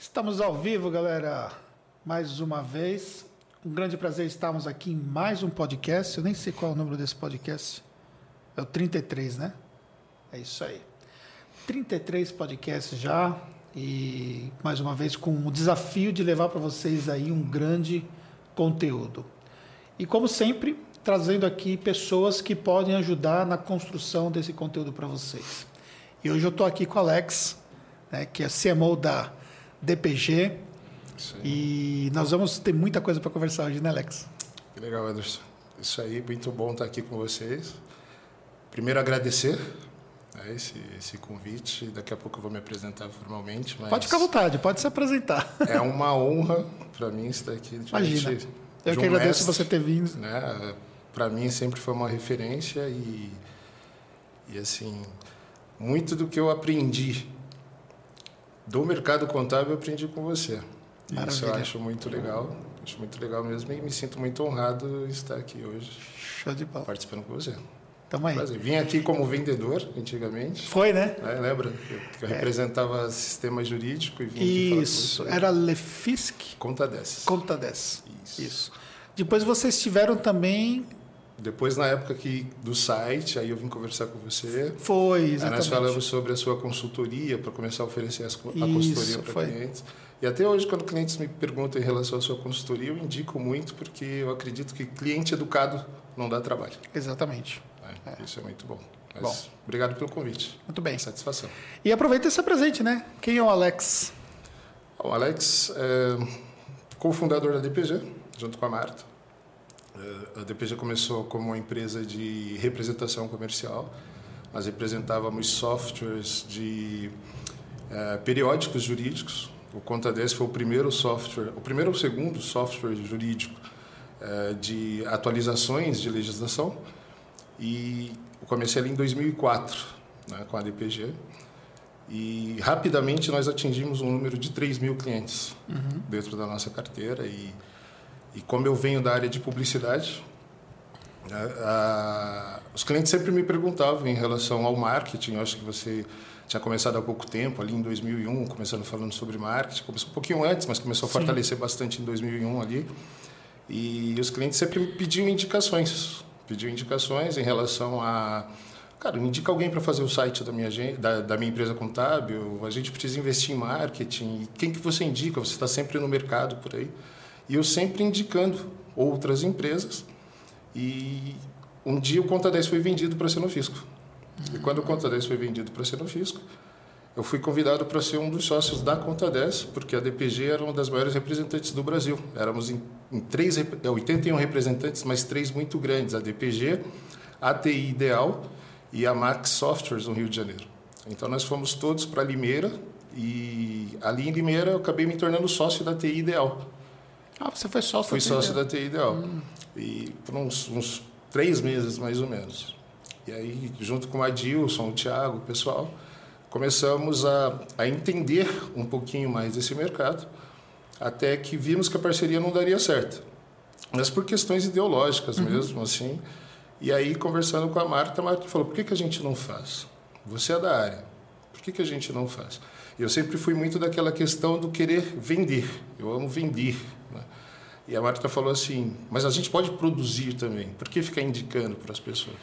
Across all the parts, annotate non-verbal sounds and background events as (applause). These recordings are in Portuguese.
Estamos ao vivo, galera, mais uma vez. Um grande prazer estarmos aqui em mais um podcast. Eu nem sei qual é o número desse podcast. É o 33, né? É isso aí. 33 podcasts já e mais uma vez com o desafio de levar para vocês aí um grande conteúdo. E como sempre, trazendo aqui pessoas que podem ajudar na construção desse conteúdo para vocês. E hoje eu estou aqui com o Alex, né, que é CMO da DPG. E nós vamos ter muita coisa para conversar hoje, né, Alex? Que legal, Anderson. Isso aí, muito bom estar aqui com vocês. Primeiro, agradecer né, esse, esse convite. Daqui a pouco eu vou me apresentar formalmente. Pode ficar à vontade, pode se apresentar. É uma honra para mim estar aqui. Imagina. Eu que um agradeço mestre, você ter vindo. Né, para mim sempre foi uma referência e, e assim, muito do que eu aprendi do mercado contábil eu aprendi com você. Maravilha. Isso eu acho muito legal. Acho muito legal mesmo e me sinto muito honrado estar aqui hoje. Show de bola. Participando com você. Tamo aí. Prazer. Vim aqui como vendedor antigamente. Foi, né? É, lembra? Eu, eu é. representava sistema jurídico e vim Isso. Era Lefisk? Contades. Contades. Isso. Isso. Depois vocês tiveram também depois, na época que, do site, aí eu vim conversar com você. Foi, exatamente. Aí nós falamos sobre a sua consultoria, para começar a oferecer a consultoria para clientes. E até hoje, quando clientes me perguntam em relação à sua consultoria, eu indico muito, porque eu acredito que cliente educado não dá trabalho. Exatamente. É, é. Isso é muito bom. Mas bom. Obrigado pelo convite. Muito bem. Satisfação. E aproveita esse presente, né? Quem é o Alex? O Alex é cofundador da DPG, junto com a Marta. A DPG começou como uma empresa de representação comercial. Nós representávamos softwares de é, periódicos jurídicos. O Contades foi o primeiro software, o primeiro ou segundo software jurídico é, de atualizações de legislação. E comecei ali em 2004 né, com a DPG. E rapidamente nós atingimos um número de 3 mil clientes uhum. dentro da nossa carteira. E e como eu venho da área de publicidade, né, a, os clientes sempre me perguntavam em relação ao marketing. Eu acho que você tinha começado há pouco tempo, ali em 2001, começando falando sobre marketing. Começou um pouquinho antes, mas começou a Sim. fortalecer bastante em 2001 ali. E os clientes sempre me pediam indicações. Pediam indicações em relação a... Cara, me indica alguém para fazer o site da minha, da, da minha empresa contábil. A gente precisa investir em marketing. Quem que você indica? Você está sempre no mercado por aí. E eu sempre indicando outras empresas. E um dia o Conta 10 foi vendido para a Senofisco. E quando o Conta 10 foi vendido para a Senofisco, eu fui convidado para ser um dos sócios da Conta 10, porque a DPG era uma das maiores representantes do Brasil. Éramos em, em três, 81 é, representantes, mas três muito grandes: a DPG, a TI Ideal e a Max Softwares no Rio de Janeiro. Então nós fomos todos para Limeira e ali em Limeira eu acabei me tornando sócio da TI Ideal. Ah, você foi sócio Fui da sócio da TI Ideal. Hum. E por uns, uns, três meses, mais ou menos. E aí, junto com o Adilson, o Thiago, o pessoal, começamos a, a entender um pouquinho mais desse mercado, até que vimos que a parceria não daria certo. Mas por questões ideológicas uhum. mesmo, assim. E aí, conversando com a Marta, a Marta falou, por que, que a gente não faz? Você é da área, por que, que a gente não faz? Eu sempre fui muito daquela questão do querer vender. Eu amo vender. Né? E a Marta falou assim: mas a gente pode produzir também, por que ficar indicando para as pessoas?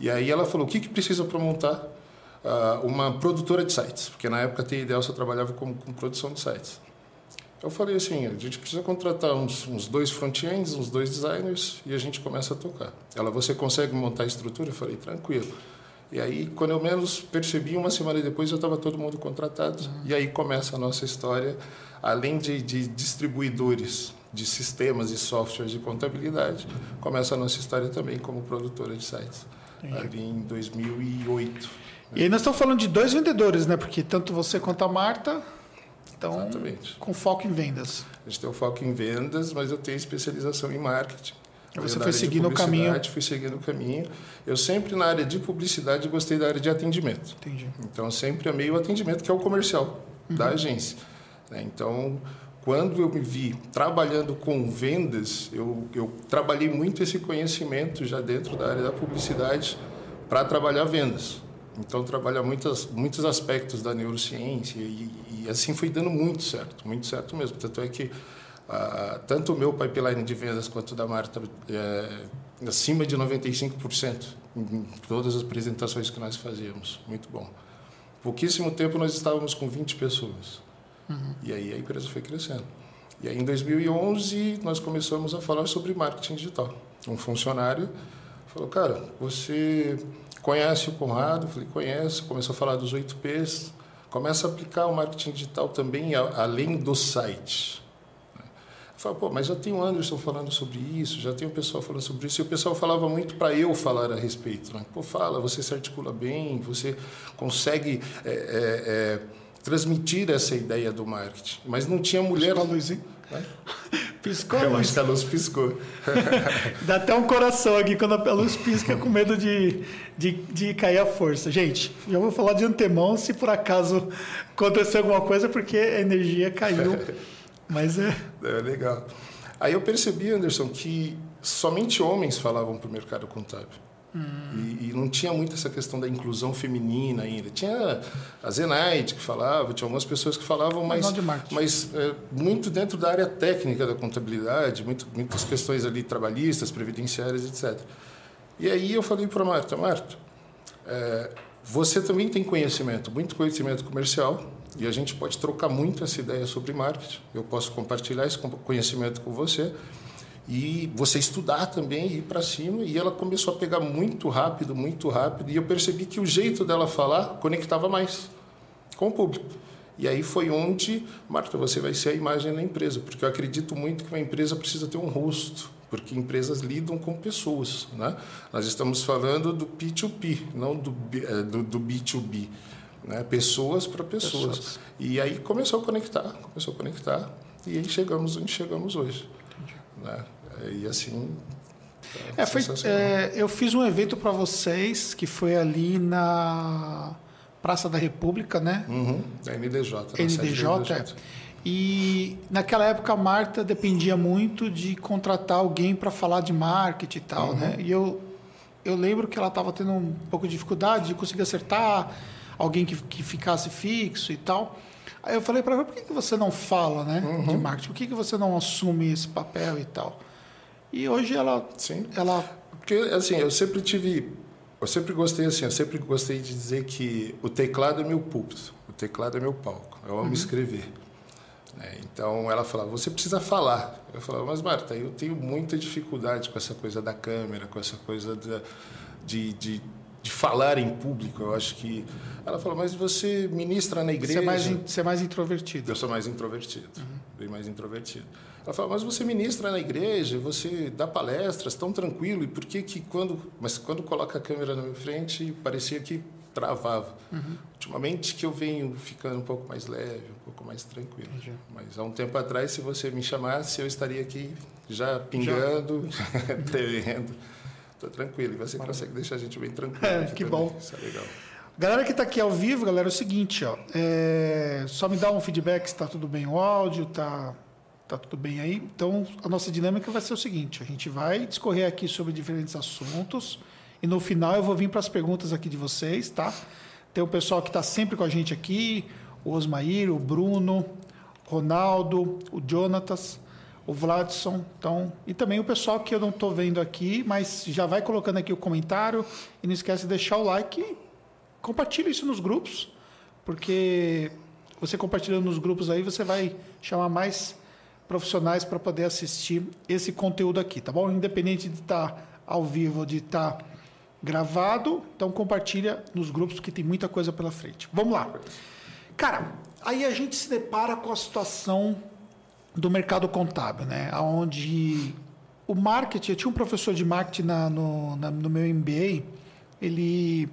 E aí ela falou: o que, que precisa para montar uh, uma produtora de sites? Porque na época a TIDEL só trabalhava com, com produção de sites. Eu falei assim: a gente precisa contratar uns, uns dois front-ends, uns dois designers e a gente começa a tocar. Ela: você consegue montar a estrutura? Eu falei: tranquilo. E aí, quando eu menos percebi, uma semana depois já estava todo mundo contratado. Uhum. E aí começa a nossa história, além de, de distribuidores de sistemas e softwares de contabilidade, começa a nossa história também como produtora de sites, Entendi. ali em 2008. E aí nós estamos falando de dois vendedores, né? Porque tanto você quanto a Marta estão Exatamente. com foco em vendas. A gente tem o foco em vendas, mas eu tenho especialização em marketing. Você foi seguindo o caminho. Fui seguindo o caminho. Eu sempre na área de publicidade gostei da área de atendimento. Entendi. Então sempre amei o atendimento que é o comercial uhum. da agência. Né? Então quando eu me vi trabalhando com vendas, eu, eu trabalhei muito esse conhecimento já dentro da área da publicidade para trabalhar vendas. Então trabalha muitos muitos aspectos da neurociência e, e, assim foi dando muito certo, muito certo mesmo. Tanto é que ah, tanto o meu pipeline de vendas quanto da Marta é acima de 95% em todas as apresentações que nós fazíamos. Muito bom. Pouquíssimo tempo nós estávamos com 20 pessoas. Uhum. E aí a empresa foi crescendo. E aí em 2011 nós começamos a falar sobre marketing digital. Um funcionário falou, cara, você conhece o Conrado? Eu falei, conheço. Começou a falar dos 8 P's. Começa a aplicar o marketing digital também além do site. Fala, pô, mas já tem o Anderson falando sobre isso, já tem o pessoal falando sobre isso. E o pessoal falava muito para eu falar a respeito. Né? Pô, fala, você se articula bem, você consegue é, é, é, transmitir essa ideia do marketing. Mas não tinha mulher. Piscou a luz, hein? É? Piscou Eu acho que a luz piscou. (laughs) Dá até um coração aqui quando a luz pisca com medo de, de, de cair a força. Gente, já vou falar de antemão se por acaso acontecer alguma coisa, porque a energia caiu. Mas é. É legal. Aí eu percebi, Anderson, que somente homens falavam para o mercado contábil. Hum. E, e, não tinha muito essa questão da inclusão feminina ainda. Tinha a Zenaide que falava, tinha algumas pessoas que falavam, mas, mas é, muito dentro da área técnica da contabilidade, muito, muitas questões ali trabalhistas, previdenciárias, etc. E aí eu falei para a Marta, Marta, é, você também tem conhecimento, muito conhecimento comercial, e a gente pode trocar muito essa ideia sobre marketing. Eu posso compartilhar esse conhecimento com você e você estudar também e ir para cima. E ela começou a pegar muito rápido, muito rápido. E eu percebi que o jeito dela falar conectava mais com o público. E aí foi onde, Marta, você vai ser a imagem da empresa, porque eu acredito muito que uma empresa precisa ter um rosto, porque empresas lidam com pessoas. Né? Nós estamos falando do P2P, não do, eh, do, do B2B né? pessoas para pessoas. pessoas. E aí começou a conectar, começou a conectar, e aí chegamos onde chegamos hoje. Né? E assim. Tá é, foi, é, eu fiz um evento para vocês que foi ali na Praça da República, né? Uhum, da NDJ. NDJ, é. E naquela época a Marta dependia muito de contratar alguém para falar de marketing e tal, uhum. né? E eu, eu lembro que ela estava tendo um pouco de dificuldade de conseguir acertar alguém que, que ficasse fixo e tal. Aí eu falei para ela, por que, que você não fala né, uhum. de marketing? Por que, que você não assume esse papel e tal? E hoje ela... Sim. ela Porque, assim, eu sempre tive... Eu sempre gostei assim, eu sempre gostei de dizer que o teclado é meu púlpito, o teclado é meu palco. Eu amo uhum. escrever. Né? Então ela falava, você precisa falar. Eu falava, mas Marta, eu tenho muita dificuldade com essa coisa da câmera, com essa coisa de, de de falar em público. Eu acho que. Ela falou, mas você ministra na igreja. Você é mais, você é mais introvertido. Eu sou mais introvertido. Uhum. Bem mais introvertido. Ela falou, mas você ministra na igreja, você dá palestras tão tranquilo, e por que que quando. Mas quando coloca a câmera na minha frente, parecia que travava. Uhum. Ultimamente que eu venho ficando um pouco mais leve, um pouco mais tranquilo. Entendi. Mas há um tempo atrás, se você me chamasse, eu estaria aqui já pingando, (laughs) tremendo. Tô tranquilo. E você consegue deixar a gente bem tranquilo. (laughs) É, que também. bom. Isso é legal. Galera que está aqui ao vivo, galera, é o seguinte, ó. É, só me dá um feedback se está tudo bem o áudio, tá, tá tudo bem aí. Então, a nossa dinâmica vai ser o seguinte: a gente vai discorrer aqui sobre diferentes assuntos e no final eu vou vir para as perguntas aqui de vocês, tá? Tem o pessoal que está sempre com a gente aqui, o Osmair, o Bruno, Ronaldo, o Jonatas o Vladson, então, e também o pessoal que eu não estou vendo aqui, mas já vai colocando aqui o comentário e não esquece de deixar o like compartilha isso nos grupos, porque você compartilhando nos grupos aí, você vai chamar mais profissionais para poder assistir esse conteúdo aqui, tá bom? Independente de estar tá ao vivo ou de estar tá gravado, então compartilha nos grupos que tem muita coisa pela frente. Vamos lá. Cara, aí a gente se depara com a situação do mercado contábil, né? Onde o marketing, eu tinha um professor de marketing na, no, na, no meu MBA, ele,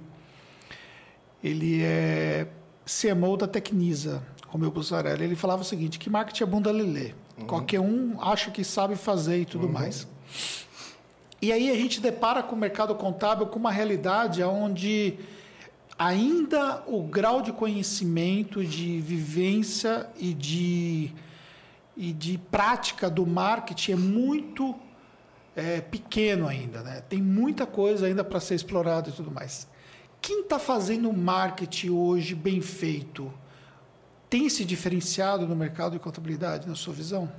ele é CMO da Tecnisa, Romeu Bussarelli. Ele falava o seguinte, que marketing é bunda lelê. Uhum. Qualquer um acha que sabe fazer e tudo uhum. mais. E aí a gente depara com o mercado contábil com uma realidade onde ainda o grau de conhecimento, de vivência e de e de prática do marketing é muito é, pequeno ainda, né? Tem muita coisa ainda para ser explorada e tudo mais. Quem está fazendo marketing hoje bem feito tem se diferenciado no mercado de contabilidade, na sua visão?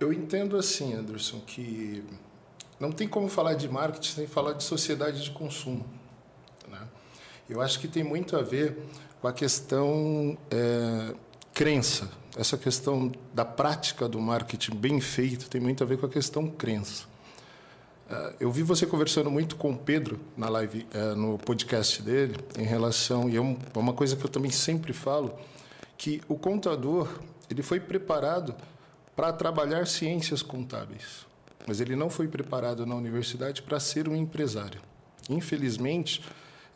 Eu entendo assim, Anderson, que não tem como falar de marketing sem falar de sociedade de consumo. Né? Eu acho que tem muito a ver com a questão é, crença. Essa questão da prática do marketing bem feito tem muito a ver com a questão crença. Uh, eu vi você conversando muito com o Pedro na live, uh, no podcast dele, em relação e é, é uma coisa que eu também sempre falo, que o contador ele foi preparado para trabalhar ciências contábeis, mas ele não foi preparado na universidade para ser um empresário. Infelizmente,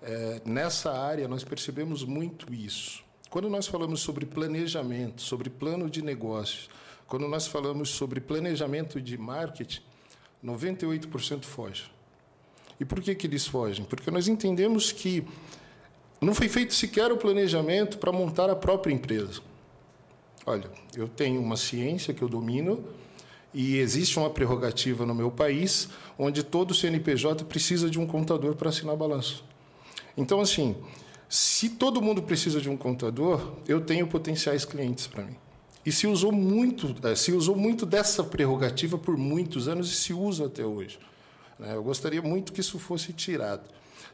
é, nessa área nós percebemos muito isso. Quando nós falamos sobre planejamento, sobre plano de negócios, quando nós falamos sobre planejamento de marketing, 98% foge. E por que, que eles fogem? Porque nós entendemos que não foi feito sequer o planejamento para montar a própria empresa. Olha, eu tenho uma ciência que eu domino e existe uma prerrogativa no meu país onde todo CNPJ precisa de um contador para assinar balanço. Então, assim, se todo mundo precisa de um contador, eu tenho potenciais clientes para mim. E se usou muito, eh, se usou muito dessa prerrogativa por muitos anos e se usa até hoje. Né? Eu gostaria muito que isso fosse tirado.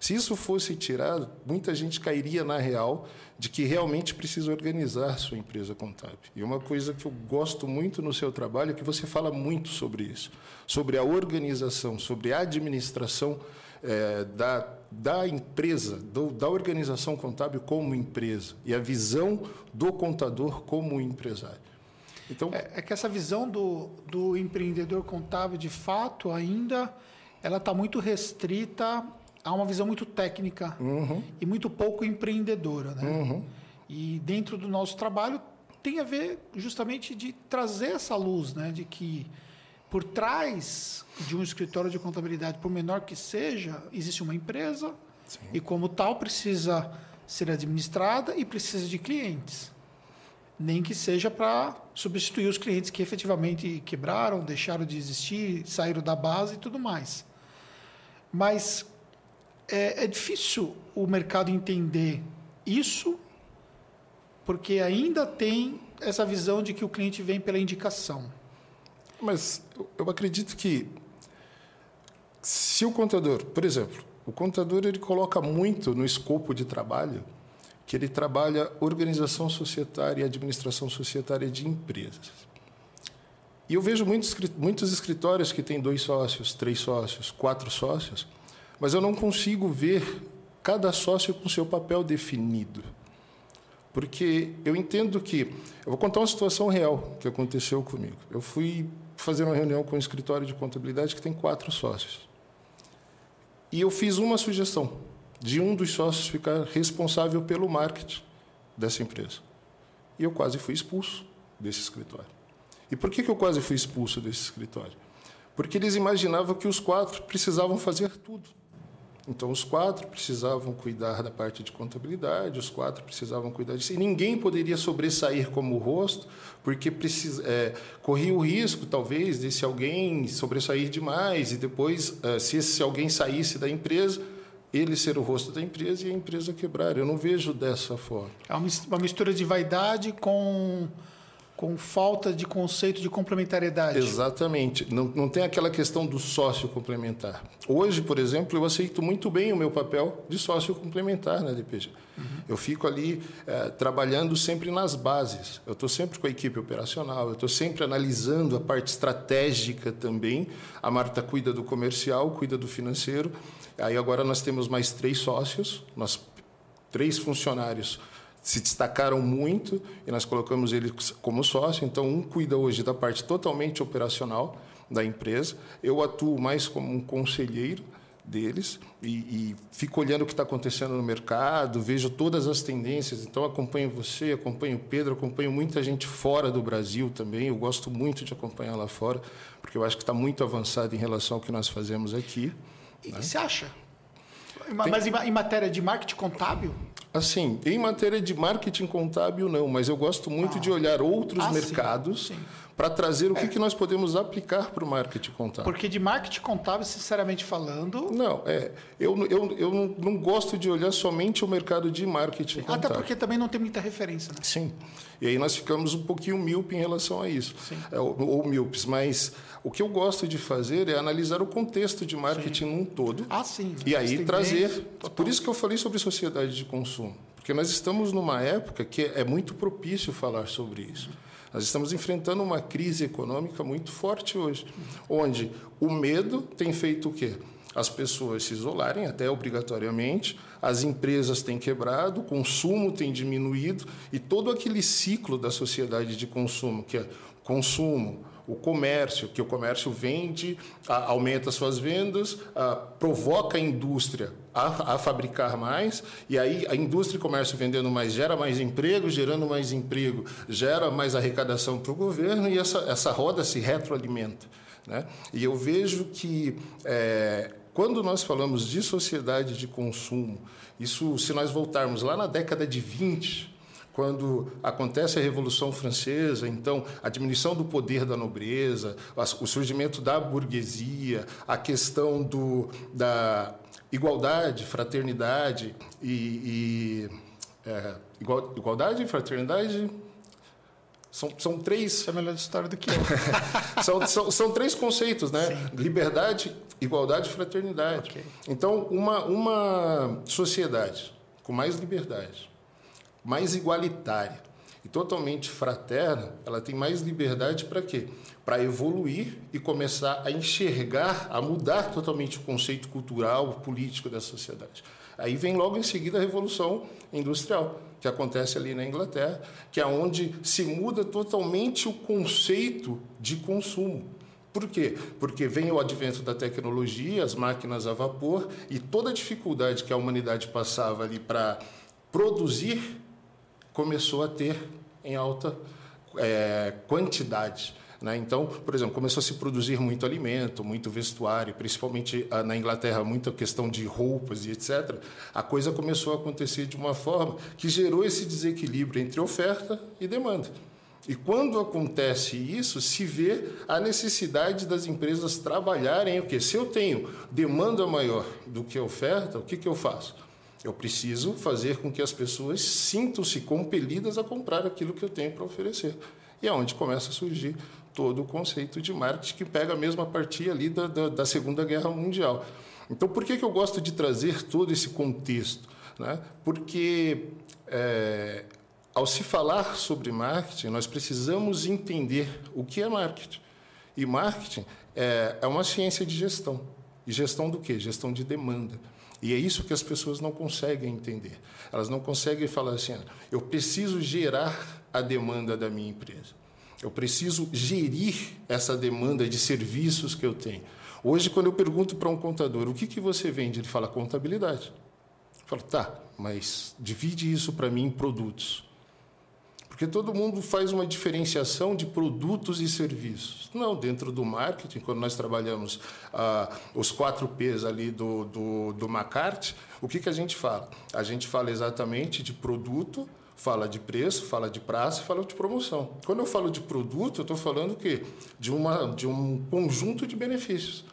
Se isso fosse tirado, muita gente cairia na real de que realmente precisa organizar sua empresa contábil. E uma coisa que eu gosto muito no seu trabalho é que você fala muito sobre isso, sobre a organização, sobre a administração é, da, da empresa, do, da organização contábil como empresa e a visão do contador como empresário. Então, é, é que essa visão do, do empreendedor contábil, de fato, ainda ela está muito restrita a uma visão muito técnica uhum. e muito pouco empreendedora. Né? Uhum. E dentro do nosso trabalho tem a ver justamente de trazer essa luz, né? de que por trás de um escritório de contabilidade, por menor que seja, existe uma empresa Sim. e, como tal, precisa ser administrada e precisa de clientes. Nem que seja para substituir os clientes que efetivamente quebraram, deixaram de existir, saíram da base e tudo mais. Mas é, é difícil o mercado entender isso, porque ainda tem essa visão de que o cliente vem pela indicação. Mas eu acredito que se o contador, por exemplo, o contador ele coloca muito no escopo de trabalho que ele trabalha organização societária e administração societária de empresas. E eu vejo muitos, muitos escritórios que têm dois sócios, três sócios, quatro sócios, mas eu não consigo ver cada sócio com seu papel definido. Porque eu entendo que. Eu vou contar uma situação real que aconteceu comigo. Eu fui fazer uma reunião com um escritório de contabilidade que tem quatro sócios. E eu fiz uma sugestão de um dos sócios ficar responsável pelo marketing dessa empresa. E eu quase fui expulso desse escritório. E por que, que eu quase fui expulso desse escritório? Porque eles imaginavam que os quatro precisavam fazer tudo. Então, os quatro precisavam cuidar da parte de contabilidade, os quatro precisavam cuidar disso. E ninguém poderia sobressair como o rosto, porque é, corria o risco, talvez, de se alguém sobressair demais e depois, é, se esse alguém saísse da empresa, ele ser o rosto da empresa e a empresa quebrar. Eu não vejo dessa forma. É uma mistura de vaidade com com falta de conceito de complementariedade. Exatamente. Não, não tem aquela questão do sócio complementar. Hoje, por exemplo, eu aceito muito bem o meu papel de sócio complementar na DPG. Uhum. Eu fico ali é, trabalhando sempre nas bases. Eu estou sempre com a equipe operacional, eu estou sempre analisando a parte estratégica também. A Marta cuida do comercial, cuida do financeiro. Aí agora nós temos mais três sócios, nós três funcionários se destacaram muito e nós colocamos eles como sócio. Então, um cuida hoje da parte totalmente operacional da empresa. Eu atuo mais como um conselheiro deles e, e fico olhando o que está acontecendo no mercado, vejo todas as tendências. Então, acompanho você, acompanho o Pedro, acompanho muita gente fora do Brasil também. Eu gosto muito de acompanhar lá fora, porque eu acho que está muito avançado em relação ao que nós fazemos aqui. E né? você acha? Mas em, em matéria de marketing contábil? Assim, em matéria de marketing contábil, não, mas eu gosto muito ah. de olhar outros ah, mercados. Sim, sim para trazer o que, é. que nós podemos aplicar para o marketing contábil. Porque de marketing contábil, sinceramente falando. Não, é. Eu, eu, eu não gosto de olhar somente o mercado de marketing Até contábil. Até porque também não tem muita referência. Né? Sim. E aí nós ficamos um pouquinho míope em relação a isso. É, ou, ou míopes. Mas o que eu gosto de fazer é analisar o contexto de marketing sim. num todo. Ah, sim. E aí trazer. Total. Por isso que eu falei sobre sociedade de consumo. Porque nós estamos numa época que é muito propício falar sobre isso. Nós estamos enfrentando uma crise econômica muito forte hoje, onde o medo tem feito o quê? As pessoas se isolarem até obrigatoriamente, as empresas têm quebrado, o consumo tem diminuído e todo aquele ciclo da sociedade de consumo, que é consumo, o comércio, que o comércio vende, aumenta suas vendas, provoca a indústria a, a, fabricar mais, e aí a indústria e comércio vendendo mais gera mais emprego, gerando mais emprego, gera mais arrecadação para o governo, e essa, essa roda se retroalimenta. Né? E eu vejo que é, quando nós falamos de sociedade de consumo, isso, se nós voltarmos lá na década de 20, quando acontece a Revolução Francesa, então a diminuição do poder da nobreza, o surgimento da burguesia, a questão do, da igualdade, fraternidade e, e é, igualdade, fraternidade são, são três. É a melhor história do que eu. (laughs) são, são, são três conceitos, né? Sim. Liberdade, igualdade e fraternidade. Okay. Então, uma, uma sociedade com mais liberdade, mais igualitária e totalmente fraterna, ela tem mais liberdade para quê? Para evoluir e começar a enxergar, a mudar totalmente o conceito cultural, político da sociedade. Aí vem logo em seguida a revolução industrial, que acontece ali na Inglaterra, que é onde se muda totalmente o conceito de consumo. Por quê? Porque vem o advento da tecnologia, as máquinas a vapor e toda a dificuldade que a humanidade passava ali para produzir começou a ter em alta é, quantidade. Né? Então, por exemplo, começou a se produzir muito alimento, muito vestuário, principalmente ah, na Inglaterra, muita questão de roupas e etc. A coisa começou a acontecer de uma forma que gerou esse desequilíbrio entre oferta e demanda. E quando acontece isso, se vê a necessidade das empresas trabalharem o quê? Se eu tenho demanda maior do que oferta, o que, que eu faço? Eu preciso fazer com que as pessoas sintam-se compelidas a comprar aquilo que eu tenho para oferecer. E é onde começa a surgir todo o conceito de marketing que pega a mesma partir ali da, da, da Segunda Guerra Mundial. Então, por que, que eu gosto de trazer todo esse contexto? Né? Porque, é, ao se falar sobre marketing, nós precisamos entender o que é marketing. E marketing é, é uma ciência de gestão. E gestão do quê? Gestão de demanda. E é isso que as pessoas não conseguem entender. Elas não conseguem falar assim: ah, eu preciso gerar a demanda da minha empresa. Eu preciso gerir essa demanda de serviços que eu tenho. Hoje, quando eu pergunto para um contador o que, que você vende, ele fala contabilidade. Eu falo, tá, mas divide isso para mim em produtos. Porque todo mundo faz uma diferenciação de produtos e serviços. Não, dentro do marketing, quando nós trabalhamos ah, os quatro P's ali do, do, do McCarthy, o que, que a gente fala? A gente fala exatamente de produto, fala de preço, fala de prazo, fala de promoção. Quando eu falo de produto, eu estou falando o quê? De, uma, de um conjunto de benefícios.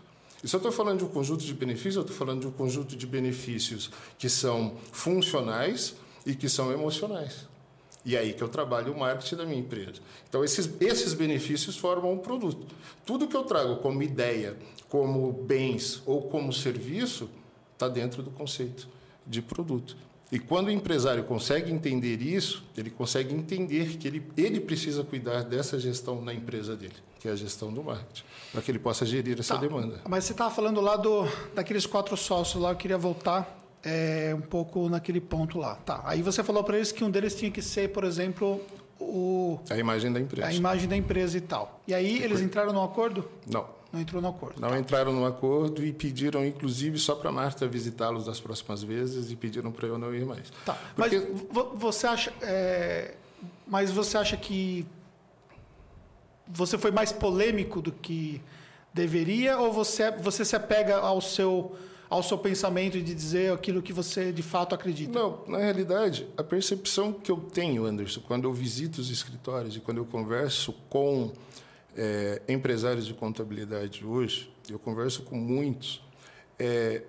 E se eu estou falando de um conjunto de benefícios, eu estou falando de um conjunto de benefícios que são funcionais e que são emocionais. E é aí que eu trabalho o marketing da minha empresa. Então, esses, esses benefícios formam um produto. Tudo que eu trago como ideia, como bens ou como serviço, está dentro do conceito de produto. E quando o empresário consegue entender isso, ele consegue entender que ele, ele precisa cuidar dessa gestão na empresa dele, que é a gestão do marketing, para que ele possa gerir essa tá, demanda. Mas você estava falando lá do, daqueles quatro sócios lá, eu queria voltar é, um pouco naquele ponto lá. Tá. Aí você falou para eles que um deles tinha que ser, por exemplo, o a imagem da empresa. A imagem da empresa e tal. E aí eles entraram no acordo? Não. Não entrou no acordo. Não tá. entraram no acordo e pediram, inclusive, só para Marta visitá-los das próximas vezes e pediram para eu não ir mais. Tá. Porque... Mas você acha. É... Mas você acha que você foi mais polêmico do que deveria ou você, você se apega ao seu ao seu pensamento e de dizer aquilo que você de fato acredita? Não, na realidade, a percepção que eu tenho, Anderson, quando eu visito os escritórios e quando eu converso com é, empresários de contabilidade hoje, eu converso com muitos, é,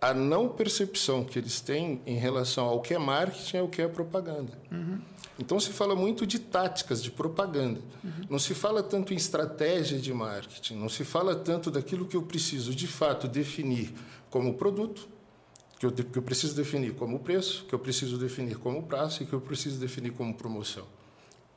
a não percepção que eles têm em relação ao que é marketing e ao que é propaganda. Uhum. Então se fala muito de táticas de propaganda. Uhum. Não se fala tanto em estratégia de marketing, não se fala tanto daquilo que eu preciso de fato definir como produto, que eu, que eu preciso definir como preço, que eu preciso definir como prazo e que eu preciso definir como promoção.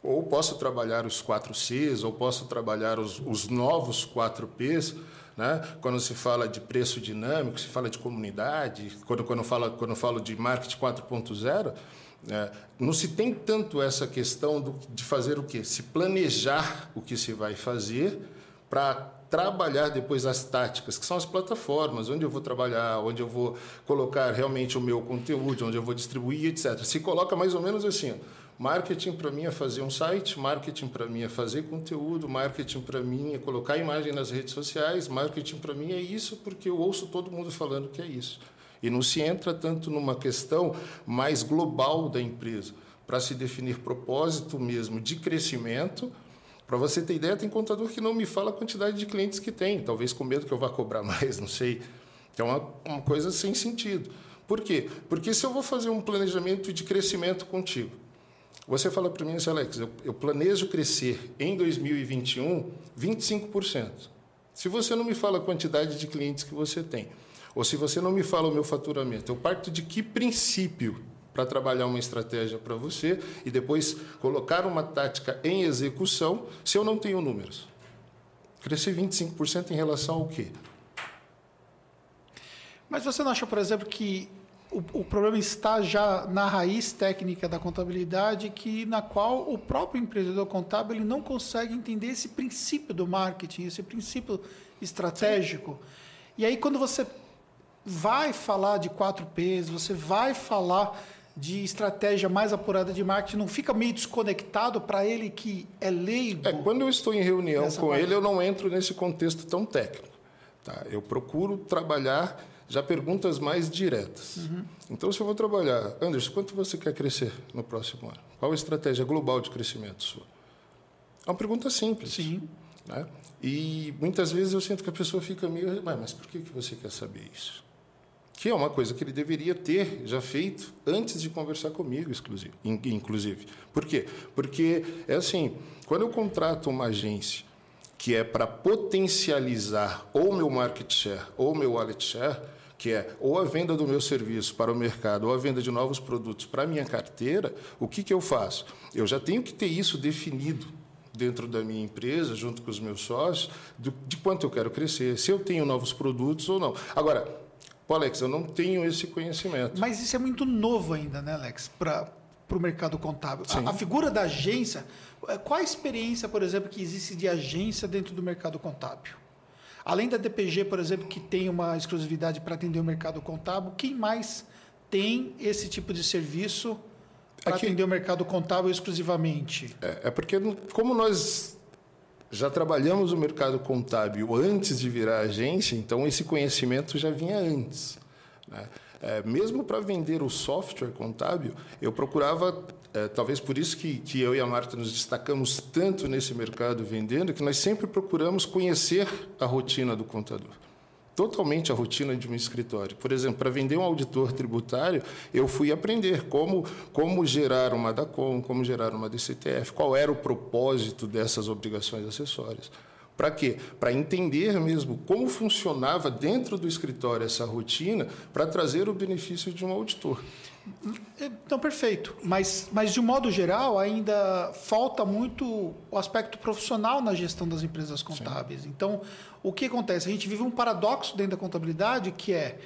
Ou posso trabalhar os 4 Cs, ou posso trabalhar os, os novos 4 Ps, né? Quando se fala de preço dinâmico, se fala de comunidade, quando, quando, fala, quando eu falo de marketing 4.0, é, não se tem tanto essa questão do, de fazer o quê? Se planejar o que se vai fazer para trabalhar depois as táticas, que são as plataformas, onde eu vou trabalhar, onde eu vou colocar realmente o meu conteúdo, onde eu vou distribuir, etc. Se coloca mais ou menos assim, ó, marketing para mim é fazer um site, marketing para mim é fazer conteúdo, marketing para mim é colocar imagem nas redes sociais, marketing para mim é isso porque eu ouço todo mundo falando que é isso. E não se entra tanto numa questão mais global da empresa, para se definir propósito mesmo de crescimento. Para você ter ideia, tem contador que não me fala a quantidade de clientes que tem, talvez com medo que eu vá cobrar (laughs) mais, não sei. É uma, uma coisa sem sentido. Por quê? Porque se eu vou fazer um planejamento de crescimento contigo, você fala para mim assim, Alex, eu, eu planejo crescer em 2021 25%. Se você não me fala a quantidade de clientes que você tem, ou se você não me fala o meu faturamento, eu parto de que princípio para trabalhar uma estratégia para você e depois colocar uma tática em execução se eu não tenho números? Crescer 25% em relação ao quê? Mas você não acha, por exemplo, que o, o, problema está já na raiz técnica da contabilidade, que na qual o próprio empreendedor contábil ele não consegue entender esse princípio do marketing, esse princípio estratégico. Sim. E aí, quando você vai falar de 4Ps, você vai falar de estratégia mais apurada de marketing, não fica meio desconectado para ele que é leigo? É, quando eu estou em reunião com parte. ele, eu não entro nesse contexto tão técnico. Tá? Eu procuro trabalhar já perguntas mais diretas. Uhum. Então, se eu vou trabalhar, Anderson, quanto você quer crescer no próximo ano? Qual a estratégia global de crescimento sua? É uma pergunta simples. Sim. Né? E muitas vezes eu sinto que a pessoa fica meio, mas por que você quer saber isso? Que é uma coisa que ele deveria ter já feito antes de conversar comigo, inclusive. Por quê? Porque é assim, quando eu contrato uma agência que é para potencializar ou meu market share ou meu wallet share, que é ou a venda do meu serviço para o mercado ou a venda de novos produtos para a minha carteira, o que, que eu faço? Eu já tenho que ter isso definido dentro da minha empresa, junto com os meus sócios, de quanto eu quero crescer, se eu tenho novos produtos ou não. Agora, Pô, Alex, eu não tenho esse conhecimento. Mas isso é muito novo ainda, né, Alex, para o mercado contábil. A, a, figura da agência, é, qual a experiência, por exemplo, que existe de agência dentro do mercado contábil? Além da DPG, por exemplo, que tem uma exclusividade para atender o mercado contábil, quem mais tem esse tipo de serviço para atender o mercado contábil exclusivamente? É, é porque, como nós já trabalhamos o mercado contábil antes de virar agência, então esse conhecimento já vinha antes. Né? É, mesmo para vender o software contábil, eu procurava, é, talvez por isso que, que eu e a Marta nos destacamos tanto nesse mercado vendendo, que nós sempre procuramos conhecer a rotina do contador totalmente a rotina de um escritório. Por exemplo, para vender um auditor tributário, eu fui aprender como, como gerar uma DACOM, como gerar uma DCTF, qual era o propósito dessas obrigações acessórias. Para quê? Para entender mesmo como funcionava dentro do escritório essa rotina para trazer o benefício de um auditor. Então, perfeito. Mas, mas, de um modo geral, ainda falta muito o aspecto profissional na gestão das empresas contábeis. Sim. Então, o que acontece? A gente vive um paradoxo dentro da contabilidade que é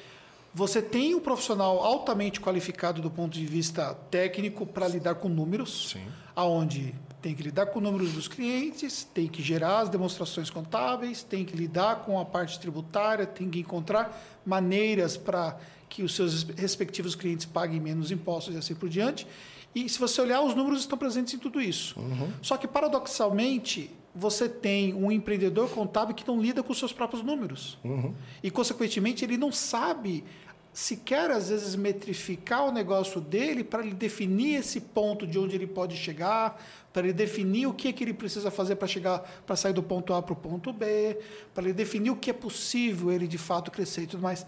você tem um profissional altamente qualificado do ponto de vista técnico para lidar com números, Sim. aonde tem que lidar com números dos clientes, tem que gerar as demonstrações contábeis, tem que lidar com a parte tributária, tem que encontrar maneiras para que os seus respectivos clientes paguem menos impostos e assim por diante. E se você olhar, os números estão presentes em tudo isso. Uhum. Só que, paradoxalmente, você tem um empreendedor contábil que não lida com os seus próprios números. Uhum. E, consequentemente, ele não sabe sequer, às vezes, metrificar o negócio dele para ele definir esse ponto de onde ele pode chegar, para ele definir o que, é que ele precisa fazer para chegar, para sair do ponto A para o ponto B, para ele definir o que é possível ele de fato crescer e tudo mais.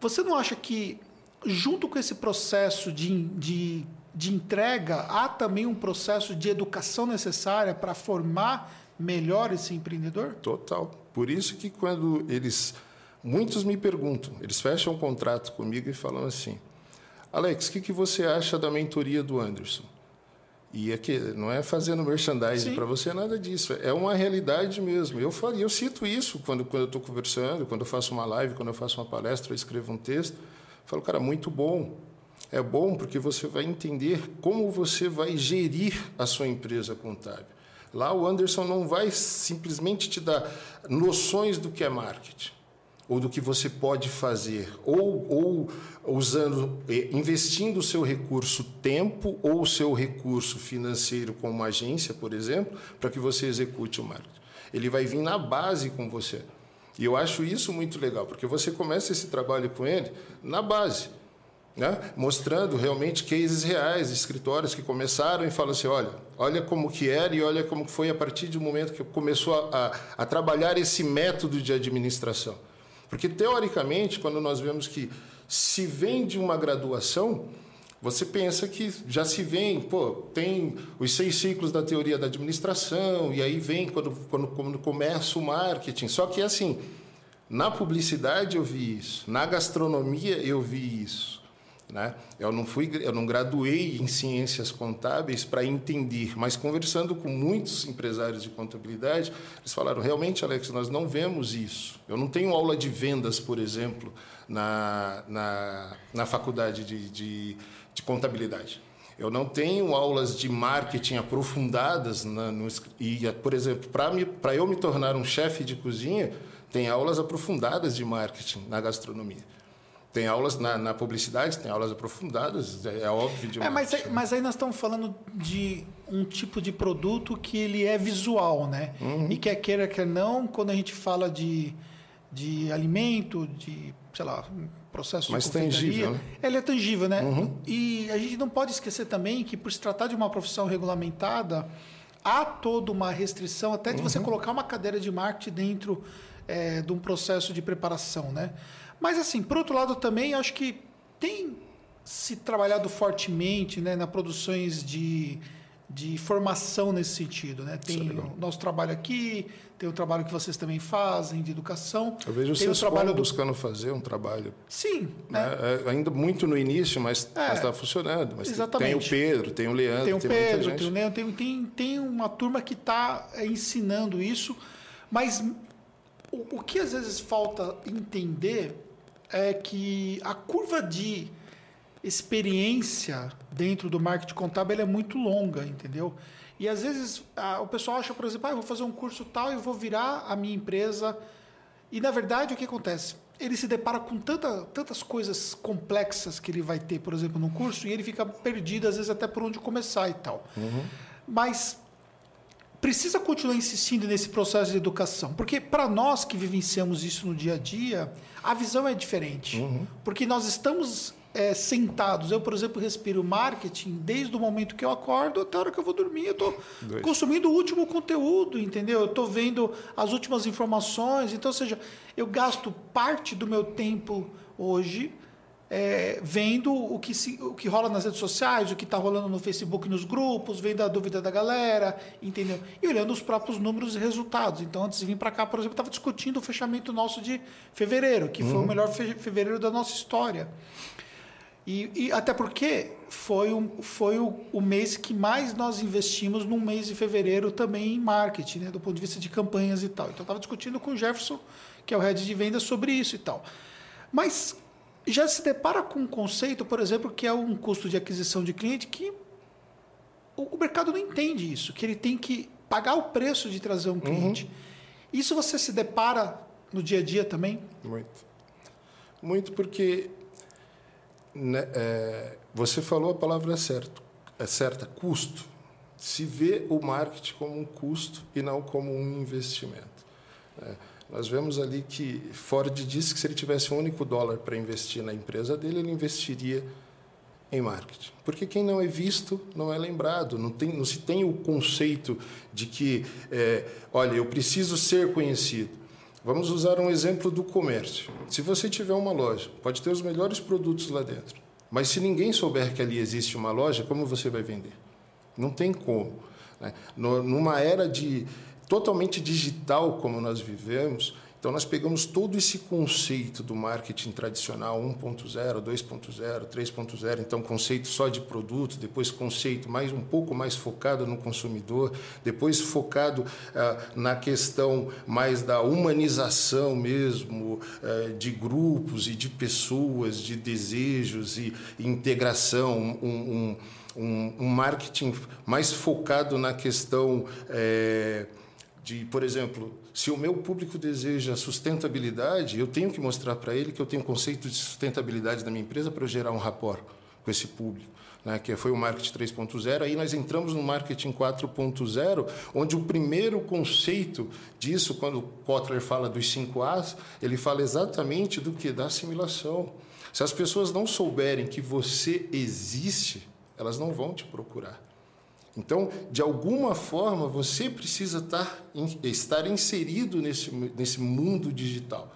Você não acha que, junto com esse processo de, de, de entrega, há também um processo de educação necessária para formar melhor esse empreendedor? Total. Por isso que quando eles. Muitos me perguntam, eles fecham um contrato comigo e falam assim: Alex, o que, que você acha da mentoria do Anderson? E aqui não é fazendo merchandising para você nada disso, é uma realidade mesmo. Eu falo, eu cito isso quando quando eu estou conversando, quando eu faço uma live, quando eu faço uma palestra, eu escrevo um texto, falo, cara, muito bom. É bom porque você vai entender como você vai gerir a sua empresa contábil. Lá o Anderson não vai simplesmente te dar noções do que é marketing ou do que você pode fazer, ou, ou usando, eh, investindo o seu recurso tempo ou o seu recurso financeiro como agência, por exemplo, para que você execute o marketing. Ele vai vir na base com você. E eu acho isso muito legal, porque você começa esse trabalho com ele na base. Né? mostrando realmente cases reais, escritórios que começaram e falam assim, olha, olha como que era e olha como foi a partir do momento que começou a, a, a trabalhar esse método de administração. Porque, teoricamente, quando nós vemos que se vem de uma graduação, você pensa que já se vem, pô, tem os seis ciclos da teoria da administração, e aí vem quando, quando, quando começa o marketing. Só que, assim, na publicidade eu vi isso, na gastronomia eu vi isso. Né? Eu não fui, eu não graduei em ciências contábeis para entender, mas conversando com muitos empresários de contabilidade, eles falaram realmente, Alex, nós não vemos isso. Eu não tenho aula de vendas, por exemplo, na, na, na faculdade de, de, de contabilidade. Eu não tenho aulas de marketing aprofundadas na, no, e, por exemplo, para eu me tornar um chefe de cozinha, tem aulas aprofundadas de marketing na gastronomia. Tem aulas na, na, publicidade, tem aulas aprofundadas, é, é óbvio. De é, mas, aí, mas aí nós estamos falando de um tipo de produto que ele é visual, né? Uhum. E quer queira, quer não, quando a gente fala de, de alimento, de, sei lá, processo mais de tangível, né? ele é tangível, né? Uhum. E a gente não pode esquecer também que, por se tratar de uma profissão regulamentada, há toda uma restrição até de uhum. você colocar uma cadeira de marketing dentro é, de um processo de preparação, né? Mas, assim, por outro lado, também acho que tem se trabalhado fortemente né, nas produções de, de formação nesse sentido. Né? Tem é o nosso trabalho aqui, tem o trabalho que vocês também fazem de educação. Eu vejo tem vocês trabalho do... buscando fazer um trabalho. Sim. Né? É, ainda muito no início, mas é, está funcionando. Mas exatamente. Tem o Pedro, tem o Leandro, tem o tem Pedro, tem o Leandro, tem, tem, tem uma turma que está é, ensinando isso, mas o, o que às vezes falta entender é que a curva de experiência dentro do marketing contábil é muito longa, entendeu? E às vezes a, o pessoal acha, por exemplo, ah, eu vou fazer um curso tal e vou virar a minha empresa. E na verdade o que acontece? Ele se depara com tanta, tantas coisas complexas que ele vai ter, por exemplo, no curso, e ele fica perdido, às vezes, até por onde começar e tal. Uhum. Mas precisa continuar insistindo nesse processo de educação, porque para nós que vivenciamos isso no dia a dia, a visão é diferente. Uhum. Porque nós estamos é, sentados. Eu, por exemplo, respiro marketing desde o momento que eu acordo até a hora que eu vou dormir. Eu estou consumindo o último conteúdo, entendeu? Eu estou vendo as últimas informações. Então, ou seja, eu gasto parte do meu tempo hoje é, vendo o que, se, o que rola nas redes sociais, o que está rolando no Facebook, nos grupos, vendo a dúvida da galera, entendeu? E olhando os próprios números e resultados. Então, antes de vir para cá, por exemplo, estava discutindo o fechamento nosso de fevereiro, que uhum. foi o uhum. melhor fe fevereiro da nossa história. E, e, até porque foi, um, foi o, o, mês que mais nós investimos num mês de fevereiro também em marketing, né, do ponto de vista de campanhas e tal. Então, estava discutindo com o Jefferson, que é o head de vendas, sobre isso e tal. Mas já se depara com um conceito, por exemplo, que é um custo de aquisição de cliente que o, mercado não entende isso, que ele tem que pagar o preço de trazer um cliente. Uhum. Isso você se depara no dia a dia também? Muito. Muito porque né, é, você falou a palavra certa, é certa, custo. se vê o marketing como um custo e não como um investimento. É, nós vemos ali que Ford disse que se ele tivesse um único dólar para investir na empresa dele, ele investiria em marketing. Porque quem não é visto não é lembrado, não, tem, não se tem o conceito de que, é, olha, eu preciso ser conhecido. Vamos usar um exemplo do comércio. Se você tiver uma loja, pode ter os melhores produtos lá dentro, mas se ninguém souber que ali existe uma loja, como você vai vender? Não tem como. Né? Numa era de totalmente digital como nós vivemos, então, nós pegamos todo esse conceito do marketing tradicional 1.0, 2.0, 3.0, então conceito só de produto, depois conceito mais um pouco mais focado no consumidor, depois focado ah, na questão mais da humanização mesmo, ah, de grupos e de pessoas, de desejos e, integração, um, um, um, marketing mais focado na questão. Eh, de, por exemplo, se o meu público deseja sustentabilidade, eu tenho que mostrar para ele que eu tenho conceito de sustentabilidade da minha empresa para eu gerar um rapport com esse público. Né, que foi o marketing 3.0, aí nós entramos no marketing 4.0, onde o primeiro conceito disso, quando o Kotler fala dos 5 As, ele fala exatamente do que? Da assimilação. Se as pessoas não souberem que você existe, elas não vão te procurar. Então, de alguma forma, você precisa estar, estar inserido nesse, nesse mundo digital.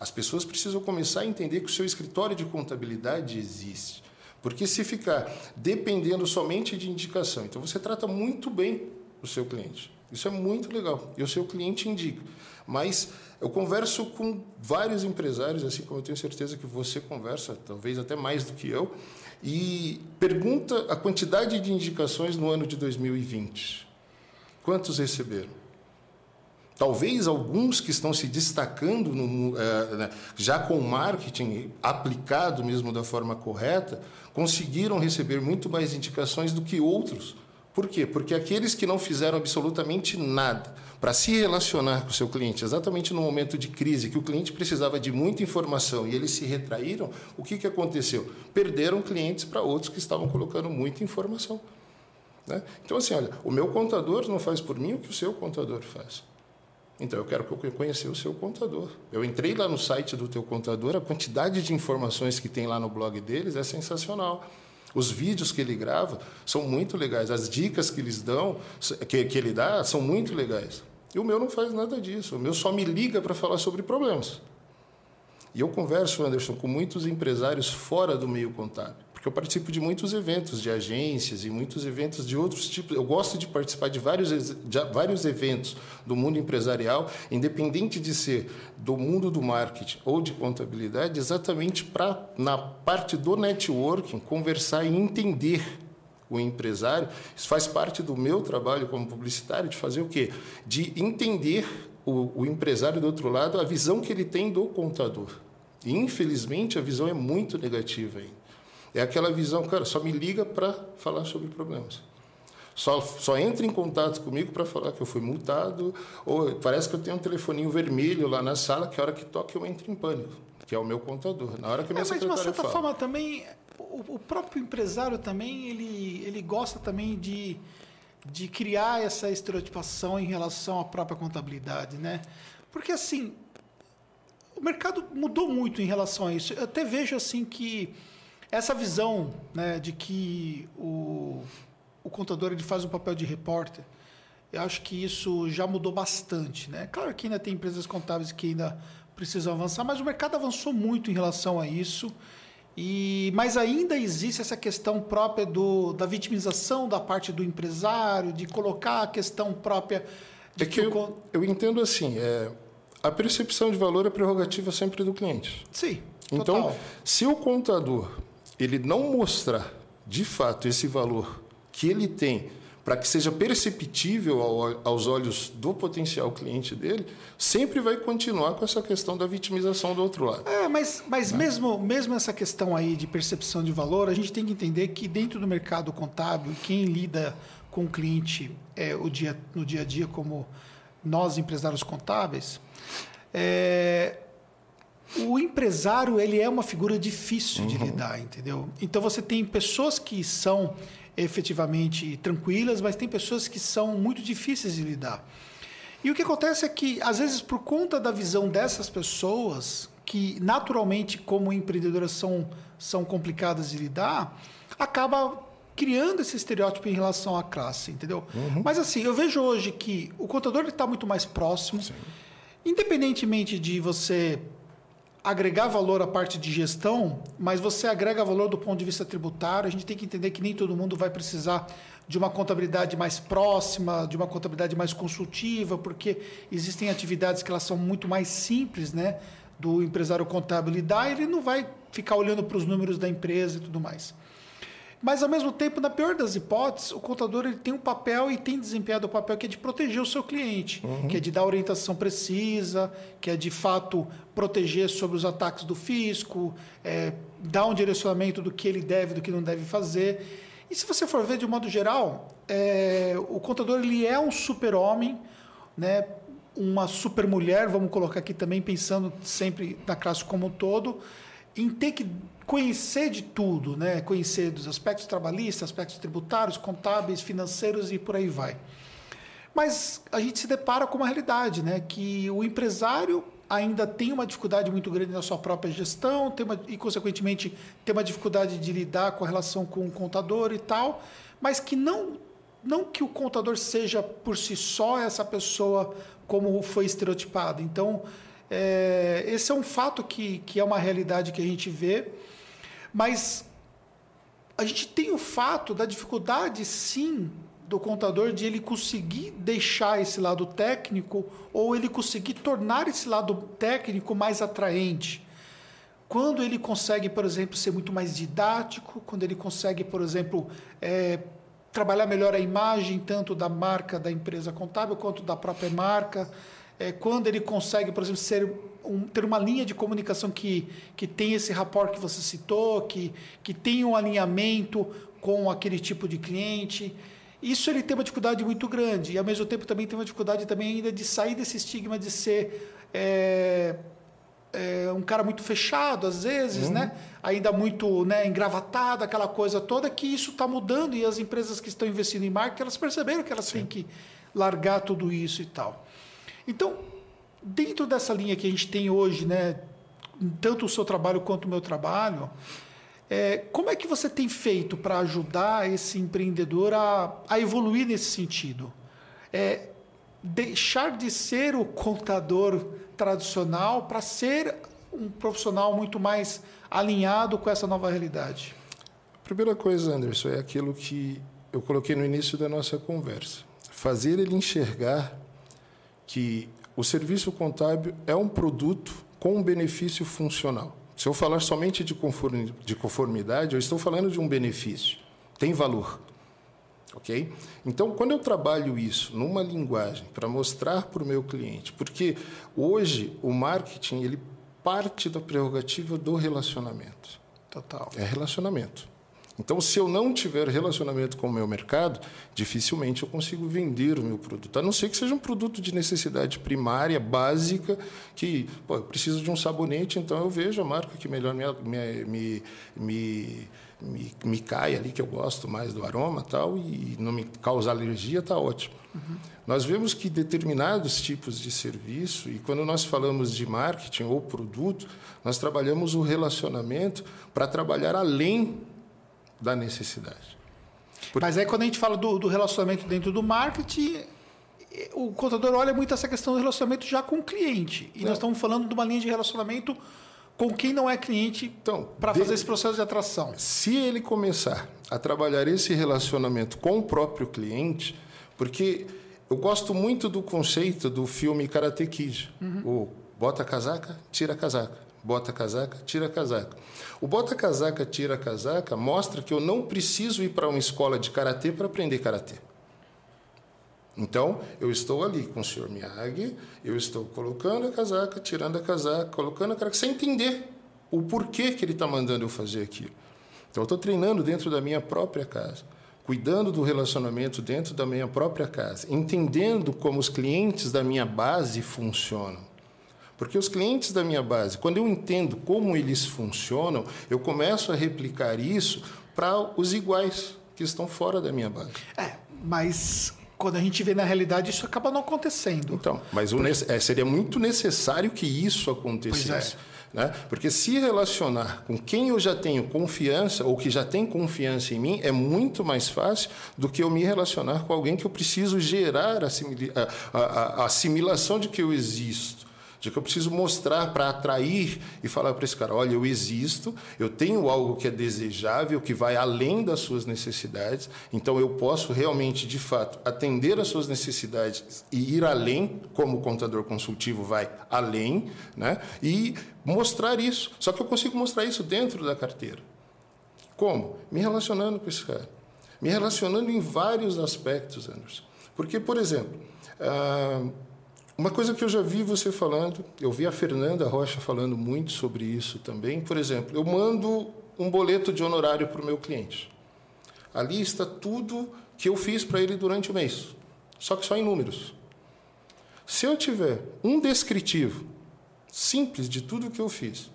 As pessoas precisam começar a entender que o seu escritório de contabilidade existe. Porque se ficar dependendo somente de indicação, então você trata muito bem o seu cliente. Isso é muito legal. E o seu cliente indica. Mas eu converso com vários empresários, assim como eu tenho certeza que você conversa, talvez até mais do que eu, e pergunta a quantidade de indicações no ano de 2020. Quantos receberam? Talvez alguns que estão se destacando, no, é, já com marketing aplicado mesmo da forma correta, conseguiram receber muito mais indicações do que outros por quê? Porque aqueles que não fizeram absolutamente nada para se relacionar com o seu cliente, exatamente no momento de crise, que o cliente precisava de muita informação e eles se retraíram, o que, que aconteceu? Perderam clientes para outros que estavam colocando muita informação. Né? Então, assim, olha, o meu contador não faz por mim o que o seu contador faz. Então, eu quero que eu conheça o seu contador. Eu entrei lá no site do teu contador, a quantidade de informações que tem lá no blog deles é sensacional. Os vídeos que ele grava são muito legais. As dicas que eles dão, que, que ele dá, são muito legais. E o meu não faz nada disso. O meu só me liga para falar sobre problemas. E eu converso, Anderson, com muitos empresários fora do meio contábil porque eu participo de muitos eventos de agências e muitos eventos de outros tipos. Eu gosto de participar de vários, de vários eventos do mundo empresarial, independente de ser do mundo do marketing ou de contabilidade, exatamente para, na parte do networking, conversar e entender o empresário. Isso faz parte do meu trabalho como publicitário, de fazer o quê? De entender o, o empresário do outro lado, a visão que ele tem do contador. E, infelizmente, a visão é muito negativa ainda. É aquela visão, cara, só me liga para falar sobre problemas. Só, só entra em contato comigo para falar que eu fui multado, ou parece que eu tenho um telefoninho vermelho lá na sala, que a hora que toca eu entro em pânico, que é o meu contador. Na hora que a minha é, mas de uma certa fala, forma também, o, o, próprio empresário também, ele, ele gosta também de, de criar essa estereotipação em relação à própria contabilidade, né? Porque assim, o mercado mudou muito em relação a isso. Eu até vejo assim que essa visão né, de que o, o contador ele faz o papel de repórter, eu acho que isso já mudou bastante. Né? Claro que ainda tem empresas contábeis que ainda precisam avançar, mas o mercado avançou muito em relação a isso. E, mas ainda existe essa questão própria do, da vitimização da parte do empresário, de colocar a questão própria. De é que, que eu, o... eu entendo assim, é, a percepção de valor é prerrogativa sempre do cliente. Sim. Então, se o contador ele não mostrar de fato esse valor que ele tem para que seja perceptível ao, aos olhos do potencial cliente dele, sempre vai continuar com essa questão da vitimização do outro lado. É, mas, mas né? mesmo, mesmo essa questão aí de percepção de valor, a gente tem que entender que dentro do mercado contábil, quem lida com o cliente é, o dia, no dia a dia, como nós, empresários contábeis, é, o empresário ele é uma figura difícil de lidar, entendeu? Então você tem pessoas que são efetivamente tranquilas, mas tem pessoas que são muito difíceis de lidar. E o que acontece é que, às vezes, por conta da visão dessas pessoas, que naturalmente, como empreendedoras, são, são complicadas de lidar, acaba criando esse estereótipo em relação à classe, entendeu? Mas assim, eu vejo hoje que o contador está muito mais próximo. Sim. Independentemente de você agregar valor à parte de gestão, mas você agrega valor do ponto de vista tributário, a gente tem que entender que nem todo mundo vai precisar de uma contabilidade mais próxima, de uma contabilidade mais consultiva, porque existem atividades que elas são muito mais simples, né, do empresário contábil lidar, ele não vai ficar olhando para os números da empresa e tudo mais. Mas, ao mesmo tempo, na pior das hipóteses, o contador ele tem um papel e tem desempenhado o papel que é de proteger o seu cliente, que é de dar orientação precisa, que é de fato proteger sobre os ataques do fisco, é, dar um direcionamento do que ele deve, do que não deve fazer. E se você for ver de um modo geral, é, o contador ele é um super-homem, né? uma super-mulher, vamos colocar aqui também, pensando sempre na classe como um todo, em ter que conhecer de tudo, né? conhecer dos aspectos trabalhistas, aspectos tributários, contábeis, financeiros e por aí vai. Mas a gente se depara com uma realidade, né? que o empresário ainda tem uma dificuldade muito grande na sua própria gestão tem uma, e, consequentemente, tem uma dificuldade de lidar com a relação com o contador e tal, mas que não, não que o contador seja por si só essa pessoa como foi estereotipado. Então, é, esse é um fato que, que é uma realidade que a gente vê, mas a gente tem o fato da dificuldade, sim, do contador de ele conseguir deixar esse lado técnico ou ele conseguir tornar esse lado técnico mais atraente. Quando ele consegue, por exemplo, ser muito mais didático, quando ele consegue, por exemplo, é, trabalhar melhor a imagem tanto da marca da empresa contábil quanto da própria marca, é, quando ele consegue, por exemplo, ser um, ter uma linha de comunicação que, que tem esse rapport que você citou, que, que tem um alinhamento com aquele tipo de cliente. Isso ele tem uma dificuldade muito grande e ao mesmo tempo também tem uma dificuldade também ainda de sair desse estigma de ser é, é, um cara muito fechado às vezes, Uhum. né? Ainda muito né, engravatado, aquela coisa toda que isso está mudando e as empresas que estão investindo em marketing elas perceberam que elas têm que largar tudo isso e tal. Então, dentro dessa linha que a gente tem hoje, né, tanto o seu trabalho quanto o meu trabalho, é, como é que você tem feito para ajudar esse empreendedor a, a evoluir nesse sentido? É, deixar de ser o contador tradicional para ser um profissional muito mais alinhado com essa nova realidade? Primeira coisa, Anderson, é aquilo que eu coloquei no início da nossa conversa. Fazer ele enxergar que o serviço contábil é um produto com um benefício funcional. Se eu falar somente de conformi- de conformidade, eu estou falando de um benefício. Tem valor. Ok? Então, quando eu trabalho isso numa linguagem para mostrar para o meu cliente, porque hoje o marketing ele parte da prerrogativa do relacionamento. Total. É relacionamento. Então, se eu não tiver relacionamento com o meu mercado, dificilmente eu consigo vender o meu produto. A não ser que seja um produto de necessidade primária, básica, que pô, eu preciso de um sabonete, então eu vejo a marca que melhor me, me, me, me, me, cai ali, que eu gosto mais do aroma tal, e não me causa alergia, está ótimo. Nós vemos que determinados tipos de serviço, e quando nós falamos de marketing ou produto, nós trabalhamos o relacionamento para trabalhar além da necessidade. Mas aí quando a gente fala do, do relacionamento dentro do marketing, o contador olha muito essa questão do relacionamento já com o cliente. E É. nós estamos falando de uma linha de relacionamento com quem não é cliente Então, para fazer esse processo de atração. Se ele começar a trabalhar esse relacionamento com o próprio cliente, porque eu gosto muito do conceito do filme Karate Kid, o bota a casaca, tira a casaca, bota a casaca, tira a casaca. O bota a casaca, tira a casaca mostra que eu não preciso ir para uma escola de karatê para aprender karatê. Então, eu estou ali com o senhor Miyagi, eu estou colocando a casaca, tirando a casaca, colocando a casaca, sem entender o porquê que ele está mandando eu fazer aquilo. Então, eu estou treinando dentro da minha própria casa, cuidando do relacionamento dentro da minha própria casa, entendendo como os clientes da minha base funcionam. Porque os clientes da minha base, quando eu entendo como eles funcionam, eu começo a replicar isso para os iguais que estão fora da minha base. É, mas quando a gente vê na realidade, isso acaba não acontecendo. Então, mas o, é, seria muito necessário que isso acontecesse. Né? Porque se relacionar com quem eu já tenho confiança ou que já tem confiança em mim é muito mais fácil do que eu me relacionar com alguém que eu preciso gerar a, a, a, a assimilação de que eu existo de que eu preciso mostrar para atrair e falar para esse cara: olha, eu existo, eu tenho algo que é desejável, que vai além das suas necessidades, então eu posso realmente, de fato, atender às suas necessidades e ir além, como o contador consultivo vai além, né? e mostrar isso. Só que eu consigo mostrar isso dentro da carteira. Como? Me relacionando com esse cara. Me relacionando em vários aspectos, Anderson. Porque, por exemplo, ah, uma coisa que eu já vi você falando, eu vi a Fernanda Rocha falando muito sobre isso também. Por exemplo, eu mando um boleto de honorário para o meu cliente. Ali está tudo que eu fiz para ele durante o mês, só que só em números. Se eu tiver um descritivo simples de tudo que eu fiz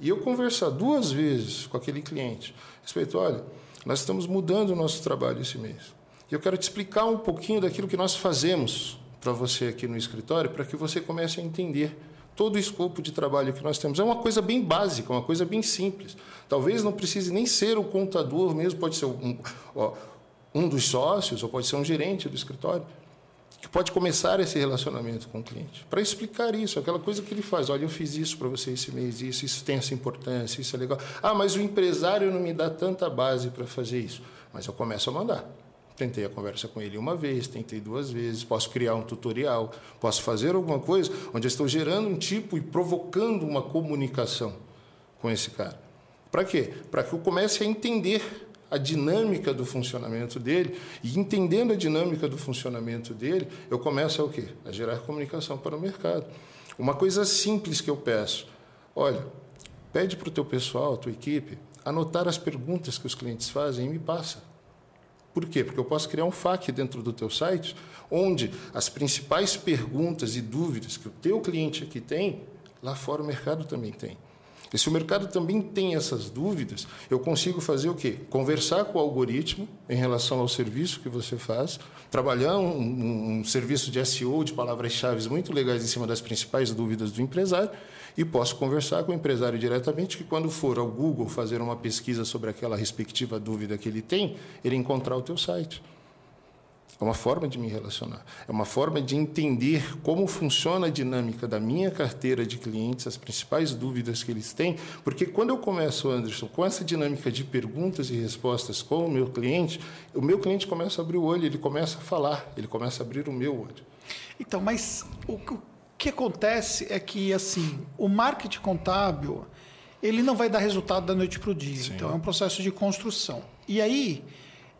e eu conversar duas vezes com aquele cliente, respeito, olha, nós estamos mudando o nosso trabalho esse mês. E eu quero te explicar um pouquinho daquilo que nós fazemos para você aqui no escritório, para que você comece a entender todo o escopo de trabalho que nós temos. É uma coisa bem básica, uma coisa bem simples. Talvez não precise nem ser o contador mesmo, pode ser um, ó, um dos sócios, ou pode ser um gerente do escritório, que pode começar esse relacionamento com o cliente, para explicar isso, aquela coisa que ele faz. Olha, eu fiz isso para você esse mês, isso, isso tem essa importância, isso é legal. Ah, mas o empresário não me dá tanta base para fazer isso. Mas eu começo a mandar. Tentei a conversa com ele uma vez, tentei duas vezes, posso criar um tutorial, posso fazer alguma coisa onde eu estou gerando um tipo e provocando uma comunicação com esse cara. Para quê? Para que eu comece a entender a dinâmica do funcionamento dele e entendendo a dinâmica do funcionamento dele, eu começo a o quê? A gerar comunicação para o mercado. Uma coisa simples que eu peço, olha, pede para o teu pessoal, a tua equipe, anotar as perguntas que os clientes fazem e me passa. Por quê? Porque eu posso criar um FAQ dentro do teu site, onde as principais perguntas e dúvidas que o teu cliente aqui tem, lá fora o mercado também tem. E se o mercado também tem essas dúvidas, eu consigo fazer o quê? Conversar com o algoritmo em relação ao serviço que você faz, trabalhar um, um, um serviço de SEO, de palavras-chave muito legais em cima das principais dúvidas do empresário, e posso conversar com o empresário diretamente que quando for ao Google fazer uma pesquisa sobre aquela respectiva dúvida que ele tem, ele encontrar o teu site. É uma forma de me relacionar. É uma forma de entender como funciona a dinâmica da minha carteira de clientes, as principais dúvidas que eles têm. Porque quando eu começo, Anderson, com essa dinâmica de perguntas e respostas com o meu cliente, o meu cliente começa a abrir o olho, ele começa a falar, ele começa a abrir o meu olho. Então, mas o, que acontece é que assim o marketing contábil ele não vai dar resultado da noite para o dia. Sim. Então é um processo de construção. E aí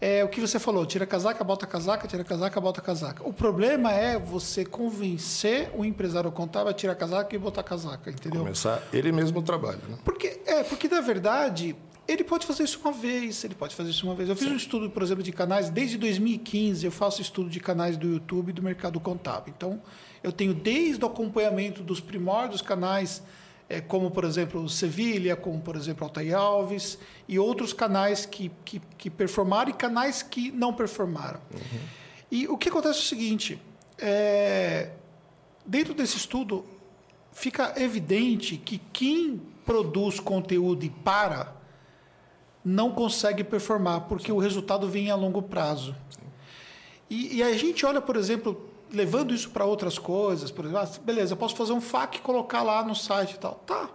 é o que você falou: tira casaca, bota casaca, tira casaca, bota casaca. O problema é você convencer o empresário contábil a tirar casaca e botar casaca, entendeu? Começar ele mesmo o trabalho, né? Porque é porque na verdade ele pode fazer isso uma vez, ele pode fazer isso uma vez. Eu fiz Sim. um estudo, por exemplo, de canais desde 2015. Eu faço estudo de canais do YouTube e do mercado contábil. Então eu tenho desde o acompanhamento dos primórdios canais, é, como, por exemplo, Sevilha, como, por exemplo, Altair Alves, e outros canais que, que, que performaram e canais que não performaram. Uhum. E o que acontece é o seguinte: é, dentro desse estudo, fica evidente que quem produz conteúdo e para não consegue performar, porque o resultado vem a longo prazo. E, e, a gente olha, por exemplo, levando isso para outras coisas, por exemplo, ah, beleza, eu posso fazer um FAQ e colocar lá no site e tal. Tá.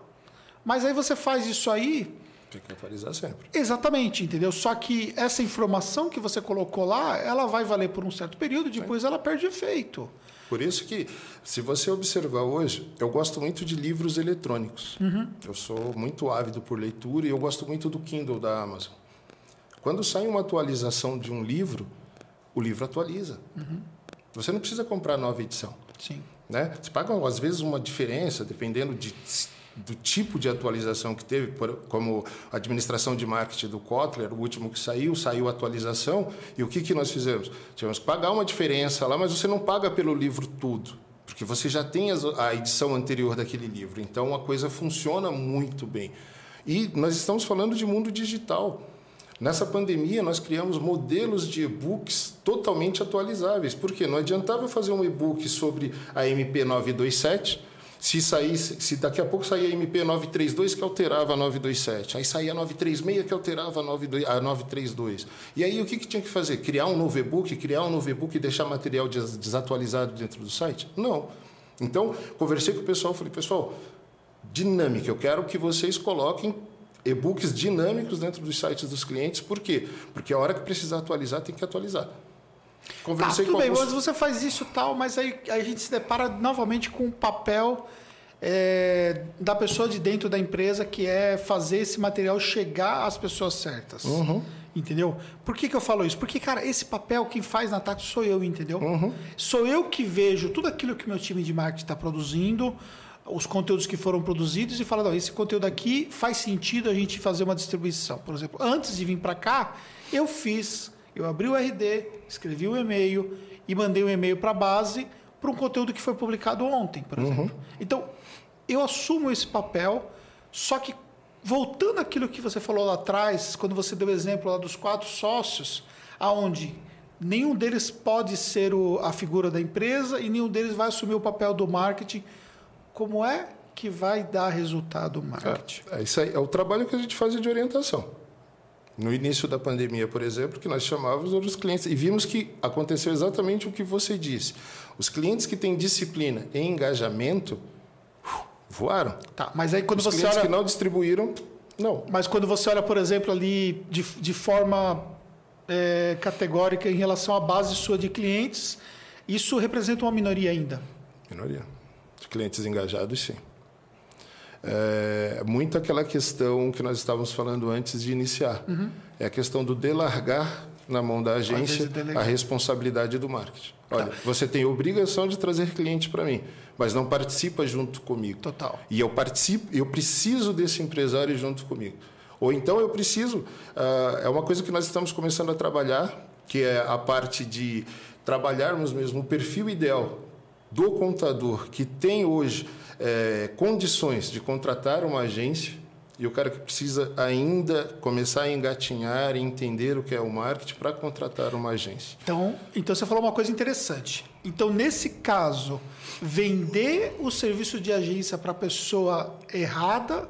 Mas aí você faz isso aí. Tem que atualizar sempre. Exatamente, entendeu? Só que essa informação que você colocou lá, ela vai valer por um certo período, depois Sim. ela perde efeito. Por isso que, se você observar hoje, eu gosto muito de livros eletrônicos. Uhum. Eu sou muito ávido por leitura e eu gosto muito do Kindle da Amazon. Quando sai uma atualização de um livro, o livro atualiza. Uhum. Você não precisa comprar nova edição. Sim. Né? Você paga, às vezes, uma diferença, dependendo de, do tipo de atualização que teve, como a administração de marketing do Kotler, o último que saiu, saiu a atualização, e o que, que nós fizemos? Tivemos que pagar uma diferença lá, mas você não paga pelo livro tudo. porque você já tem a edição anterior daquele livro. Então a coisa funciona muito bem. E nós estamos falando de mundo digital. Nessa pandemia, nós criamos modelos de e-books totalmente atualizáveis. Por quê? Não adiantava fazer um e-book sobre a MP927 se saísse, se daqui a pouco saía a MP 932 que alterava a 927, aí saía a 936 que alterava a, 92, a 932. E aí o que, que tinha que fazer? Criar um novo e-book, criar um novo e-book e deixar material desatualizado dentro do site? Não. Então, conversei com o pessoal, falei, pessoal, dinâmica, eu quero que vocês coloquem e-books dinâmicos dentro dos sites dos clientes, por quê? Porque a hora que precisar atualizar, tem que atualizar. Conversei tá, tudo bem, alguns... mas você faz isso tal, mas aí a gente se depara novamente com o papel é, da pessoa de dentro da empresa que é fazer esse material chegar às pessoas certas. Uhum. Entendeu? Por que, que eu falo isso? Porque, cara, esse papel quem faz na TAC sou eu, entendeu? Uhum. Sou eu que vejo tudo aquilo que meu time de marketing está produzindo, os conteúdos que foram produzidos e falo, não, esse conteúdo aqui faz sentido a gente fazer uma distribuição. Por exemplo, antes de vir para cá, eu fiz eu abri o RD, escrevi o um e-mail e mandei o um e-mail para a base para um conteúdo que foi publicado ontem, por uhum. exemplo. Então, eu assumo esse papel, só que voltando àquilo que você falou lá atrás, quando você deu o exemplo lá dos quatro sócios, aonde nenhum deles pode ser o, a figura da empresa e nenhum deles vai assumir o papel do marketing. Como é que vai dar resultado o marketing? É, é isso aí, é o trabalho que a gente faz de orientação. No início da pandemia, por exemplo, que nós chamávamos os clientes e vimos que aconteceu exatamente o que você disse. Os clientes que têm disciplina e engajamento voaram. Tá, mas aí quando os você clientes olha... que não distribuíram, não. Mas quando você olha, por exemplo, ali de, de forma é, categórica em relação à base sua de clientes, isso representa uma minoria ainda? Minoria. Clientes engajados, sim. É muito aquela questão que nós estávamos falando antes de iniciar. Uhum. É a questão do delargar na mão da agência a responsabilidade do marketing. Olha, tá. você tem obrigação de trazer cliente para mim, mas não participa junto comigo. Total. E eu participo, eu preciso desse empresário junto comigo. Ou então eu preciso, uh, é uma coisa que nós estamos começando a trabalhar, que é a parte de trabalharmos mesmo o perfil ideal do contador que tem hoje é, condições de contratar uma agência e o cara que precisa ainda começar a engatinhar e entender o que é o marketing para contratar uma agência. Então, então você falou uma coisa interessante. Então, nesse caso, vender o serviço de agência para a pessoa errada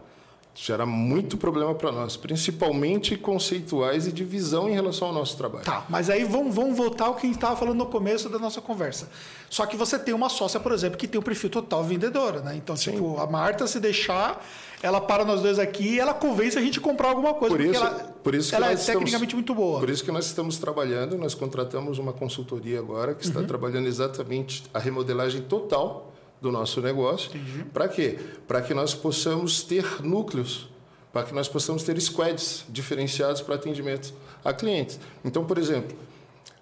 gera muito problema para nós, principalmente conceituais e de visão em relação ao nosso trabalho. Tá, mas aí vamos, vamos voltar ao que a gente estava falando no começo da nossa conversa. Só que você tem uma sócia, por exemplo, que tem um perfil total vendedora, né? Então, Sim. tipo, a Marta, se deixar, ela para nós dois aqui e ela convence a gente a comprar alguma coisa, por isso, ela, por isso que ela é tecnicamente muito boa. Por isso que nós estamos trabalhando, nós contratamos uma consultoria agora que está uhum. trabalhando exatamente a remodelagem total do nosso negócio. Para quê? Para que nós possamos ter núcleos, para que nós possamos ter squads diferenciados para atendimento a clientes. Então, por exemplo,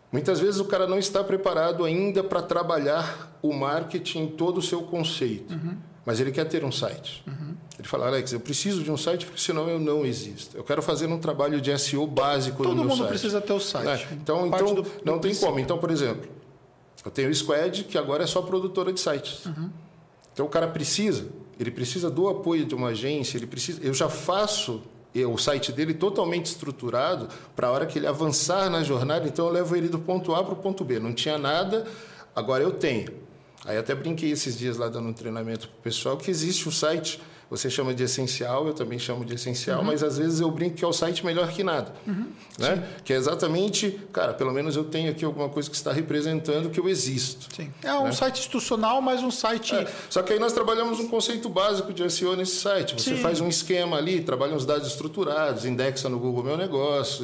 muitas vezes o cara não está preparado ainda para trabalhar o marketing todo o seu conceito, uhum. mas ele quer ter um site. Uhum. Ele fala, Alex, eu preciso de um site porque senão eu não existo. Eu quero fazer um trabalho de SEO básico todo no meu site. Todo mundo precisa ter o site. É. Então, então do, não do tem como. Então, por exemplo, eu tenho o Squad, que agora é só produtora de sites. Uhum. Então o cara precisa, ele precisa do apoio de uma agência, ele precisa. Eu já faço o site dele totalmente estruturado para a hora que ele avançar na jornada, então eu levo ele do ponto A para o ponto B. Não tinha nada, agora eu tenho. Aí até brinquei esses dias lá dando um treinamento para o pessoal que existe o site você chama de essencial, eu também chamo de essencial, uhum. mas às vezes eu brinco que é o site melhor que nada. Uhum. Né? Que é exatamente, cara, pelo menos eu tenho aqui alguma coisa que está representando que eu existo. Sim. É um né? site institucional, mas um site. É. Só que aí nós trabalhamos um conceito básico de SEO nesse site. Você Sim. faz um esquema ali, trabalha os dados estruturados, indexa no Google Meu Negócio,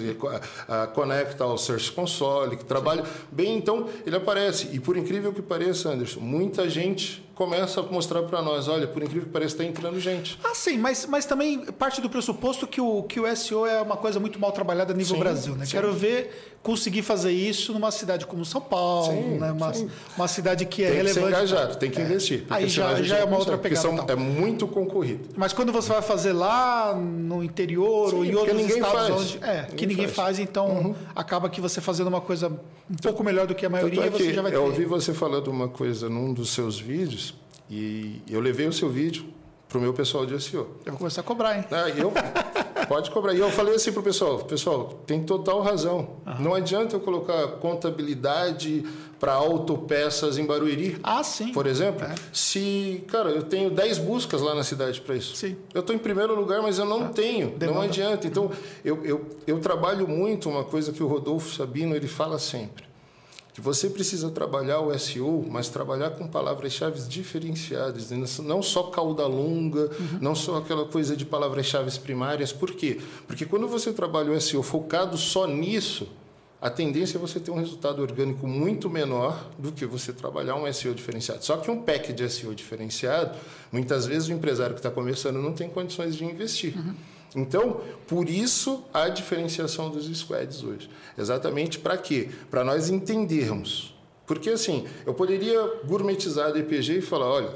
conecta ao Search Console, que trabalha Sim. bem, então ele aparece. E por incrível que pareça, Anderson, muita gente começa a mostrar para nós, olha, por incrível que pareça, está entrando gente. Ah, sim, mas, mas também parte do pressuposto que o, que o SEO é uma coisa muito mal trabalhada a nível Sim, Brasil. Né? sim. Quero ver conseguir fazer isso numa cidade como São Paulo, Sim, né? uma, uma cidade que é tem que ser relevante. engajado, tem que investir. porque Aí já- já é uma outra pegada, são-. É muito concorrido. Mas quando você vai fazer lá no interior ou em outros ninguém estados faz. onde. É, que Ninguém ninguém faz, faz. Uhum. então acaba que você fazendo uma coisa um pouco melhor do que a maioria, Tanto é você que já vai ter. eu ouvi você falando uma coisa num dos seus vídeos e eu levei o seu vídeo para o meu pessoal de SEO. Eu vou começar a cobrar, hein? Ah, eu, pode cobrar. E eu falei assim pro pessoal, pessoal, tem total razão. Não adianta eu colocar contabilidade para autopeças em Barueri, Ah, sim. por exemplo, É. se, cara, eu tenho 10 buscas lá na cidade para isso. Sim. Eu estou em primeiro lugar, mas eu não tenho. Não Demanda. adianta. Então, eu, eu, eu trabalho muito uma coisa que o Rodolfo Sabino ele fala sempre. Que você precisa trabalhar o SEO, mas trabalhar com palavras-chave diferenciadas, né? não só cauda longa, não só aquela coisa de palavras-chave primárias. Por quê? Porque quando você trabalha o SEO focado só nisso, a tendência é você ter um resultado orgânico muito menor do que você trabalhar um SEO diferenciado. Só que um pack de SEO diferenciado, muitas vezes o empresário que está começando não tem condições de investir. Então, por isso a diferenciação dos squads hoje. Exatamente para quê? Para nós entendermos. Porque assim, eu poderia gourmetizar a DPG e falar, olha,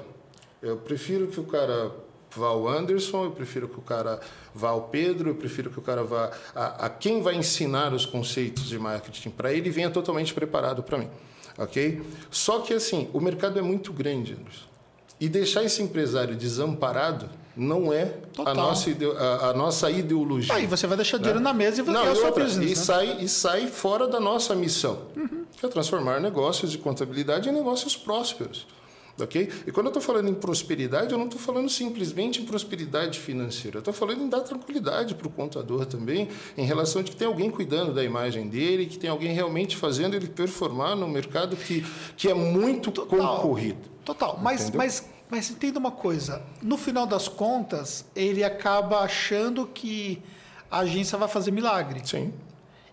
eu prefiro que o cara vá ao Anderson, eu prefiro que o cara vá ao Pedro, eu prefiro que o cara vá a, a quem vai ensinar os conceitos de marketing para ele venha totalmente preparado para mim, ok? Só que assim, o mercado é muito grande, Anderson. E deixar esse empresário desamparado não é a Total. nossa, a, a nossa ideologia. Aí você vai deixar dinheiro na mesa e vai Não, e, seu outra, business. e, né? sai, e sai fora da nossa missão, que é transformar negócios de contabilidade em negócios prósperos. Ok? E quando eu estou falando em prosperidade, eu não estou falando simplesmente em prosperidade financeira. Eu estou falando em dar tranquilidade para o contador também, em relação de que tem alguém cuidando da imagem dele, que tem alguém realmente fazendo ele performar no mercado que, que é muito concorrido. Total. Mas, Entendeu? mas, mas entenda uma coisa. No final das contas, ele acaba achando que a agência vai fazer milagre. Sim.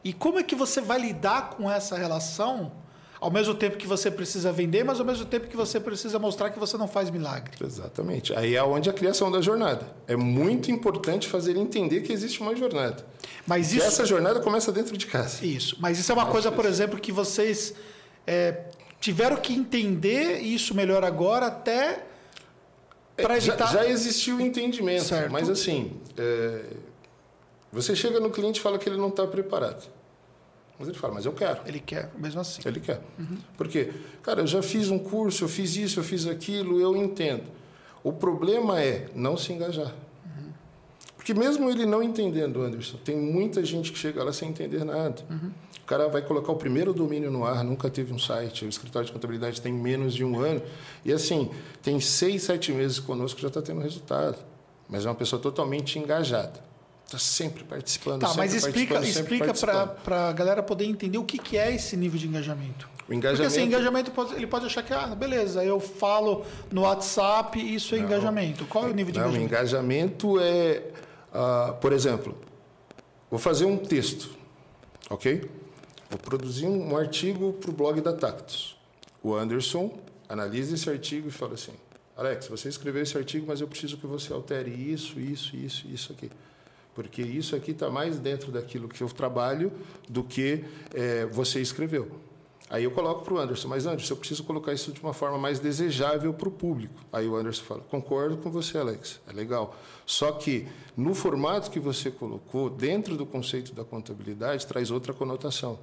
E como é que você vai lidar com essa relação ao mesmo tempo que você precisa vender, mas ao mesmo tempo que você precisa mostrar que você não faz milagre? Exatamente. Aí é onde a criação da jornada. É muito importante fazer ele entender que existe uma jornada. Mas E isso, essa jornada começa dentro de casa. isso. Mas isso é uma coisa, por exemplo, que vocês é, tiveram que entender isso melhor agora até para É, já- evitar. Já, existiu o entendimento, Certo. mas assim, é, você chega no cliente e fala que ele não está preparado. Mas ele fala, mas eu quero. Ele quer, mesmo assim. Ele quer. Por quê? Cara, eu já fiz um curso, eu fiz isso, eu fiz aquilo, eu entendo. O problema é não se engajar. Porque mesmo ele não entendendo, Anderson, tem muita gente que chega lá sem entender nada. O cara vai colocar o primeiro domínio no ar, nunca teve um site, o escritório de contabilidade tem menos de um ano. E assim, tem seis, sete meses conosco já está tendo resultado. Mas é uma pessoa totalmente engajada. Está sempre participando. Tá, sempre mas explica, explica para a galera poder entender o que, que é esse nível de engajamento. O Porque engajamento, assim, engajamento pode- ele pode achar que, ah, beleza, eu falo no WhatsApp, isso é engajamento. Qual é o nível de Não, engajamento? engajamento é, ah, por exemplo, vou fazer um texto, ok? Vou produzir um artigo para o blog da Tactus. O Anderson analisa esse artigo e fala assim: Alex, você escreveu esse artigo, mas eu preciso que você altere isso, isso, isso, isso aqui. Porque isso aqui está mais dentro daquilo que eu trabalho do que eh, você escreveu. Aí eu coloco para o Anderson, mas Anderson, eu preciso colocar isso de uma forma mais desejável para o público. Aí o Anderson fala, concordo com você, Alex, é legal. Só que no formato que você colocou, dentro do conceito da contabilidade, traz outra conotação.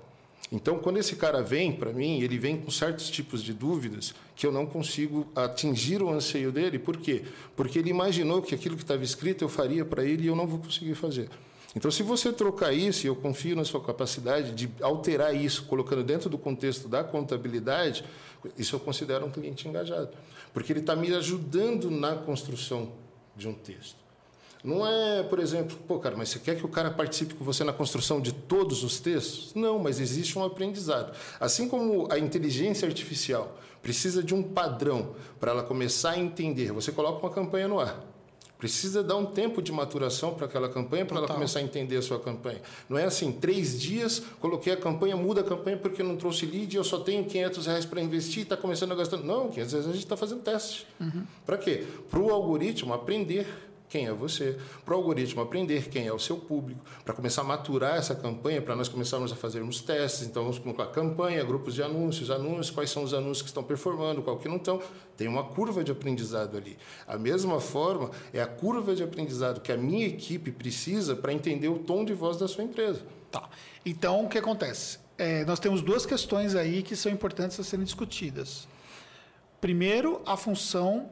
Então, quando esse cara vem para mim, ele vem com certos tipos de dúvidas que eu não consigo atingir o anseio dele. Por quê? Porque ele imaginou que aquilo que estava escrito eu faria para ele e eu não vou conseguir fazer. Então, se você trocar isso, e eu confio na sua capacidade de alterar isso, colocando dentro do contexto da contabilidade, isso eu considero um cliente engajado. Porque ele está me ajudando na construção de um texto. Não é, por exemplo, pô, cara, mas você quer que o cara participe com você na construção de todos os textos? Não, mas existe um aprendizado. Assim como a inteligência artificial precisa de um padrão para ela começar a entender, você coloca uma campanha no ar. Precisa dar um tempo de maturação para aquela campanha, para ela começar a entender a sua campanha. Não é assim, três dias, coloquei a campanha, muda a campanha porque não trouxe lead, eu só tenho 500 reais para investir, está começando a gastar. Não, 500 reais a gente está fazendo teste. Uhum. Para quê? Para o algoritmo aprender quem é você, para o algoritmo aprender quem é o seu público, para começar a maturar essa campanha, para nós começarmos a fazermos testes. Então, vamos colocar campanha, grupos de anúncios, anúncios, quais são os anúncios que estão performando, qual que não estão. Tem uma curva de aprendizado ali. A mesma forma é a curva de aprendizado que a minha equipe precisa para entender o tom de voz da sua empresa. Tá. Então, o que acontece? É, nós temos duas questões aí que são importantes a serem discutidas. Primeiro, a função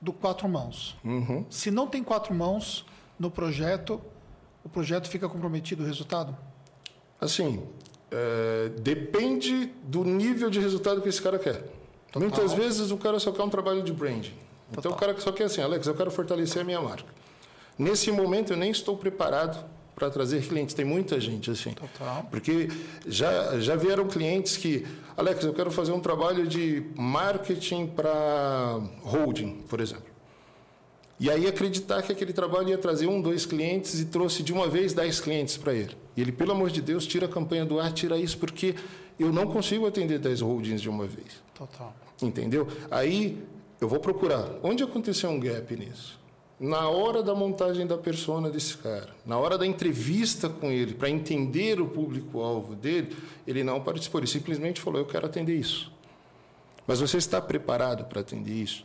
do quatro mãos. Uhum. Se não tem quatro mãos no projeto, o projeto fica comprometido o resultado? Assim, é, depende do nível de resultado que esse cara quer. Total. Muitas vezes o cara só quer um trabalho de branding. Total. Então o cara só quer assim, Alex, eu quero fortalecer a minha marca. Nesse momento eu nem estou preparado para trazer clientes. Tem muita gente assim. Total. Porque já, já vieram clientes que, Alex, eu quero fazer um trabalho de marketing para holding, por exemplo. E aí acreditar que aquele trabalho ia trazer um, dois clientes e trouxe de uma vez dez clientes para ele. E ele, pelo amor de Deus, tira a campanha do ar, tira isso, porque eu não consigo atender dez holdings de uma vez. Total. Entendeu? Aí eu vou procurar onde aconteceu um gap nisso na hora da montagem da persona desse cara, na hora da entrevista com ele, para entender o público-alvo dele, ele não participou, ele simplesmente falou: Eu quero atender isso. Mas você está preparado para atender isso?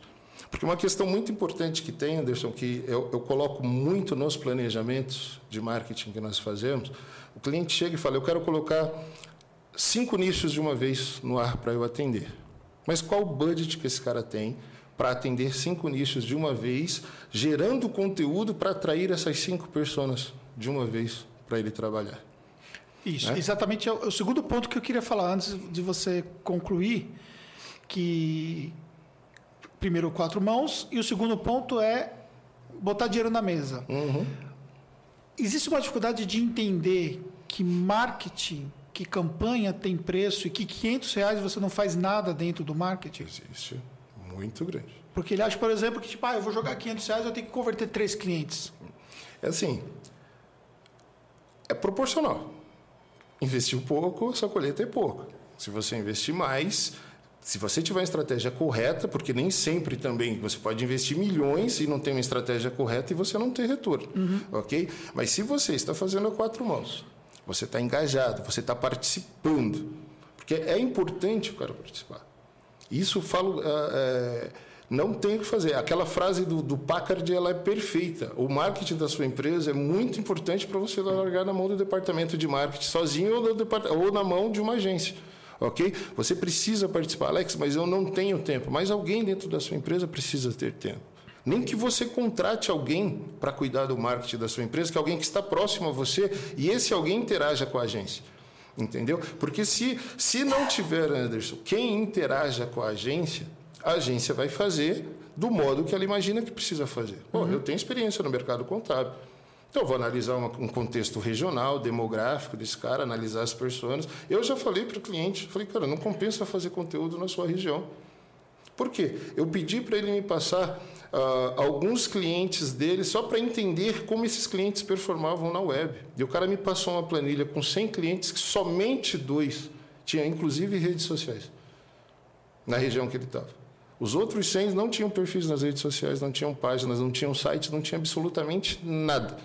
Porque uma questão muito importante que tem, Anderson, que eu, eu coloco muito nos planejamentos de marketing que nós fazemos, o cliente chega e fala: Eu quero colocar cinco nichos de uma vez no ar para eu atender. Mas qual o budget que esse cara tem? Para atender cinco nichos de uma vez, gerando conteúdo para atrair essas cinco pessoas de uma vez para ele trabalhar. Isso, né? exatamente é o, é o segundo ponto que eu queria falar antes de você concluir, que primeiro quatro mãos e o segundo ponto é botar dinheiro na mesa. Uhum. Existe uma dificuldade de entender que marketing, que campanha tem preço e que 500 reais você não faz nada dentro do marketing? Existe. Muito grande. Porque ele acha, por exemplo, que tipo, ah, eu vou jogar 500 reais, eu tenho que converter três clientes. É assim, é proporcional. Investiu pouco, sua colheita é pouco. Se você investir mais, se você tiver uma estratégia correta, porque nem sempre também você pode investir milhões e não tem uma estratégia correta e você não tem retorno, uhum. ok? Mas se você está fazendo a quatro mãos, você está engajado, você está participando, porque é importante o cara participar. Isso falo, é, não tem o que fazer. Aquela frase do, do Packard ela é perfeita. O marketing da sua empresa é muito importante para você largar na mão do departamento de marketing sozinho ou, ou na mão de uma agência. Ok? Você precisa participar, Alex, mas eu não tenho tempo. Mas alguém dentro da sua empresa precisa ter tempo. Nem que você contrate alguém para cuidar do marketing da sua empresa, que é alguém que está próximo a você e esse alguém interaja com a agência. Entendeu? Porque se, se não tiver, Anderson, quem interaja com a agência, a agência vai fazer do modo que ela imagina que precisa fazer. Bom, uhum. eu tenho experiência no mercado contábil. Então, eu vou analisar uma, um contexto regional, demográfico desse cara, analisar as pessoas. Eu já falei para o cliente, falei, cara, não compensa fazer conteúdo na sua região. Por quê? Eu pedi para ele me passar uh, alguns clientes dele só para entender como esses clientes performavam na web. E o cara me passou uma planilha com 100 clientes que somente dois tinham, inclusive, redes sociais na região que ele estava. Os outros 100 não tinham perfis nas redes sociais, não tinham páginas, não tinham sites, não tinham absolutamente nada.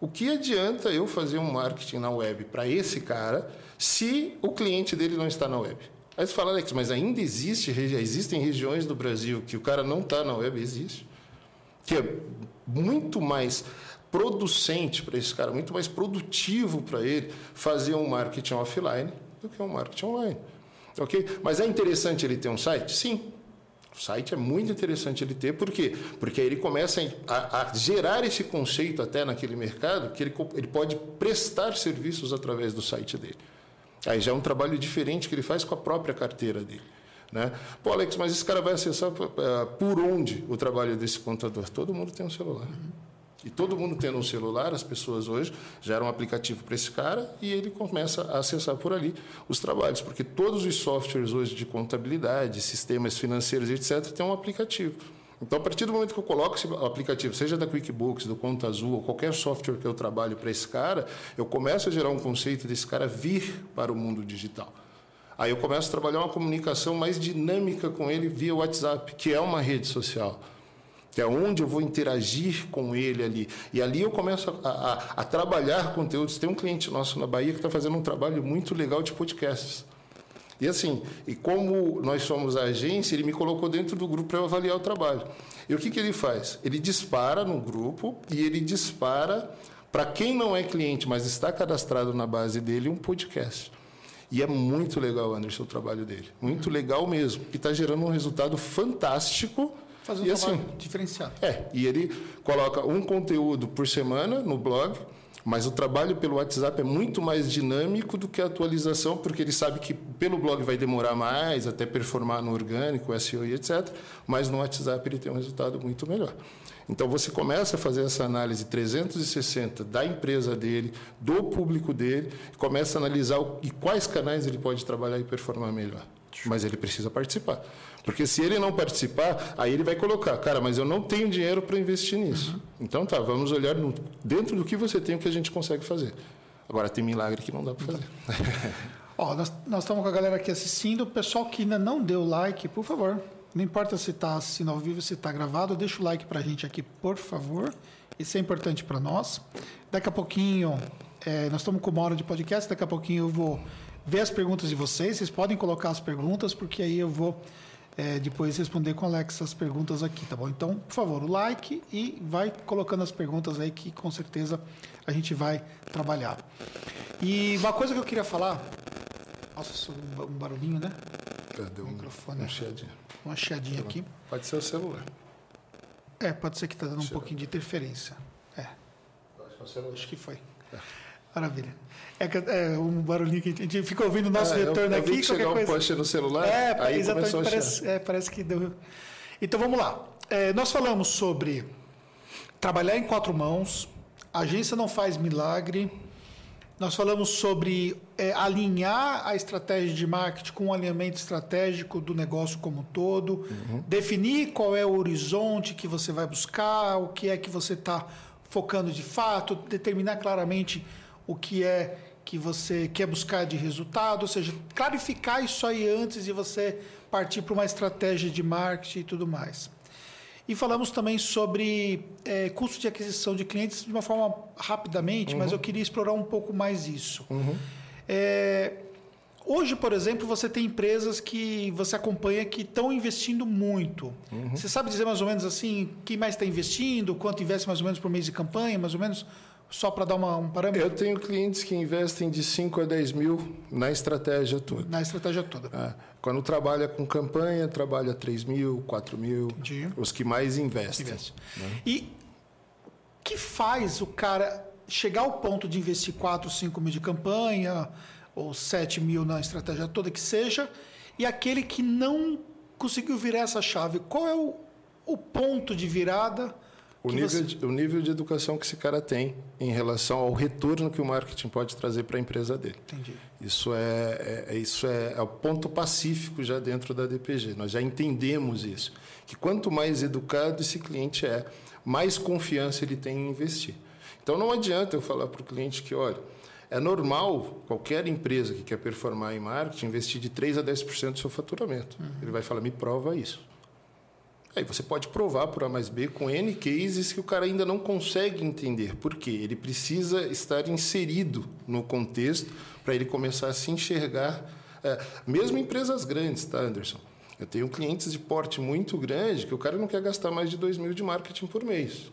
O que adianta eu fazer um marketing na web para esse cara se o cliente dele não está na web? Aí você fala, Alex, mas ainda existe, existem regiões do Brasil que o cara não está na web, existe. Que é muito mais producente para esse cara, muito mais produtivo para ele fazer um marketing offline do que um marketing online. Ok? Mas é interessante ele ter um site? Sim. O site é muito interessante ele ter, por quê? Porque aí ele começa a, a gerar esse conceito até naquele mercado que ele, ele pode prestar serviços através do site dele. Aí já é um trabalho diferente que ele faz com a própria carteira dele. Né? Pô, Alex, mas esse cara vai acessar uh, por onde o trabalho desse contador? Todo mundo tem um celular. E todo mundo tendo um celular, as pessoas hoje geram um aplicativo para esse cara e ele começa a acessar por ali os trabalhos, porque todos os softwares hoje de contabilidade, sistemas financeiros, etc., têm um aplicativo. Então, a partir do momento que eu coloco esse aplicativo, seja da QuickBooks, do Conta Azul, ou qualquer software que eu trabalho para esse cara, eu começo a gerar um conceito desse cara vir para o mundo digital. Aí eu começo a trabalhar uma comunicação mais dinâmica com ele via WhatsApp, que é uma rede social que é onde eu vou interagir com ele ali. E ali eu começo a, a, a trabalhar conteúdos. Tem um cliente nosso na Bahia que está fazendo um trabalho muito legal de podcasts. E assim, e como nós somos a agência, ele me colocou dentro do grupo para eu avaliar o trabalho. E o que, que ele faz? Ele dispara no grupo e ele dispara para quem não é cliente, mas está cadastrado na base dele, um podcast. E é muito legal, Anderson, o trabalho dele. Muito legal mesmo. E está gerando um resultado fantástico Fazer um e trabalho assim, diferenciado. É, e ele coloca um conteúdo por semana no blog, mas o trabalho pelo WhatsApp é muito mais dinâmico do que a atualização, porque ele sabe que pelo blog vai demorar mais, até performar no orgânico, SEO e etc. Mas no WhatsApp ele tem um resultado muito melhor. Então você começa a fazer essa análise 360 da empresa dele, do público dele, começa a analisar o, e quais canais ele pode trabalhar e performar melhor. Mas ele precisa participar. Porque se ele não participar, aí ele vai colocar, cara, mas eu não tenho dinheiro para investir nisso. Uhum. Então tá, vamos olhar no, dentro do que você tem o que a gente consegue fazer. Agora tem milagre que não dá para fazer. (laughs) Ó, nós, nós estamos com a galera aqui assistindo. O pessoal que ainda não deu like, por favor. Não importa se está assistindo ao vivo, se está gravado, deixa o like para a gente aqui, por favor. Isso é importante para nós. Daqui a pouquinho, é, nós estamos com uma hora de podcast, daqui a pouquinho eu vou ver as perguntas de vocês. Vocês podem colocar as perguntas, porque aí eu vou é, depois responder com o Alex as perguntas aqui, tá bom? Então, por favor, o like e vai colocando as perguntas aí que com certeza a gente vai trabalhar. E uma coisa que eu queria falar. Nossa, um barulhinho, né? Deu um microfone. Uma chiadinha. Uma chiadinha aqui. Pode ser o celular. É, pode ser que está dando um pouquinho de interferência. É. Acho que foi. É. Maravilha. É, é, um barulhinho que a gente fica ouvindo o nosso é, retorno eu, eu aqui. Que chegou um post no celular, é, aí exatamente, começou parece, é, parece que deu. Então vamos lá. É, nós falamos sobre trabalhar em quatro mãos, a agência não faz milagre. Nós falamos sobre é, alinhar a estratégia de marketing com o um alinhamento estratégico do negócio como um todo, uhum. definir qual é o horizonte que você vai buscar, o que é que você está focando de fato, determinar claramente o que é que você quer buscar de resultado, ou seja, clarificar isso aí antes de você partir para uma estratégia de marketing e tudo mais. E falamos também sobre é, custo de aquisição de clientes de uma forma rapidamente, uhum. mas eu queria explorar um pouco mais isso. Uhum. É, hoje, por exemplo, você tem empresas que você acompanha que estão investindo muito. Uhum. Você sabe dizer mais ou menos assim, quem mais está investindo, quanto investe mais ou menos por mês de campanha, mais ou menos? Só para dar uma, um parâmetro? Eu tenho clientes que investem de 5 a 10 mil na estratégia toda. Na estratégia toda. É. Quando trabalha com campanha, trabalha 3 mil, 4 mil. Entendi. Os que mais investem. Investe. Né? E que faz o cara chegar ao ponto de investir 4, 5 mil de campanha, ou 7 mil na estratégia toda que seja, e aquele que não conseguiu virar essa chave? Qual é o, o ponto de virada? O nível, você... de, o nível de educação que esse cara tem em relação ao retorno que o marketing pode trazer para a empresa dele. Entendi. Isso é, é, isso é, é o ponto pacífico já dentro da DPG. Nós já entendemos isso. Que quanto mais educado esse cliente é, mais confiança ele tem em investir. Então não adianta eu falar para o cliente que, olha, é normal qualquer empresa que quer performar em marketing investir de 3 a 10% do seu faturamento. Uhum. Ele vai falar, me prova isso. Aí você pode provar por A mais B com N cases que o cara ainda não consegue entender. Por quê? Ele precisa estar inserido no contexto para ele começar a se enxergar. É, mesmo empresas grandes, tá, Anderson? Eu tenho clientes de porte muito grande que o cara não quer gastar mais de 2 mil de marketing por mês.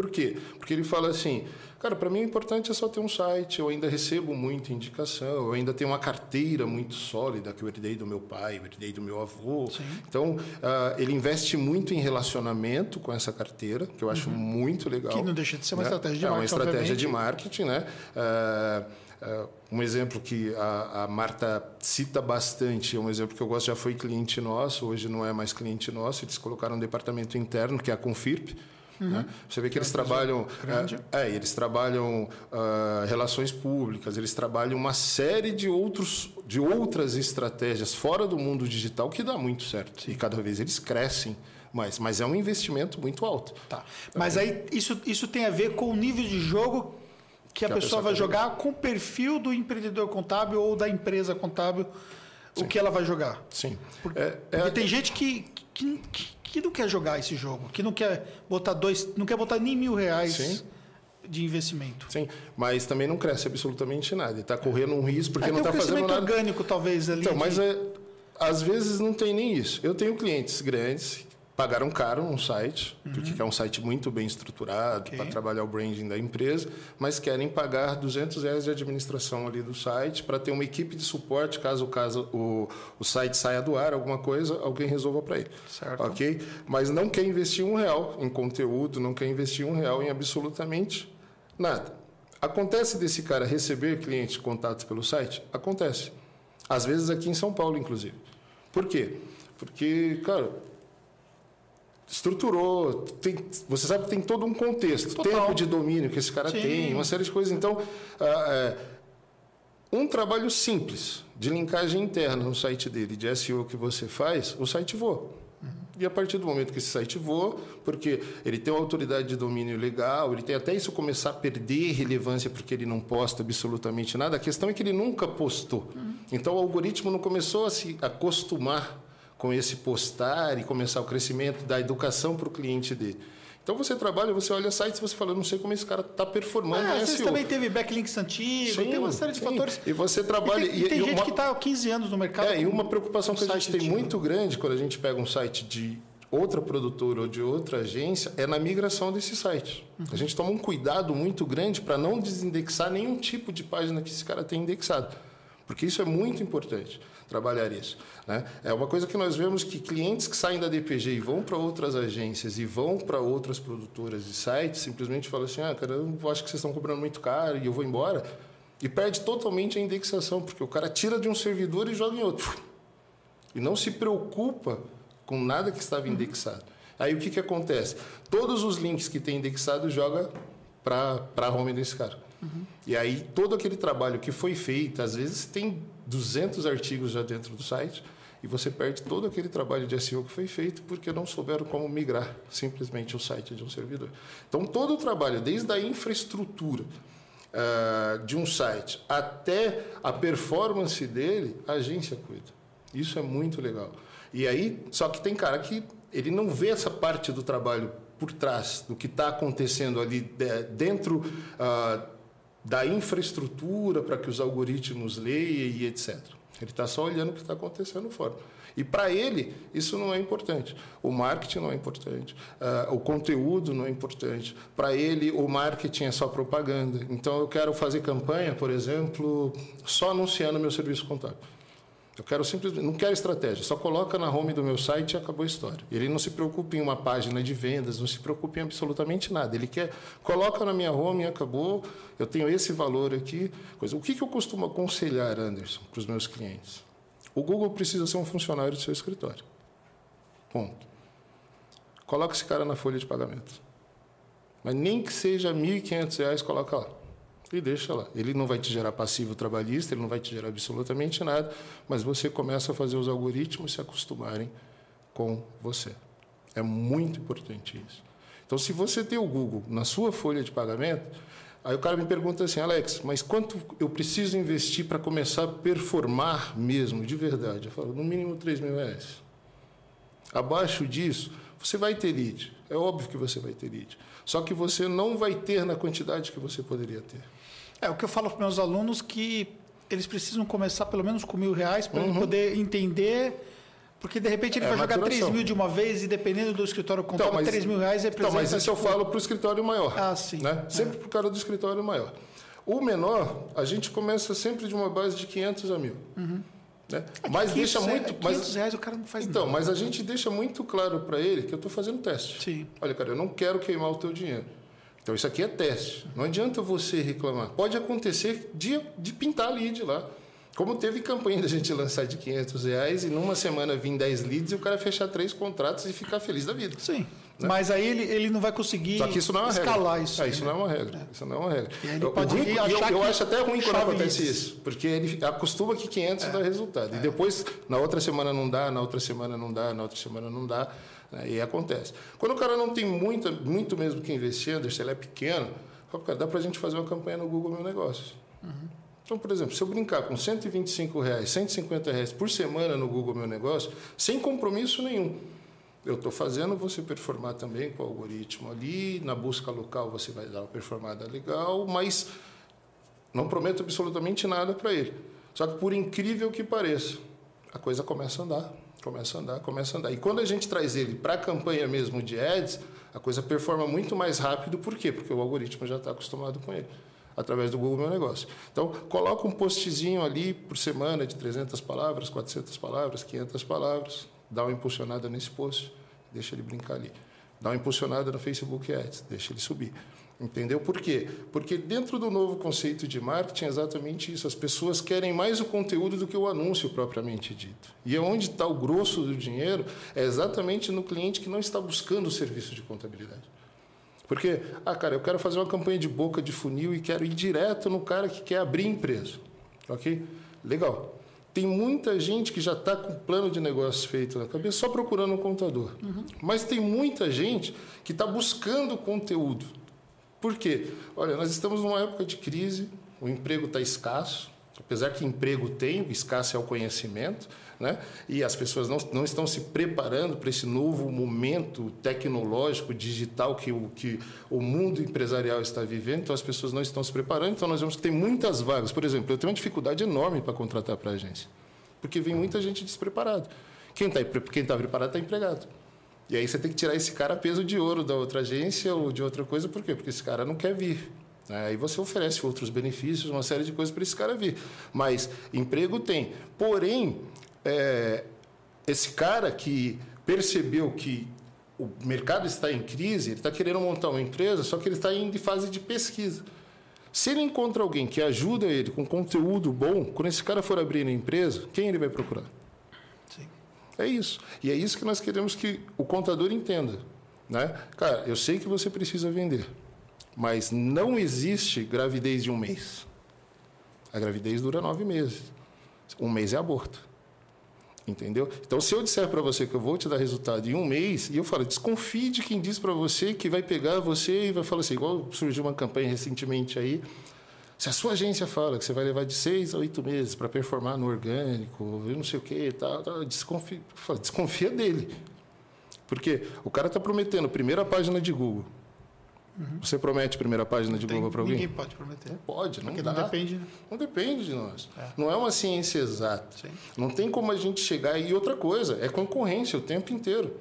Por quê? Porque ele fala assim, cara, para mim o importante é só ter um site, eu ainda recebo muita indicação, eu ainda tenho uma carteira muito sólida que eu herdei do meu pai, eu herdei do meu avô. Sim. Então, uh, ele investe muito em relacionamento com essa carteira, que eu acho uhum. muito legal. Que não deixa de ser uma né? estratégia de marketing. É uma estratégia obviamente. de marketing, né? Uh, Uh, um exemplo que a, a, Marta cita bastante, é um exemplo que eu gosto, já foi cliente nosso, hoje não é mais cliente nosso, eles colocaram um departamento interno, que é a Confirp, Uhum. Né? Você vê que eles trabalham, é, é, eles trabalham uh, relações públicas, eles trabalham uma série de outros, de outras estratégias fora do mundo digital que dá muito certo e cada vez eles crescem mais. Mas é um investimento muito alto. Tá. Mas aí isso, isso tem a ver com o nível de jogo que a, que pessoa, a pessoa vai jogar, com o perfil do empreendedor contábil ou da empresa contábil, Sim. o que ela vai jogar. Sim. Porque, é, é, porque tem gente que, que, que, não quer jogar esse jogo, que não quer botar dois, não quer botar nem mil reais. Sim de investimento. Sim, mas também não cresce absolutamente nada. Está correndo um risco porque é, não está fazendo nada. orgânico, talvez, ali. Então, de... mas é, às vezes não tem nem isso. Eu tenho clientes grandes pagaram caro um site, uhum. porque é um site muito bem estruturado okay. para trabalhar o branding da empresa, mas querem pagar 200 reais de administração ali do site para ter uma equipe de suporte caso, caso o, o site saia do ar, alguma coisa, alguém resolva para ele. Certo. Ok? Mas não quer investir um real em conteúdo, não quer investir um real em absolutamente nada. Acontece desse cara receber clientes contatos pelo site? Acontece. Às vezes aqui em São Paulo, inclusive. Por quê? Porque, cara, estruturou, tem, você sabe que tem todo um contexto, Total. tempo de domínio que esse cara Sim. tem, uma série de coisas. Então, é, um trabalho simples de linkagem interna no site dele, de SEO que você faz, o site voa. E a partir do momento que esse site voa, porque ele tem uma autoridade de domínio legal, ele tem até isso começar a perder relevância porque ele não posta absolutamente nada, a questão é que ele nunca postou. Uhum. Então o algoritmo não começou a se acostumar com esse postar e começar o crescimento da educação para o cliente dele. Então você trabalha, você olha sites e você fala, não sei como esse cara está performando. Ah, você também teve backlinks antigos, sim, tem uma série de sim. fatores. E você trabalha. E tem, e tem e gente uma, que está há 15 anos no mercado. É, e uma preocupação que a gente tem muito grande quando a gente pega um site de outra produtora ou de outra agência é na migração desse site. Uhum. A gente toma um cuidado muito grande para não desindexar nenhum tipo de página que esse cara tem indexado. Porque isso é muito importante trabalhar isso. Né? É uma coisa que nós vemos que clientes que saem da DPG e vão para outras agências e vão para outras produtoras de sites simplesmente falam assim: ah, cara, eu acho que vocês estão cobrando muito caro e eu vou embora. E perde totalmente a indexação, porque o cara tira de um servidor e joga em outro. E não se preocupa com nada que estava indexado. Aí o que, que acontece? Todos os links que tem indexado joga para a home desse cara. Uhum. E aí todo aquele trabalho que foi feito, às vezes tem 200 artigos já dentro do site e você perde todo aquele trabalho de SEO que foi feito porque não souberam como migrar simplesmente o site de um servidor. Então todo o trabalho, desde a infraestrutura uh, de um site até a performance dele, a agência cuida. Isso é muito legal. E aí, só que tem cara que ele não vê essa parte do trabalho por trás do que está acontecendo ali dentro uh, da infraestrutura para que os algoritmos leiam e etc. Ele está só olhando o que está acontecendo fora. E para ele, isso não é importante. O marketing não é importante. Uh, o conteúdo não é importante. Para ele, o marketing é só propaganda. Então, eu quero fazer campanha, por exemplo, só anunciando meu serviço contábil. Eu quero simplesmente, não quero estratégia, só coloca na home do meu site e acabou a história. Ele não se preocupa em uma página de vendas, não se preocupa em absolutamente nada. Ele quer, coloca na minha home e acabou, eu tenho esse valor aqui. Coisa. O que, que eu costumo aconselhar, Anderson, para os meus clientes? O Google precisa ser um funcionário do seu escritório. Ponto. Coloca esse cara na folha de pagamento. Mas nem que seja R$ 1.500, coloca lá e deixa lá. Ele não vai te gerar passivo trabalhista, ele não vai te gerar absolutamente nada, mas você começa a fazer os algoritmos se acostumarem com você. É muito importante isso. Então, se você tem o Google na sua folha de pagamento, aí o cara me pergunta assim, Alex, mas quanto eu preciso investir para começar a performar mesmo, de verdade? Eu falo, no mínimo 3 mil reais. Abaixo disso, você vai ter lead. É óbvio que você vai ter lead. Só que você não vai ter na quantidade que você poderia ter. É o que eu falo para meus alunos que eles precisam começar pelo menos com mil reais para uhum. poder entender. Porque de repente ele é vai jogar 3 mil de uma vez e dependendo do escritório contábil, então, mas, 3 mil reais representa... Então, mas isso eu falo para o escritório maior. Ah, sim. Né? Sempre é. para o cara do escritório maior. O menor, a gente começa sempre de uma base de 500 a mil. Uhum. Né? É mas deixa é, muito. 500 mas, reais o cara não faz Então, nada. mas a gente deixa muito claro para ele que eu estou fazendo teste. Sim. Olha, cara, eu não quero queimar o teu dinheiro. Então isso aqui é teste. Não adianta você reclamar. Pode acontecer de, de pintar lead lá. Como teve campanha da gente lançar de 500 reais e numa semana vir 10 leads e o cara fechar três contratos e ficar feliz da vida. Sim. Né? Mas aí ele, ele não vai conseguir Só que isso não é uma escalar regra. isso. É, isso não é uma regra. É. Isso não é uma regra. E ele eu, pode ruim, eu, eu acho até ruim quando acontece isso. Porque ele acostuma que 500 é. dá resultado. E é. depois, na outra semana não dá, na outra semana não dá, na outra semana não dá. Né? E acontece. Quando o cara não tem muita, muito mesmo que investir, se ele é pequeno, fala, cara, dá para a gente fazer uma campanha no Google Meu Negócio. Uhum. Então, por exemplo, se eu brincar com 125 reais, 150 reais por semana no Google Meu Negócio, sem compromisso nenhum, eu estou fazendo você performar também com o algoritmo ali, na busca local você vai dar uma performada legal, mas não prometo absolutamente nada para ele. Só que por incrível que pareça, a coisa começa a andar, começa a andar, começa a andar. E quando a gente traz ele para a campanha mesmo de ads, a coisa performa muito mais rápido. Por quê? Porque o algoritmo já está acostumado com ele, através do Google Meu Negócio. Então, coloca um postzinho ali por semana de 300 palavras, 400 palavras, 500 palavras, dá uma impulsionada nesse post, deixa ele brincar ali. Dá uma impulsionada no Facebook Ads, deixa ele subir. Entendeu? Por quê? Porque dentro do novo conceito de marketing é exatamente isso. As pessoas querem mais o conteúdo do que o anúncio propriamente dito. E é onde está o grosso do dinheiro é exatamente no cliente que não está buscando o serviço de contabilidade. Porque, ah, cara, eu quero fazer uma campanha de boca de funil e quero ir direto no cara que quer abrir empresa. Ok? Legal. Tem muita gente que já está com plano de negócio feito na cabeça só procurando um contador. Uhum. Mas tem muita gente que está buscando conteúdo por quê? Olha, nós estamos numa época de crise, o emprego está escasso, apesar que emprego tem, o escasso é o conhecimento, né? e as pessoas não, não estão se preparando para esse novo momento tecnológico, digital que o, que o mundo empresarial está vivendo, então as pessoas não estão se preparando, então nós vemos que tem muitas vagas. Por exemplo, eu tenho uma dificuldade enorme para contratar para a agência, porque vem muita gente despreparada. Quem está tá preparado está empregado. E aí você tem que tirar esse cara peso de ouro da outra agência ou de outra coisa, por quê? Porque esse cara não quer vir. Né? Aí você oferece outros benefícios, uma série de coisas para esse cara vir. Mas emprego tem. Porém, é, esse cara que percebeu que o mercado está em crise, ele está querendo montar uma empresa, só que ele está em fase de pesquisa. Se ele encontra alguém que ajuda ele com conteúdo bom, quando esse cara for abrir a empresa, quem ele vai procurar? É isso. E é isso que nós queremos que o contador entenda. Né? Cara, eu sei que você precisa vender, mas não existe gravidez de um mês. A gravidez dura nove meses. Um mês é aborto. Entendeu? Então, se eu disser para você que eu vou te dar resultado em um mês, e eu falo, desconfie de quem diz para você que vai pegar você e vai falar assim, igual surgiu uma campanha recentemente aí, se a sua agência fala que você vai levar de seis a oito meses para performar no orgânico, eu não sei o que, tá, tá, desconfia, desconfia dele. Porque o cara está prometendo primeira página de Google. Uhum. Você promete primeira página de Google para alguém? Ninguém pode prometer. Não pode, não Porque dá. não depende. Né? Não depende de nós. É. Não é uma ciência exata. Sim. Não tem como a gente chegar. E outra coisa, é concorrência o tempo inteiro.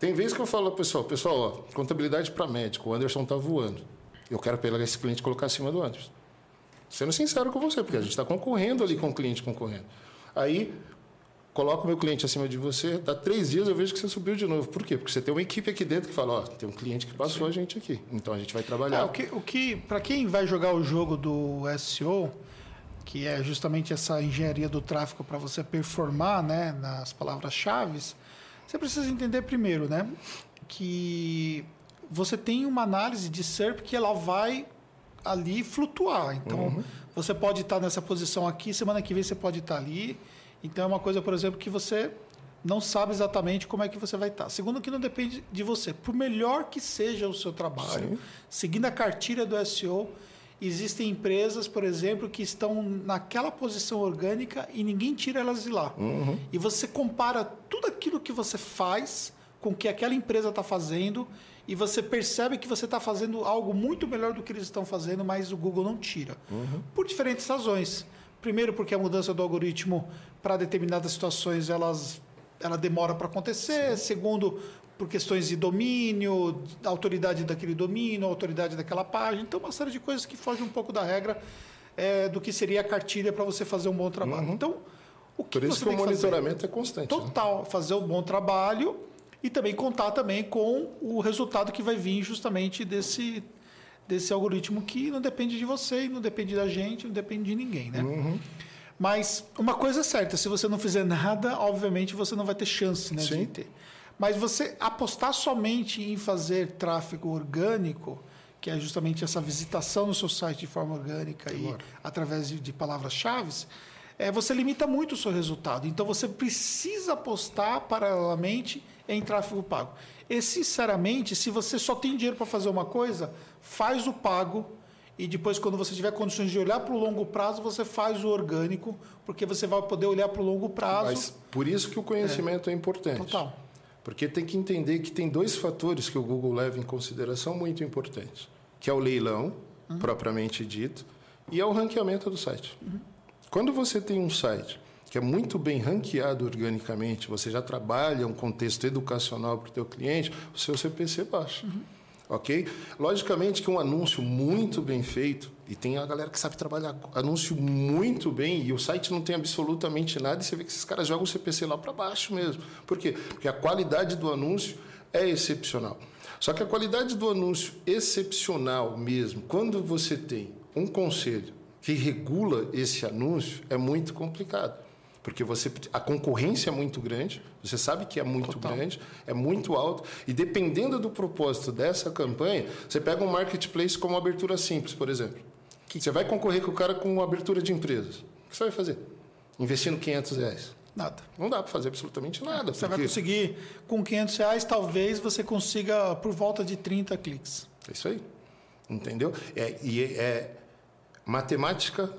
Tem vezes que eu falo, pessoal, pessoal, ó, contabilidade para médico, o Anderson está voando. Eu quero pegar esse cliente e colocar acima do Anderson. Sendo sincero com você, porque a gente está concorrendo ali com o cliente concorrendo. Aí, coloco o meu cliente acima de você, dá três dias eu vejo que você subiu de novo. Por quê? Porque você tem uma equipe aqui dentro que fala, ó, tem um cliente que passou Sim. a gente aqui. Então a gente vai trabalhar. É, o que, o que para quem vai jogar o jogo do SEO, que é justamente essa engenharia do tráfego para você performar, né, nas palavras-chave, você precisa entender primeiro, né, que você tem uma análise de SERP que ela vai ali flutuar. Então, uhum. você pode estar nessa posição aqui, semana que vem você pode estar ali. Então, é uma coisa, por exemplo, que você não sabe exatamente como é que você vai estar. Segundo, que não depende de você. Por melhor que seja o seu trabalho, Sim. seguindo a cartilha do SEO, existem empresas, por exemplo, que estão naquela posição orgânica e ninguém tira elas de lá. Uhum. E você compara tudo aquilo que você faz com o que aquela empresa está fazendo e você percebe que você está fazendo algo muito melhor do que eles estão fazendo, mas o Google não tira. Uhum. Por diferentes razões. Primeiro, porque a mudança do algoritmo para determinadas situações elas, ela demora para acontecer. Sim. Segundo, por questões de domínio, autoridade daquele domínio, autoridade daquela página. Então, uma série de coisas que fogem um pouco da regra é, do que seria a cartilha para você fazer um bom trabalho. Uhum. Então, o que Por isso você que o monitoramento fazer? é constante. Né? Total. Né? Fazer um bom trabalho e também contar também com o resultado que vai vir justamente desse, desse algoritmo que não depende de você, não depende da gente, não depende de ninguém, né? Uhum. Mas uma coisa é certa, se você não fizer nada, obviamente você não vai ter chance né, de ter. Mas você apostar somente em fazer tráfego orgânico, que é justamente essa visitação no seu site de forma orgânica e através de, de palavras-chave, é, você limita muito o seu resultado. Então você precisa apostar paralelamente em tráfego pago. E, sinceramente, se você só tem dinheiro para fazer uma coisa, faz o pago e depois, quando você tiver condições de olhar para o longo prazo, você faz o orgânico, porque você vai poder olhar para o longo prazo. Mas por isso que o conhecimento é, é importante. Total. Porque tem que entender que tem dois fatores que o Google leva em consideração muito importantes, que é o leilão, uhum. propriamente dito, e é o ranqueamento do site. Uhum. Quando você tem um site que é muito bem ranqueado organicamente, você já trabalha um contexto educacional para o teu cliente, o seu CPC baixa. Uhum ok? Logicamente que um anúncio muito bem feito, e tem a galera que sabe trabalhar anúncio muito bem, e o site não tem absolutamente nada, e você vê que esses caras jogam o CPC lá para baixo mesmo. Por quê? Porque a qualidade do anúncio é excepcional. Só que a qualidade do anúncio excepcional mesmo, quando você tem um conselho que regula esse anúncio, é muito complicado porque você a concorrência é muito grande, você sabe que é muito Total. grande, é muito alto, e dependendo do propósito dessa campanha, você pega um marketplace como abertura simples, por exemplo. Que... Você vai concorrer com o cara com uma abertura de empresas. O que você vai fazer? Investindo 500 reais. Nada. Não dá para fazer absolutamente nada. Você porque... vai conseguir, com 500 reais, talvez você consiga por volta de 30 cliques. É isso aí. Entendeu? É, e é, é matemática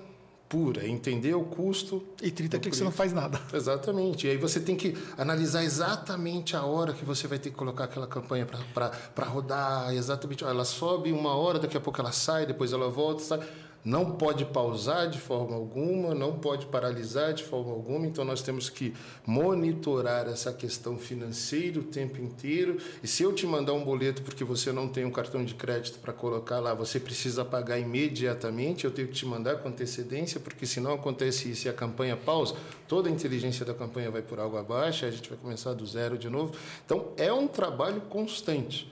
pura, entender o custo. E 30 cliques você não faz nada. (laughs) Exatamente. E aí você tem que analisar exatamente a hora que você vai ter que colocar aquela campanha para rodar, exatamente. Ela sobe uma hora, daqui a pouco ela sai, depois ela volta, sai não pode pausar de forma alguma, não pode paralisar de forma alguma, então nós temos que monitorar essa questão financeira o tempo inteiro. E se eu te mandar um boleto porque você não tem um cartão de crédito para colocar lá, você precisa pagar imediatamente, eu tenho que te mandar com antecedência, porque se não acontece isso e a campanha pausa, toda a inteligência da campanha vai por água abaixo, a gente vai começar do zero de novo. Então é um trabalho constante.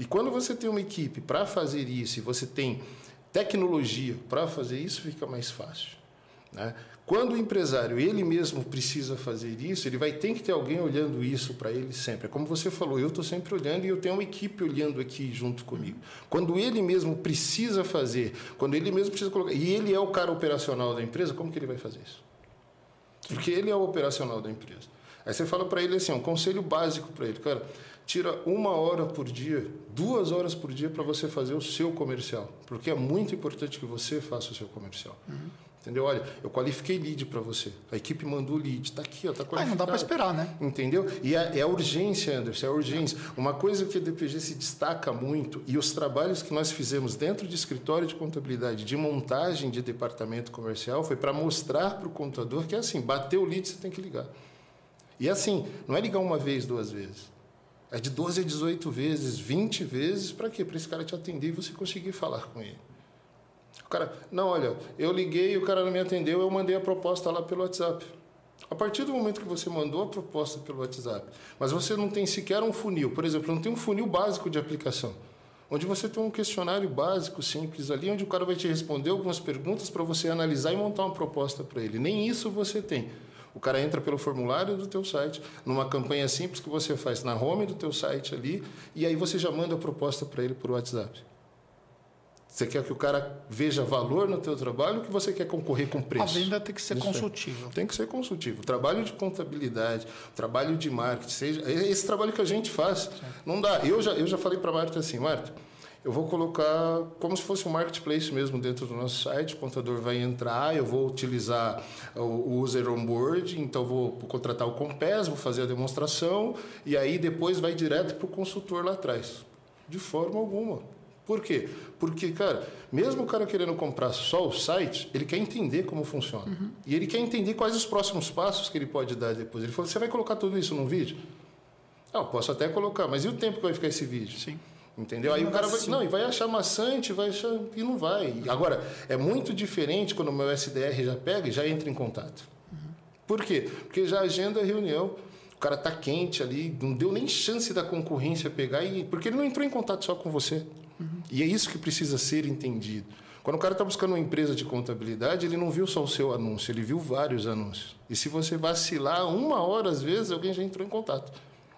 E quando você tem uma equipe para fazer isso, e você tem tecnologia para fazer isso fica mais fácil. Né? Quando o empresário ele mesmo precisa fazer isso, ele vai ter que ter alguém olhando isso para ele sempre. É como você falou, eu estou sempre olhando e eu tenho uma equipe olhando aqui junto comigo. Quando ele mesmo precisa fazer, quando ele mesmo precisa colocar, e ele é o cara operacional da empresa, como que ele vai fazer isso? Porque ele é o operacional da empresa. Aí você fala para ele assim, um conselho básico para ele, cara, tira uma hora por dia, duas horas por dia para você fazer o seu comercial, porque é muito importante que você faça o seu comercial. Uhum. Entendeu? Olha, eu qualifiquei lead para você. A equipe mandou lead. Está aqui, está qualificado. Ah, não dá para esperar, né? Entendeu? E é, é urgência, Anderson, é urgência. Uma coisa que a DPG se destaca muito, e os trabalhos que nós fizemos dentro de escritório de contabilidade, de montagem de departamento comercial, foi para mostrar para o contador que é assim, bateu o lead, você tem que ligar. E assim, não é ligar uma vez, duas vezes. É de 12 a 18 vezes, 20 vezes, para quê? Para esse cara te atender e você conseguir falar com ele. O cara, não, olha, eu liguei o cara não me atendeu, eu mandei a proposta lá pelo WhatsApp. A partir do momento que você mandou a proposta pelo WhatsApp, mas você não tem sequer um funil, por exemplo, não tem um funil básico de aplicação, onde você tem um questionário básico, simples ali, onde o cara vai te responder algumas perguntas para você analisar e montar uma proposta para ele. Nem isso você tem. O cara entra pelo formulário do teu site, numa campanha simples que você faz na home do teu site ali, e aí você já manda a proposta para ele por WhatsApp. Você quer que o cara veja valor no teu trabalho ou que você quer concorrer com preço? A venda tem que ser Isso consultiva. Tem que ser consultivo. O trabalho de contabilidade, trabalho de marketing, seja esse trabalho que a gente faz, não dá. Eu já, eu já falei para a Marta assim, Marta, eu vou colocar como se fosse um marketplace mesmo dentro do nosso site. O contador vai entrar, eu vou utilizar o user onboard, então vou contratar o Compass, vou fazer a demonstração e aí depois vai direto para o consultor lá atrás. De forma alguma. Por quê? Porque, cara, mesmo o cara querendo comprar só o site, ele quer entender como funciona. Uhum. E ele quer entender quais os próximos passos que ele pode dar depois. Ele falou: você vai colocar tudo isso num vídeo? Ah, eu posso até colocar, mas e o tempo que vai ficar esse vídeo? Sim. Entendeu? Aí o cara vai, não, e vai achar maçante, vai achar e não vai. Agora, é muito diferente quando o meu SDR já pega e já entra em contato. Uhum. Por quê? Porque já agenda a reunião, o cara tá quente ali, não deu nem chance da concorrência pegar e porque ele não entrou em contato só com você. Uhum. E é isso que precisa ser entendido. Quando o cara está buscando uma empresa de contabilidade, ele não viu só o seu anúncio, ele viu vários anúncios. E se você vacilar uma hora, às vezes, alguém já entrou em contato.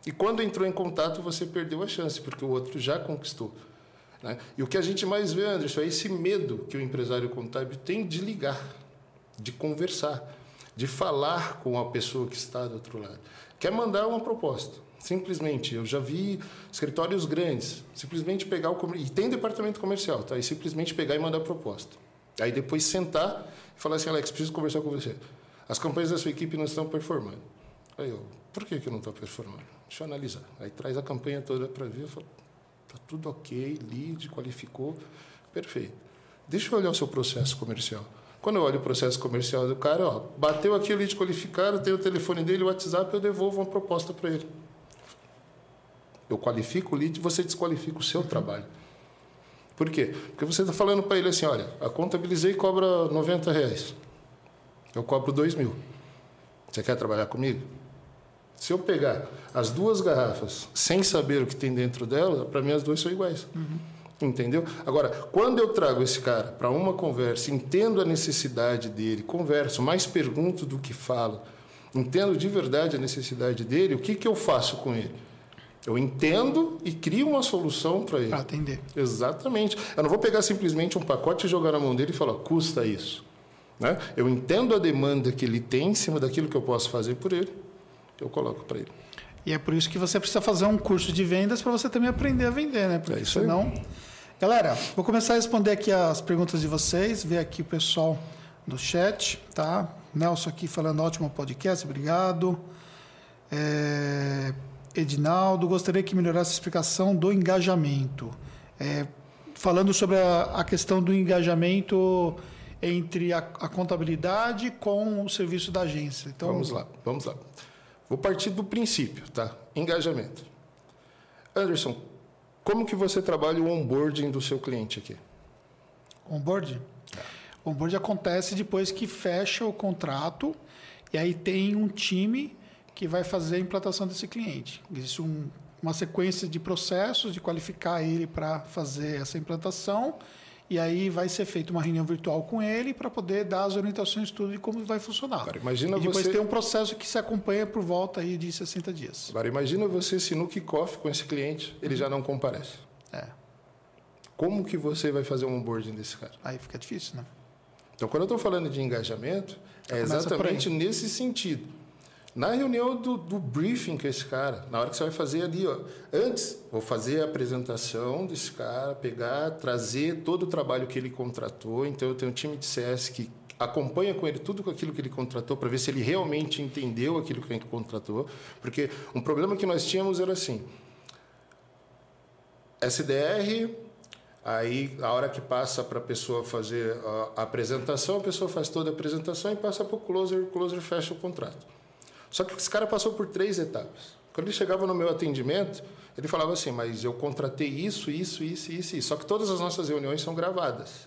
E quando entrou em contato, você perdeu a chance, porque o outro já conquistou. Né? E o que a gente mais vê, Anderson, é esse medo que o empresário contábil tem de ligar, de conversar, de falar com a pessoa que está do outro lado. Quer mandar uma proposta. Simplesmente, eu já vi escritórios grandes, simplesmente pegar o e tem departamento comercial, tá? E simplesmente pegar e mandar proposta. Aí depois sentar e falar assim, Alex, preciso conversar com você. As campanhas da sua equipe não estão performando. Aí eu, por que que não está performando? Deixa eu analisar. Aí traz a campanha toda para ver, eu falo, tá tudo ok, lead, qualificou, perfeito. Deixa eu olhar o seu processo comercial. Quando eu olho o processo comercial do cara, ó, bateu aqui o lead qualificado, tem o telefone dele, o WhatsApp, eu devolvo uma proposta para ele. Eu qualifico o lead, você desqualifica o seu uhum. trabalho. Por quê? Porque você está falando para ele assim, olha, a contabilizei cobra 90 reais. Eu cobro 2 mil. Você quer trabalhar comigo? Se eu pegar as duas garrafas sem saber o que tem dentro dela, para mim as duas são iguais. Uhum. Entendeu? Agora, quando eu trago esse cara para uma conversa, entendo a necessidade dele, converso, mais pergunto do que falo, entendo de verdade a necessidade dele, o que, que eu faço com ele? Eu entendo e crio uma solução para ele. Para atender. Exatamente. Eu não vou pegar simplesmente um pacote e jogar na mão dele e falar, custa isso. Né? Eu entendo a demanda que ele tem em cima daquilo que eu posso fazer por ele, eu coloco para ele. E é por isso que você precisa fazer um curso de vendas para você também aprender a vender, né? Porque é isso senão. Aí. Galera, vou começar a responder aqui as perguntas de vocês, ver aqui o pessoal do chat, tá? Nelson aqui falando ótimo podcast, obrigado. É... Edinaldo, gostaria que melhorasse a explicação do engajamento. É, falando sobre a, a, questão do engajamento entre a, a, contabilidade com o serviço da agência. Então, vamos lá, vamos lá. Vou partir do princípio, tá? Engajamento. Anderson, como que você trabalha o onboarding do seu cliente aqui? Onboarding? É. O onboarding acontece depois que fecha o contrato e aí tem um time que vai fazer a implantação desse cliente. Existe um, uma sequência de processos de qualificar ele para fazer essa implantação e aí vai ser feita uma reunião virtual com ele para poder dar as orientações tudo de como vai funcionar. Agora, imagina e depois você... tem um processo que se acompanha por volta aí de 60 dias. Agora imagina você se no kickoff com esse cliente ele já não comparece. É. Como que você vai fazer um onboarding desse cara? Aí fica difícil, né? Então, quando eu estou falando de engajamento, é exatamente nesse sentido. Na reunião do, do, briefing com esse cara, na hora que você vai fazer ali, ó, antes, vou fazer a apresentação desse cara, pegar, trazer todo o trabalho que ele contratou. Então, eu tenho um time de CS que acompanha com ele tudo aquilo que ele contratou para ver se ele realmente entendeu aquilo que ele contratou. Porque um problema que nós tínhamos era assim: SDR, aí a hora que passa para a pessoa fazer a apresentação, a pessoa faz toda a apresentação e passa para o closer, o closer fecha o contrato. Só que esse cara passou por três etapas. Quando ele chegava no meu atendimento, ele falava assim: Mas eu contratei isso, isso, isso, isso, isso. Só que todas as nossas reuniões são gravadas.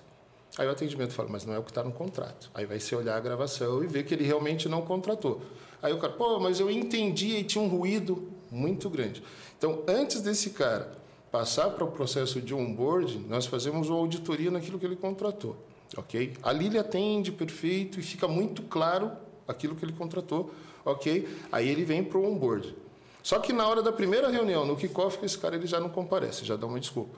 Aí o atendimento fala: Mas não é o que está no contrato. Aí vai se olhar a gravação e ver que ele realmente não contratou. Aí o cara: Pô, mas eu entendi e tinha um ruído muito grande. Então, antes desse cara passar para o processo de onboarding, nós fazemos uma auditoria naquilo que ele contratou. Ok? Ali ele atende perfeito e fica muito claro aquilo que ele contratou ok? Aí ele vem para o onboard. Só que na hora da primeira reunião, no kickoff, esse cara ele já não comparece, já dá uma desculpa.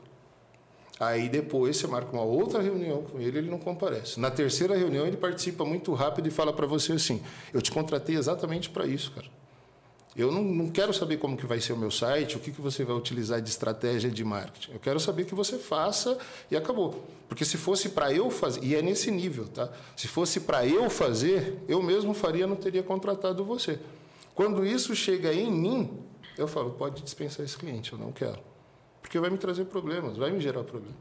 Aí depois você marca uma outra reunião com ele, ele não comparece. Na terceira reunião ele participa muito rápido e fala para você assim: "Eu te contratei exatamente para isso, cara. Eu não, não, quero saber como que vai ser o meu site, o que, que você vai utilizar de estratégia de marketing. Eu quero saber que você faça e acabou. Porque se fosse para eu fazer, e é nesse nível, tá? Se fosse para eu fazer, eu mesmo faria, não teria contratado você. Quando isso chega em mim, eu falo, pode dispensar esse cliente, eu não quero. Porque vai me trazer problemas, vai me gerar problema.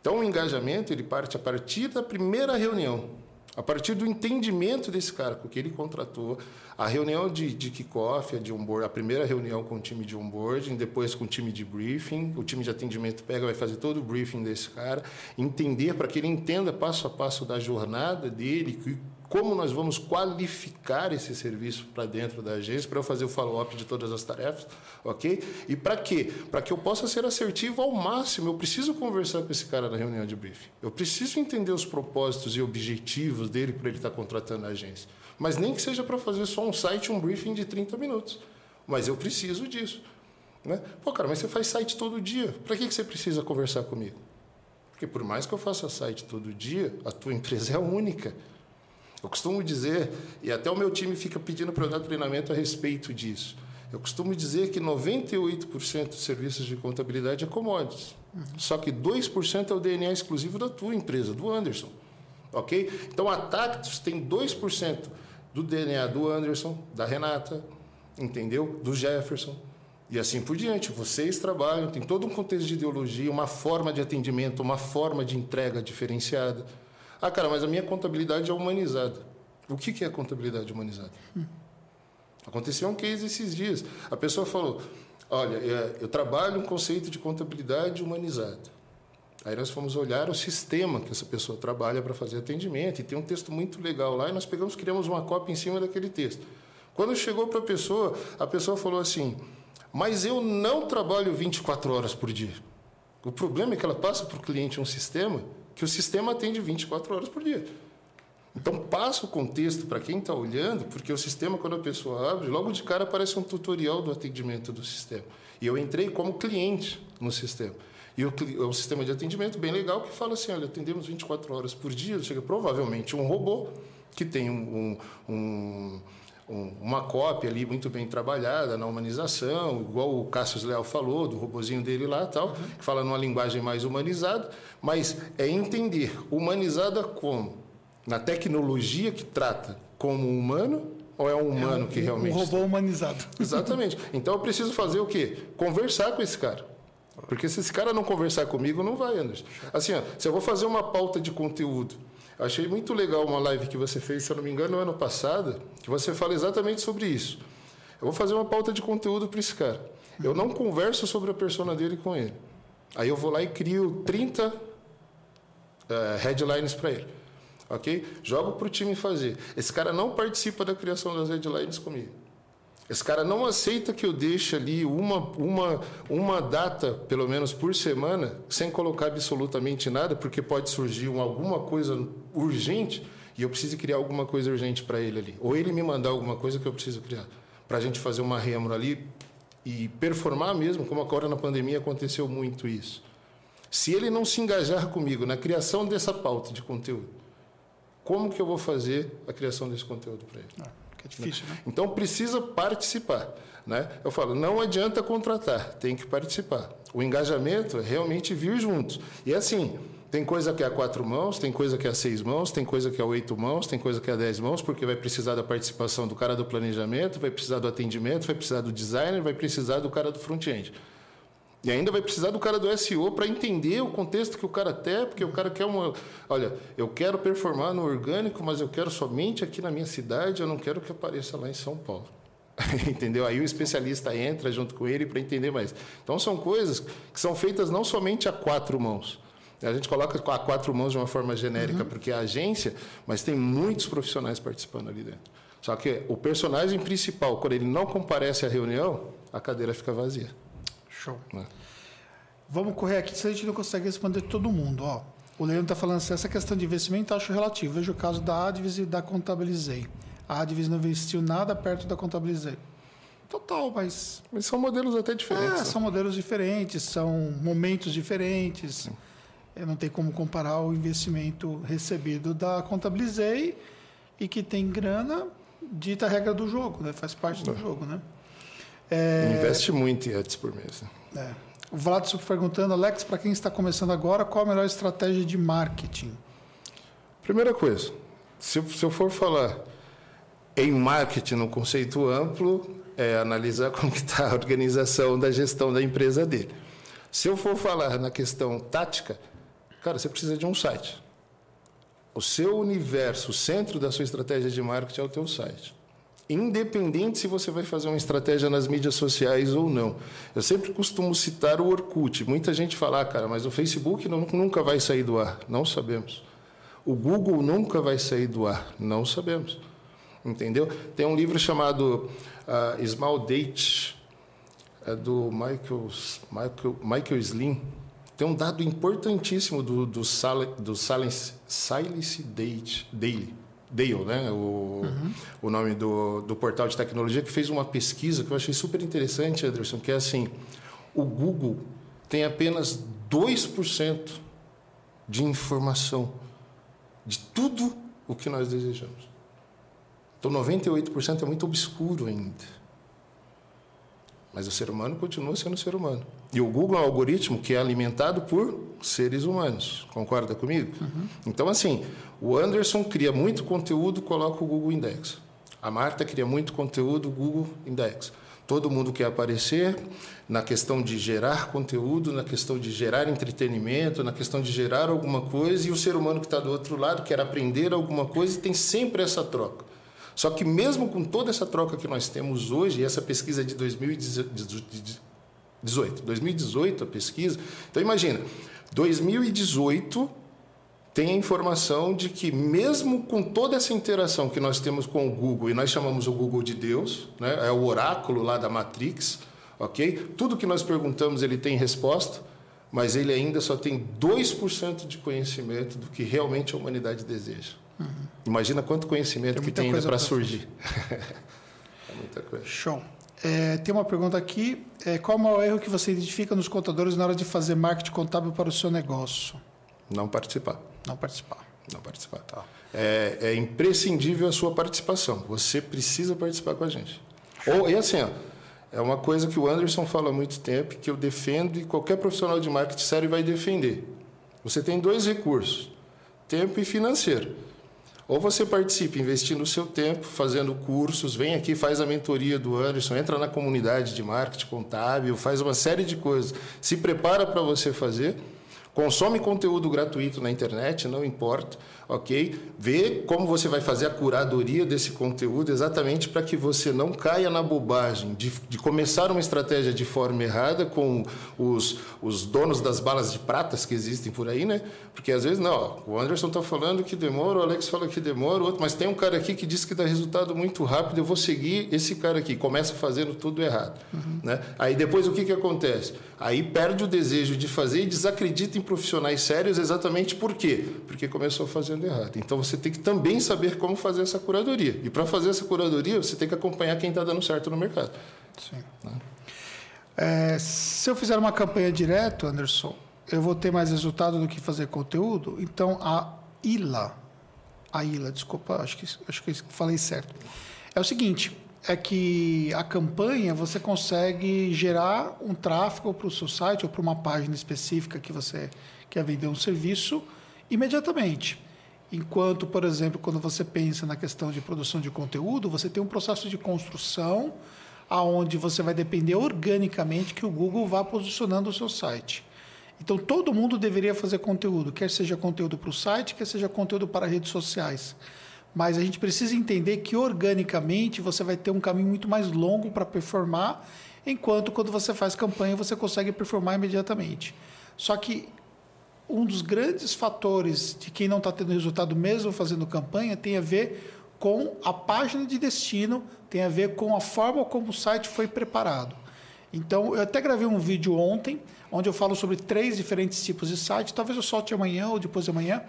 Então, o engajamento, ele parte a partir da primeira reunião. A partir do entendimento desse cara, com que ele contratou, a reunião de, de kickoff, de onboard, a primeira reunião com o time de onboarding, depois com o time de briefing, o time de atendimento pega, vai fazer todo o briefing desse cara, entender para que ele entenda passo a passo da jornada dele, como nós vamos qualificar esse serviço para dentro da agência, para eu fazer o follow-up de todas as tarefas, ok? E para quê? Para que eu possa ser assertivo ao máximo. Eu preciso conversar com esse cara na reunião de briefing. Eu preciso entender os propósitos e objetivos dele para ele estar tá contratando a agência. Mas nem que seja para fazer só um site, um briefing de 30 minutos. Mas eu preciso disso. Né? Pô, cara, mas você faz site todo dia. Para que, que você precisa conversar comigo? Porque por mais que eu faça site todo dia, a tua empresa é única. Eu costumo dizer, e até o meu time fica pedindo para eu dar treinamento a respeito disso. Eu costumo dizer que 98% dos serviços de contabilidade é commodities. Só que 2% é o DNA exclusivo da tua empresa, do Anderson. Ok? Então a Tactus tem 2% do DNA do Anderson, da Renata, entendeu? Do Jefferson. E assim por diante. Vocês trabalham, tem todo um contexto de ideologia, uma forma de atendimento, uma forma de entrega diferenciada. Ah, cara, mas a minha contabilidade é humanizada. O que é contabilidade humanizada? Hum. Aconteceu um case esses dias. A pessoa falou: Olha, é, eu trabalho um conceito de contabilidade humanizada. Aí nós fomos olhar o sistema que essa pessoa trabalha para fazer atendimento, e tem um texto muito legal lá, e nós pegamos, criamos uma cópia em cima daquele texto. Quando chegou para a pessoa, a pessoa falou assim: Mas eu não trabalho 24 horas por dia. O problema é que ela passa para o cliente um sistema que o sistema atende 24 horas por dia. Então, passa o contexto para quem está olhando, porque o sistema, quando a pessoa abre, logo de cara aparece um tutorial do atendimento do sistema. E eu entrei como cliente no sistema. E o, é um sistema de atendimento bem legal que fala assim: olha, atendemos 24 horas por dia. Chega provavelmente um robô que tem um, um, um, uma cópia ali muito bem trabalhada na humanização, igual o Cassius Leal falou, do robozinho dele lá tal, que fala numa linguagem mais humanizada, mas é entender humanizada como? na tecnologia que trata como humano ou é um humano é um, que realmente. Um robô humanizado. (laughs) Exatamente. Então eu preciso fazer o quê? Conversar com esse cara. Porque se esse cara não conversar comigo, não vai, Anderson. Assim, ó, se eu vou fazer uma pauta de conteúdo, achei muito legal uma live que você fez, se eu não me engano, no ano passado, que você fala exatamente sobre isso. Eu vou fazer uma pauta de conteúdo para esse cara. Eu não converso sobre a persona dele com ele. Aí eu vou lá e crio 30 uh, eh, headlines para ele ok? Jogo para o time fazer. Esse cara não participa da criação das headlines comigo. Esse cara não aceita que eu deixe ali uma, uma, uma data, pelo menos por semana, sem colocar absolutamente nada, porque pode surgir uma, alguma coisa urgente e eu preciso criar alguma coisa urgente para ele ali. Ou ele me mandar alguma coisa que eu preciso criar. Para a gente fazer uma rêmora ali e performar mesmo, como agora na pandemia aconteceu muito isso. Se ele não se engajar comigo na criação dessa pauta de conteúdo, como que eu vou fazer a criação desse conteúdo para ele? Ah, é difícil, né? Então precisa participar, né? Eu falo, não adianta contratar, tem que participar. O engajamento é realmente vir juntos. E assim, tem coisa que é a quatro mãos, tem coisa que é a seis mãos, tem coisa que é a oito mãos, tem coisa que é a dez mãos, porque vai precisar da participação do cara do planejamento, vai precisar do atendimento, vai precisar do designer, vai precisar do cara do front-end. E ainda vai precisar do cara do SEO para entender o contexto que o cara tem, porque o cara quer uma. Olha, eu quero performar no orgânico, mas eu quero somente aqui na minha cidade, eu não quero que apareça lá em São Paulo. (laughs) Entendeu? Aí o especialista entra junto com ele para entender mais. Então são coisas que são feitas não somente a quatro mãos. A gente coloca a quatro mãos de uma forma genérica, uhum. porque é a agência, mas tem muitos profissionais participando ali dentro. Só que o personagem principal, quando ele não comparece à reunião, a cadeira fica vazia. Show. É. Vamos correr aqui, se a gente não consegue responder todo mundo. Ó, o Leandro está falando assim, essa questão de investimento acho relativo. Vejo o caso da Advis e da Contabilizei. A Advis não investiu nada perto da Contabilizei. Total, mas... Mas são modelos até diferentes. É, né? são modelos diferentes, são momentos diferentes. Sim. Não tem como comparar o investimento recebido da Contabilizei e que tem grana, dita a regra do jogo, né? faz parte do é. jogo. Né? É... Investe muito em ads por mês. É. O Vlad perguntando, Alex, para quem está começando agora, qual a melhor estratégia de marketing? Primeira coisa, se, se eu for falar em marketing no conceito amplo, é analisar (laughs) como está a organização da gestão da empresa dele. Se eu for falar na questão tática, cara, você precisa de um site. O seu universo, o centro da sua estratégia de marketing é o teu site independente se você vai fazer uma estratégia nas mídias sociais ou não. Eu sempre costumo citar o Orkut. Muita gente fala, ah, cara, mas o Facebook nunca vai sair do ar. Não sabemos. O Google nunca vai sair do ar. Não sabemos. Entendeu? Tem um livro chamado uh, Small Date, é do Michael, Michael, Michael Slim. Tem um dado importantíssimo do, do, do Silence, Silence Date, Daily Dale, né? o, uhum. o nome do, do portal de tecnologia, que fez uma pesquisa que eu achei super interessante, Anderson, que é assim, o Google tem apenas 2% de informação de tudo o que nós desejamos. Então, 98% é muito obscuro ainda. Mas o ser humano continua sendo ser humano. E o Google é um algoritmo que é alimentado por seres humanos. Concorda comigo? Uhum. Então, assim, o Anderson cria muito conteúdo, coloca o Google Index. A Marta cria muito conteúdo, Google Index. Todo mundo quer aparecer na questão de gerar conteúdo, na questão de gerar entretenimento, na questão de gerar alguma coisa, e o ser humano que está do outro lado quer aprender alguma coisa e tem sempre essa troca. Só que mesmo com toda essa troca que nós temos hoje, essa pesquisa é de 2018, 2018 a pesquisa, então imagina, 2018 tem a informação de que mesmo com toda essa interação que nós temos com o Google, e nós chamamos o Google de Deus, né? é o oráculo lá da Matrix, ok? Tudo que nós perguntamos ele tem resposta, mas ele ainda só tem 2% de conhecimento do que realmente a humanidade deseja. Uhum. Imagina quanto conhecimento tem que tem ainda para surgir. (laughs) é muita coisa. Show. É, tem uma pergunta aqui. É, qual é o maior erro que você identifica nos contadores na hora de fazer marketing contábil para o seu negócio? Não participar. Não participar. Não participar. Tá. É, é imprescindível a sua participação. Você precisa participar com a gente. Ou, e assim, ó, é uma coisa que o Anderson fala há muito tempo, que eu defendo e qualquer profissional de marketing sério vai defender. Você tem dois recursos: tempo e financeiro. Ou você participa investindo o seu tempo, fazendo cursos, vem aqui, faz a mentoria do Anderson, entra na comunidade de marketing contábil, faz uma série de coisas, se prepara para você fazer, consome conteúdo gratuito na internet, não importa ok? Ver como você vai fazer a curadoria desse conteúdo exatamente para que você não caia na bobagem de, de, começar uma estratégia de forma errada com os, os donos das balas de pratas que existem por aí, né? Porque às vezes, não, o Anderson está falando que demora, o Alex fala que demora, o outro, mas tem um cara aqui que diz que dá resultado muito rápido, eu vou seguir esse cara aqui, começa fazendo tudo errado. Uhum. Né? Aí depois o que, que acontece? Aí perde o desejo de fazer e desacredita em profissionais sérios exatamente por quê? Porque começou a fazer fazendo errado. Então você tem que também saber como fazer essa curadoria. E para fazer essa curadoria, você tem que acompanhar quem está dando certo no mercado. Sim. Né? É, se eu fizer uma campanha direto, Anderson, eu vou ter mais resultado do que fazer conteúdo. Então a ILA, a ILA, desculpa, acho que acho que falei certo. É o seguinte, é que a campanha você consegue gerar um tráfego para o seu site ou para uma página específica que você quer vender um serviço imediatamente. Enquanto, por exemplo, quando você pensa na questão de produção de conteúdo, você tem um processo de construção aonde você vai depender organicamente que o Google vá posicionando o seu site. Então, todo mundo deveria fazer conteúdo, quer seja conteúdo para o site, quer seja conteúdo para redes sociais. Mas a gente precisa entender que organicamente você vai ter um caminho muito mais longo para performar, enquanto quando você faz campanha você consegue performar imediatamente. Só que um dos grandes fatores de quem não está tendo resultado mesmo fazendo campanha tem a ver com a página de destino, tem a ver com a forma como o site foi preparado. Então, eu até gravei um vídeo ontem, onde eu falo sobre três diferentes tipos de site. Talvez eu solte amanhã ou depois de amanhã.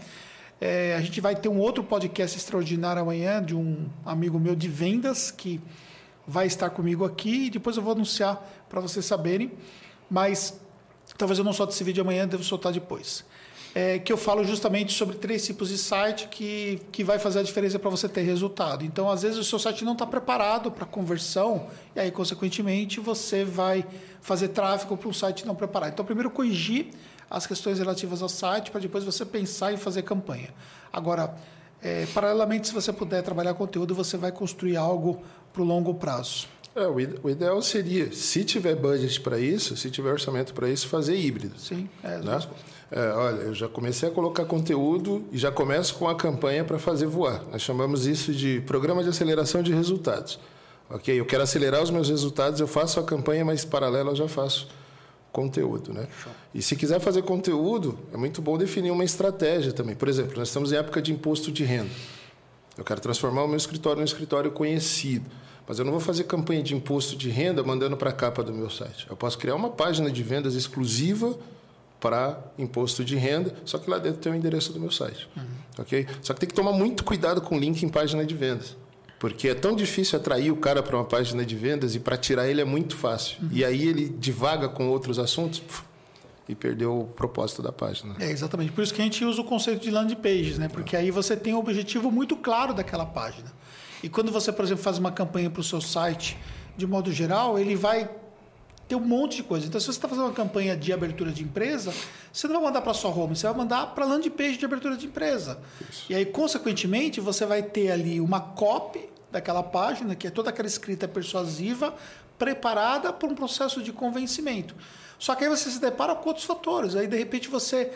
É, a gente vai ter um outro podcast extraordinário amanhã de um amigo meu de vendas que vai estar comigo aqui e depois eu vou anunciar para vocês saberem. Mas Talvez eu não solte esse vídeo amanhã, devo soltar depois. É, que eu falo justamente sobre três tipos de site que, que vai fazer a diferença para você ter resultado. Então, às vezes, o seu site não está preparado para conversão, e aí, consequentemente, você vai fazer tráfego para um site não preparado. Então, primeiro corrigir as questões relativas ao site, para depois você pensar em fazer campanha. Agora, é, paralelamente, se você puder trabalhar conteúdo, você vai construir algo para o longo prazo. É, o ideal seria, se tiver budget para isso, se tiver orçamento para isso, fazer híbrido. Sim, é, né? É, olha, eu já comecei a colocar conteúdo e já começo com a campanha para fazer voar. Nós chamamos isso de programa de aceleração de resultados. Ok, eu quero acelerar os meus resultados, eu faço a campanha, mas paralelo eu já faço conteúdo, né? E se quiser fazer conteúdo, é muito bom definir uma estratégia também. Por exemplo, nós estamos em época de imposto de renda. Eu quero transformar o meu escritório num escritório conhecido. Mas eu não vou fazer campanha de imposto de renda mandando para a capa do meu site. Eu posso criar uma página de vendas exclusiva para imposto de renda, só que lá dentro tem o endereço do meu site. Uhum. Ok? Só que tem que tomar muito cuidado com o link em página de vendas. Porque é tão difícil atrair o cara para uma página de vendas e para tirar ele é muito fácil. Uhum. E aí ele divaga com outros assuntos puf, e perdeu o propósito da página. É, exatamente. Por isso que a gente usa o conceito de landing pages, né? Porque aí você tem o um objetivo muito claro daquela página. E quando você, por exemplo, faz uma campanha para o seu site, de modo geral, ele vai tem um monte de coisa. Então, se você está fazendo uma campanha de abertura de empresa, você não vai mandar para sua home, você vai mandar para landing page de abertura de empresa. Isso. E aí, consequentemente, você vai ter ali uma copy daquela página, que é toda aquela escrita persuasiva, preparada para um processo de convencimento. Só que aí você se depara com outros fatores. Aí, de repente, você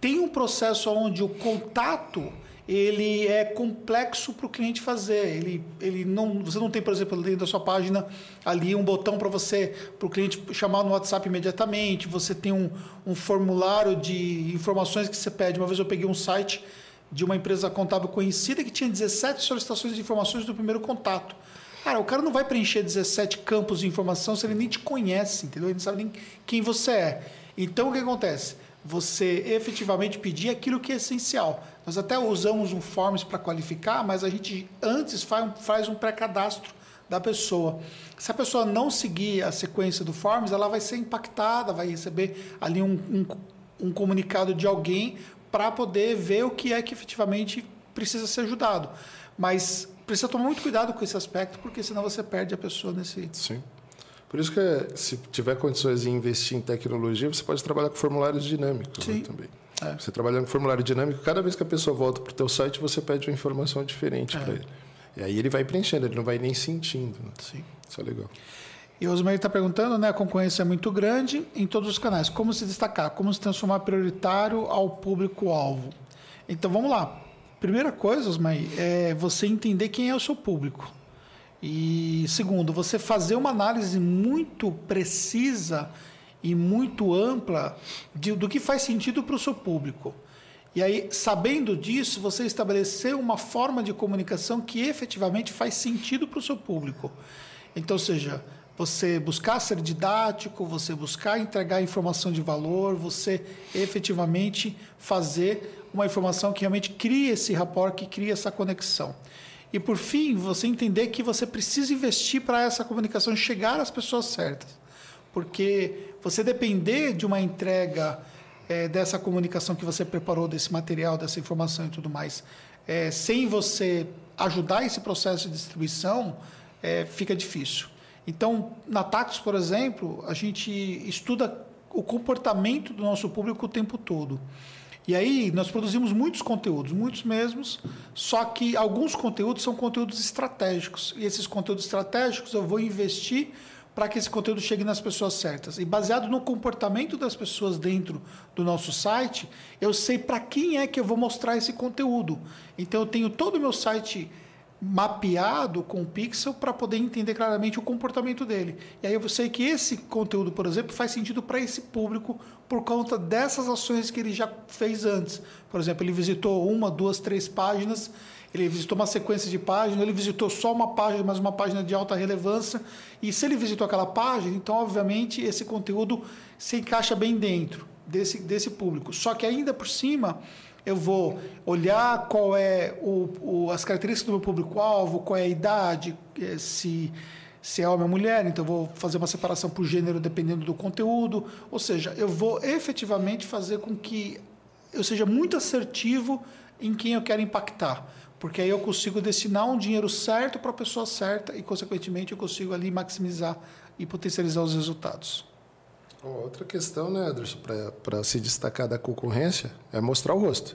tem um processo onde o contato ele é complexo para o cliente fazer. Ele, ele não, você não tem, por exemplo, dentro da sua página ali um botão para você, para o cliente chamar no WhatsApp imediatamente. Você tem um, um formulário de informações que você pede. Uma vez eu peguei um site de uma empresa contábil conhecida que tinha 17 solicitações de informações do primeiro contato. Cara, o cara não vai preencher 17 campos de informação se ele nem te conhece, entendeu? Ele não sabe nem quem você é. Então, o que acontece? Você efetivamente pedir aquilo que é essencial. Nós até usamos um forms para qualificar, mas a gente antes faz um, faz um pré-cadastro da pessoa. Se a pessoa não seguir a sequência do forms, ela vai ser impactada, vai receber ali um, um, um comunicado de alguém para poder ver o que é que efetivamente precisa ser ajudado. Mas precisa tomar muito cuidado com esse aspecto, porque senão você perde a pessoa nesse. Sim. Por isso que se tiver condições de investir em tecnologia, você pode trabalhar com formulários dinâmicos né, também. É. Você trabalhando com formulário dinâmico, cada vez que a pessoa volta para o teu site, você pede uma informação diferente é. para ele. E aí ele vai preenchendo, ele não vai nem sentindo. Né? Sim. Isso é legal. E o Osmar está perguntando, né? A concorrência é muito grande em todos os canais. Como se destacar? Como se transformar prioritário ao público-alvo? Então vamos lá. Primeira coisa, Osmar, é você entender quem é o seu público. E segundo, você fazer uma análise muito precisa e muito ampla de, do que faz sentido para o seu público. E aí, sabendo disso, você estabelecer uma forma de comunicação que efetivamente faz sentido para o seu público. Então, seja, você buscar ser didático, você buscar entregar informação de valor, você efetivamente fazer uma informação que realmente crie esse rapport, que crie essa conexão. E por fim, você entender que você precisa investir para essa comunicação chegar às pessoas certas. Porque você depender de uma entrega é, dessa comunicação que você preparou, desse material, dessa informação e tudo mais, é, sem você ajudar esse processo de distribuição, é, fica difícil. Então, na Taxos, por exemplo, a gente estuda o comportamento do nosso público o tempo todo. E aí nós produzimos muitos conteúdos, muitos mesmos, só que alguns conteúdos são conteúdos estratégicos. E esses conteúdos estratégicos eu vou investir para que esse conteúdo chegue nas pessoas certas. E baseado no comportamento das pessoas dentro do nosso site, eu sei para quem é que eu vou mostrar esse conteúdo. Então eu tenho todo o meu site mapeado com o pixel para poder entender claramente o comportamento dele. E aí eu sei que esse conteúdo, por exemplo, faz sentido para esse público por conta dessas ações que ele já fez antes. Por exemplo, ele visitou uma, duas, três páginas ele visitou uma sequência de páginas, ele visitou só uma página, mas uma página de alta relevância. E se ele visitou aquela página, então, obviamente, esse conteúdo se encaixa bem dentro desse, desse público. Só que ainda por cima, eu vou olhar qual é o, o as características do meu público-alvo, qual é a idade, eh, se, se é homem ou mulher, então vou fazer uma separação por gênero dependendo do conteúdo. Ou seja, eu vou efetivamente fazer com que eu seja muito assertivo em quem eu quero impactar porque aí eu consigo destinar um dinheiro certo para a pessoa certa e, consequentemente, eu consigo ali maximizar e potencializar os resultados. Outra questão, né, Anderson, para se destacar da concorrência é mostrar o rosto.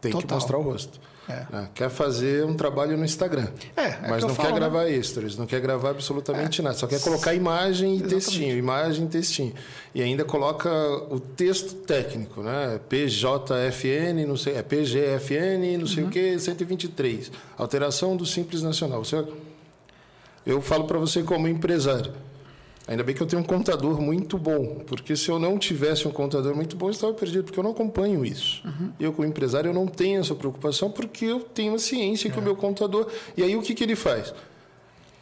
Tem Total. que mostrar o rosto. É. Né? Quer fazer um trabalho no Instagram. É, é mas não falo, quer né? gravar stories, não quer gravar absolutamente é. nada. Só quer colocar imagem e Exatamente. textinho, imagem e textinho. E ainda coloca o texto técnico, né? PJFN, não sei, é PGFN, não sei uhum. o que, 123. Alteração do Simples Nacional. Você, eu falo para você como empresário Ainda bem que eu tenho um contador muito bom, porque se eu não tivesse um contador muito bom, eu estava perdido, porque eu não acompanho isso. Uhum. Eu, como empresário, eu não tenho essa preocupação, porque eu tenho a ciência que é. o meu contador... E aí, o que, que ele faz?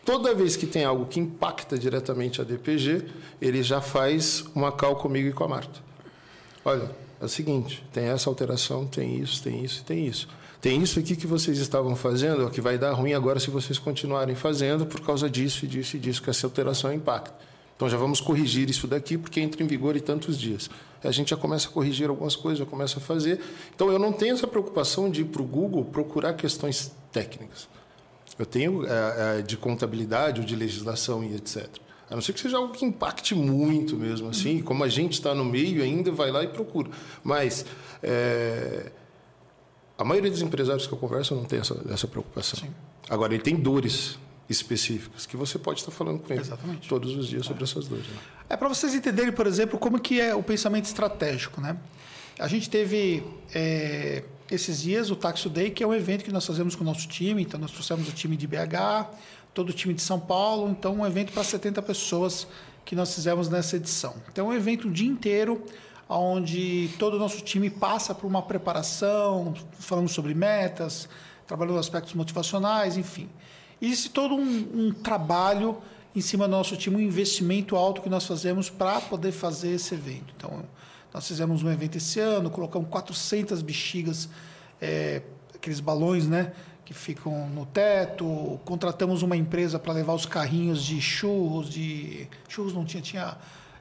Toda vez que tem algo que impacta diretamente a DPG, ele já faz uma cal comigo e com a Marta. Olha, é o seguinte, tem essa alteração, tem isso, tem isso e tem isso. Tem isso aqui que vocês estavam fazendo, que vai dar ruim agora se vocês continuarem fazendo por causa disso e disso e disso, que essa alteração impacta. Então já vamos corrigir isso daqui porque entra em vigor em tantos dias. A gente já começa a corrigir algumas coisas, já começa a fazer. Então eu não tenho essa preocupação de ir para o Google procurar questões técnicas. Eu tenho é, é, de contabilidade ou de legislação e etc. A não ser que seja algo que impacte muito mesmo, assim. Como a gente está no meio ainda, vai lá e procura. Mas é, a maioria dos empresários que eu converso não tem essa, essa preocupação. Sim. Agora, ele tem dores específicas que você pode estar falando com ele Exatamente. todos os dias sobre é. essas dores. Né? É para vocês entenderem, por exemplo, como que é o pensamento estratégico, né? A gente teve é, esses dias o Taxo Day, que é um evento que nós fazemos com o nosso time. Então, nós trouxemos o time de BH, todo o time de São Paulo. Então, um evento para 70 pessoas que nós fizemos nessa edição. Então, é um evento o dia inteiro, onde todo o nosso time passa por uma preparação, falando sobre metas, trabalhando aspectos motivacionais, enfim. Existe todo um, um trabalho em cima do nosso time, um investimento alto que nós fazemos para poder fazer esse evento. Então, nós fizemos um evento esse ano, colocamos 400 bexigas, é, aqueles balões, né? Que ficam no teto. Contratamos uma empresa para levar os carrinhos de churros, de. Churros não tinha, tinha. O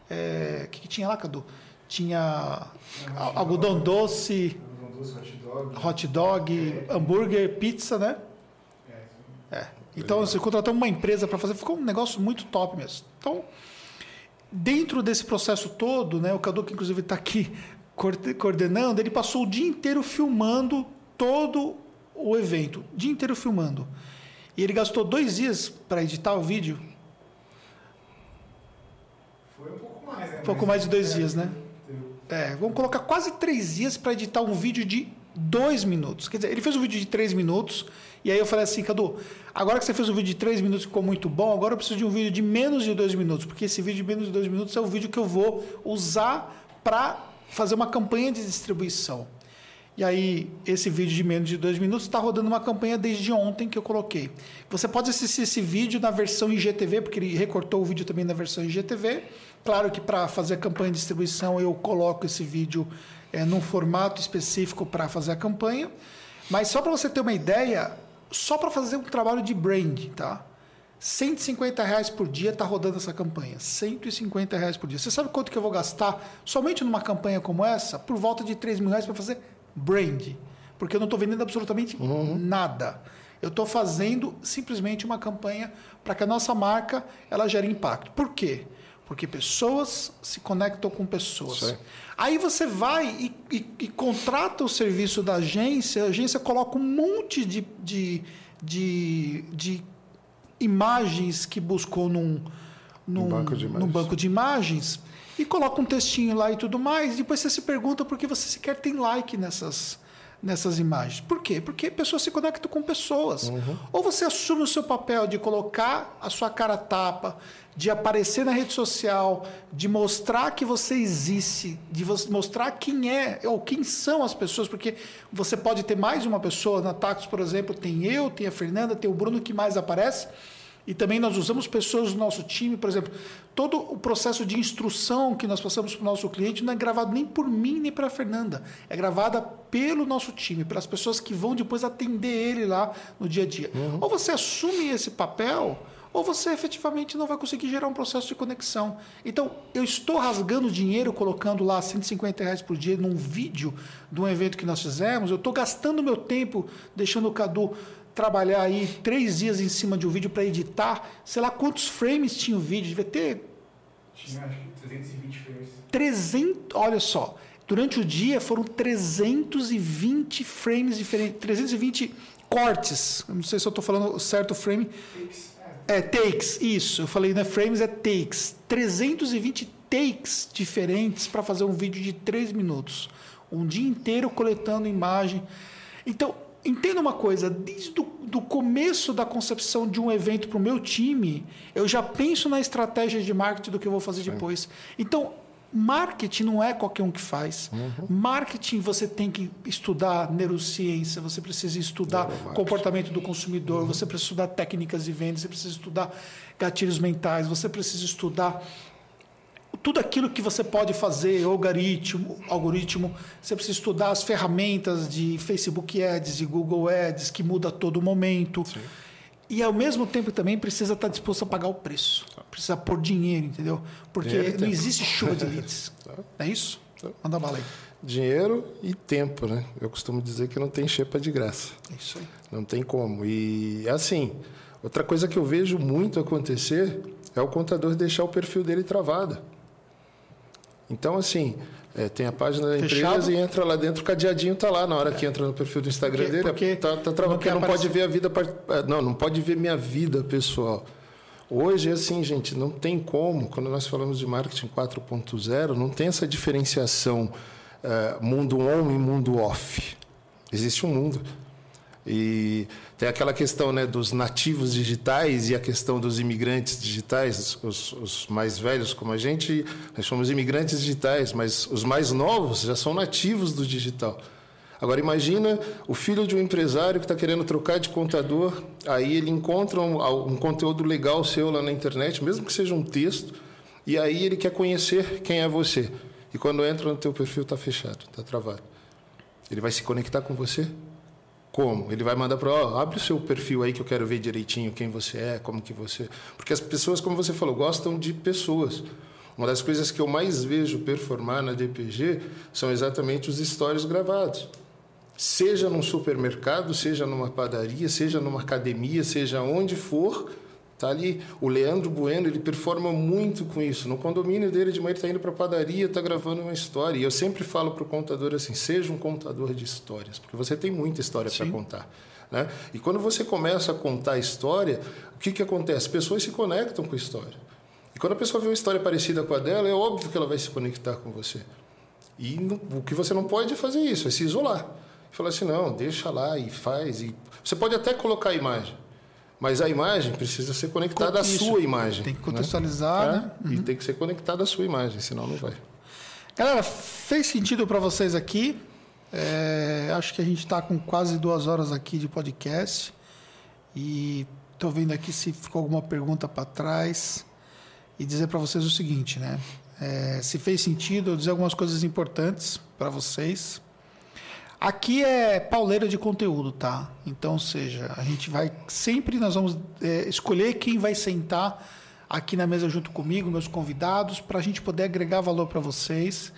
é, que, que tinha lá, Cadu? Tinha algodão doce, hot dog, hot dog hambúrguer, pizza, né? É. Então, você contratamos uma empresa para fazer, ficou um negócio muito top mesmo. Então, dentro desse processo todo, né, o Cadu, que inclusive está aqui coordenando, ele passou o dia inteiro filmando todo o evento, o dia inteiro filmando. E ele gastou dois dias para editar o vídeo. Foi um pouco mais, né? Um pouco mais de dois dias, né? É, vamos colocar quase três dias para editar um vídeo de dois minutos. Quer dizer, ele fez um vídeo de três minutos e aí eu falei assim, Cadu, agora que você fez um vídeo de 3 minutos que ficou muito bom, agora eu preciso de um vídeo de menos de 2 minutos, porque esse vídeo de menos de 2 minutos é o vídeo que eu vou usar para fazer uma campanha de distribuição. E aí, esse vídeo de menos de dois minutos está rodando uma campanha desde ontem que eu coloquei. Você pode assistir esse vídeo na versão IGTV, porque ele recortou o vídeo também na versão IGTV. Claro que para fazer a campanha de distribuição eu coloco esse vídeo é, num formato específico para fazer a campanha. Mas só para você ter uma ideia, só para fazer um trabalho de brand, tá? 150 reais por dia está rodando essa campanha. 150 reais por dia. Você sabe quanto que eu vou gastar somente numa campanha como essa? Por volta de 3 mil reais para fazer brand. Porque eu não estou vendendo absolutamente uhum. nada. Eu estou fazendo simplesmente uma campanha para que a nossa marca ela gere impacto. Por quê? Porque pessoas se conectam com pessoas. Aí você vai e, e, e, contrata o serviço da agência, a agência coloca um monte de, de, de, de imagens que buscou num, num, banco num, banco de imagens e coloca um textinho lá e tudo mais. E depois você se pergunta por que você sequer tem like nessas, nessas imagens. Por quê? Porque pessoas se conectam com pessoas. Uhum. Ou você assume o seu papel de colocar a sua cara tapa, de aparecer na rede social, de mostrar que você existe, de mostrar quem é ou quem são as pessoas, porque você pode ter mais de uma pessoa. Na Tacos, por exemplo, tem eu, tem a Fernanda, tem o Bruno que mais aparece. E também nós usamos pessoas do nosso time, por exemplo, todo o processo de instrução que nós passamos para o nosso cliente não é gravado nem por mim nem para a Fernanda, é gravada pelo nosso time, pelas pessoas que vão depois atender ele lá no dia a dia. Uhum. Ou você assume esse papel, ou você efetivamente não vai conseguir gerar um processo de conexão. Então, eu estou rasgando dinheiro colocando lá 150 reais por dia num vídeo de um evento que nós fizemos, eu estou gastando meu tempo deixando o Cadu trabalhar aí três dias em cima de um vídeo para editar, sei lá quantos frames tinha o vídeo, devia ter. Tinha acho que 320 frames. 300, olha só, durante o dia foram 320 frames diferentes, 320 cortes. Eu não sei se eu estou falando certo frame. Takes. É, takes, isso. Eu falei, né? Frames é takes. 320 takes diferentes para fazer um vídeo de 3 minutos. Um dia inteiro coletando imagem. Então, entenda uma coisa, desde o do começo da concepção de um evento para o meu time, eu já penso na estratégia de marketing do que eu vou fazer Sim. depois. Então, marketing não é qualquer um que faz. Uhum. Marketing você tem que estudar neurociência, você precisa estudar comportamento do consumidor, uhum. você precisa estudar técnicas de venda, você precisa estudar gatilhos mentais, você precisa estudar tudo aquilo que você pode fazer, algoritmo, algoritmo, você precisa estudar as ferramentas de Facebook Ads e Google Ads, que muda a todo momento. Sim. E ao mesmo tempo também precisa estar disposto a pagar o preço. Tá. Precisa pôr dinheiro, entendeu? Porque dinheiro não existe chuva de leads. (laughs) tá. É isso? Tá. Manda bala aí. Dinheiro e tempo, né? Eu costumo dizer que não tem xepa de graça. É isso aí. Não tem como. E assim, outra coisa que eu vejo muito acontecer é o contador deixar o perfil dele travado. Então, assim, é, tem a página da Fechado. empresa e entra lá dentro, o cadeadinho está lá na hora que entra no perfil do Instagram Porque- dele. porque tá, tá travado, não porque não pode aparecer. ver a vida. é, Não, não pode ver minha vida pessoal. Hoje, assim, gente, não tem como, quando nós falamos de marketing 4.0, não tem essa diferenciação é, mundo on e mundo off. Existe um mundo. E tem aquela questão né, dos nativos digitais e a questão dos imigrantes digitais, os, os mais velhos como a gente, nós somos imigrantes digitais, mas os mais novos já são nativos do digital. Agora imagina o filho de um empresário que está querendo trocar de contador, aí ele encontra um, um conteúdo legal seu lá na internet, mesmo que seja um texto, e aí ele quer conhecer quem é você. E quando entra no teu perfil está fechado, está travado. Ele vai se conectar com você? Como? Ele vai mandar para, ó, abre o seu perfil aí que eu quero ver direitinho quem você é, como que você. Porque as pessoas, como você falou, gostam de pessoas. Uma das coisas que eu mais vejo performar na DPG são exatamente os stories gravados. Seja num supermercado, seja numa padaria, seja numa academia, seja onde for, tá ali. O Leandro Bueno, ele performa muito com isso. No condomínio dele, de manhã, ele está indo para a padaria, está gravando uma história. E eu sempre falo para o contador assim: seja um contador de histórias, porque você tem muita história para contar. Né? E quando você começa a contar a história, o que, que acontece? As pessoas se conectam com a história. E quando a pessoa vê uma história parecida com a dela, é óbvio que ela vai se conectar com você. E não- o que você não pode é fazer isso, é se isolar. Falar assim, não, deixa lá e faz. E... Você pode até colocar a imagem, mas a imagem precisa ser conectada à sua imagem. Tem que né? contextualizar, né? É, E tem que ser conectada à sua imagem, senão não vai. Galera, fez sentido para vocês aqui? É, acho que a gente está com quase duas horas aqui de podcast. E estou vendo aqui se ficou alguma pergunta para trás. E dizer para vocês o seguinte, né? É, se fez sentido, eu dizer algumas coisas importantes para vocês. Aqui é pauleira de conteúdo, tá? Então, ou seja, a gente vai sempre nós vamos é, escolher quem vai sentar aqui na mesa junto comigo, meus convidados, para a gente poder agregar valor para vocês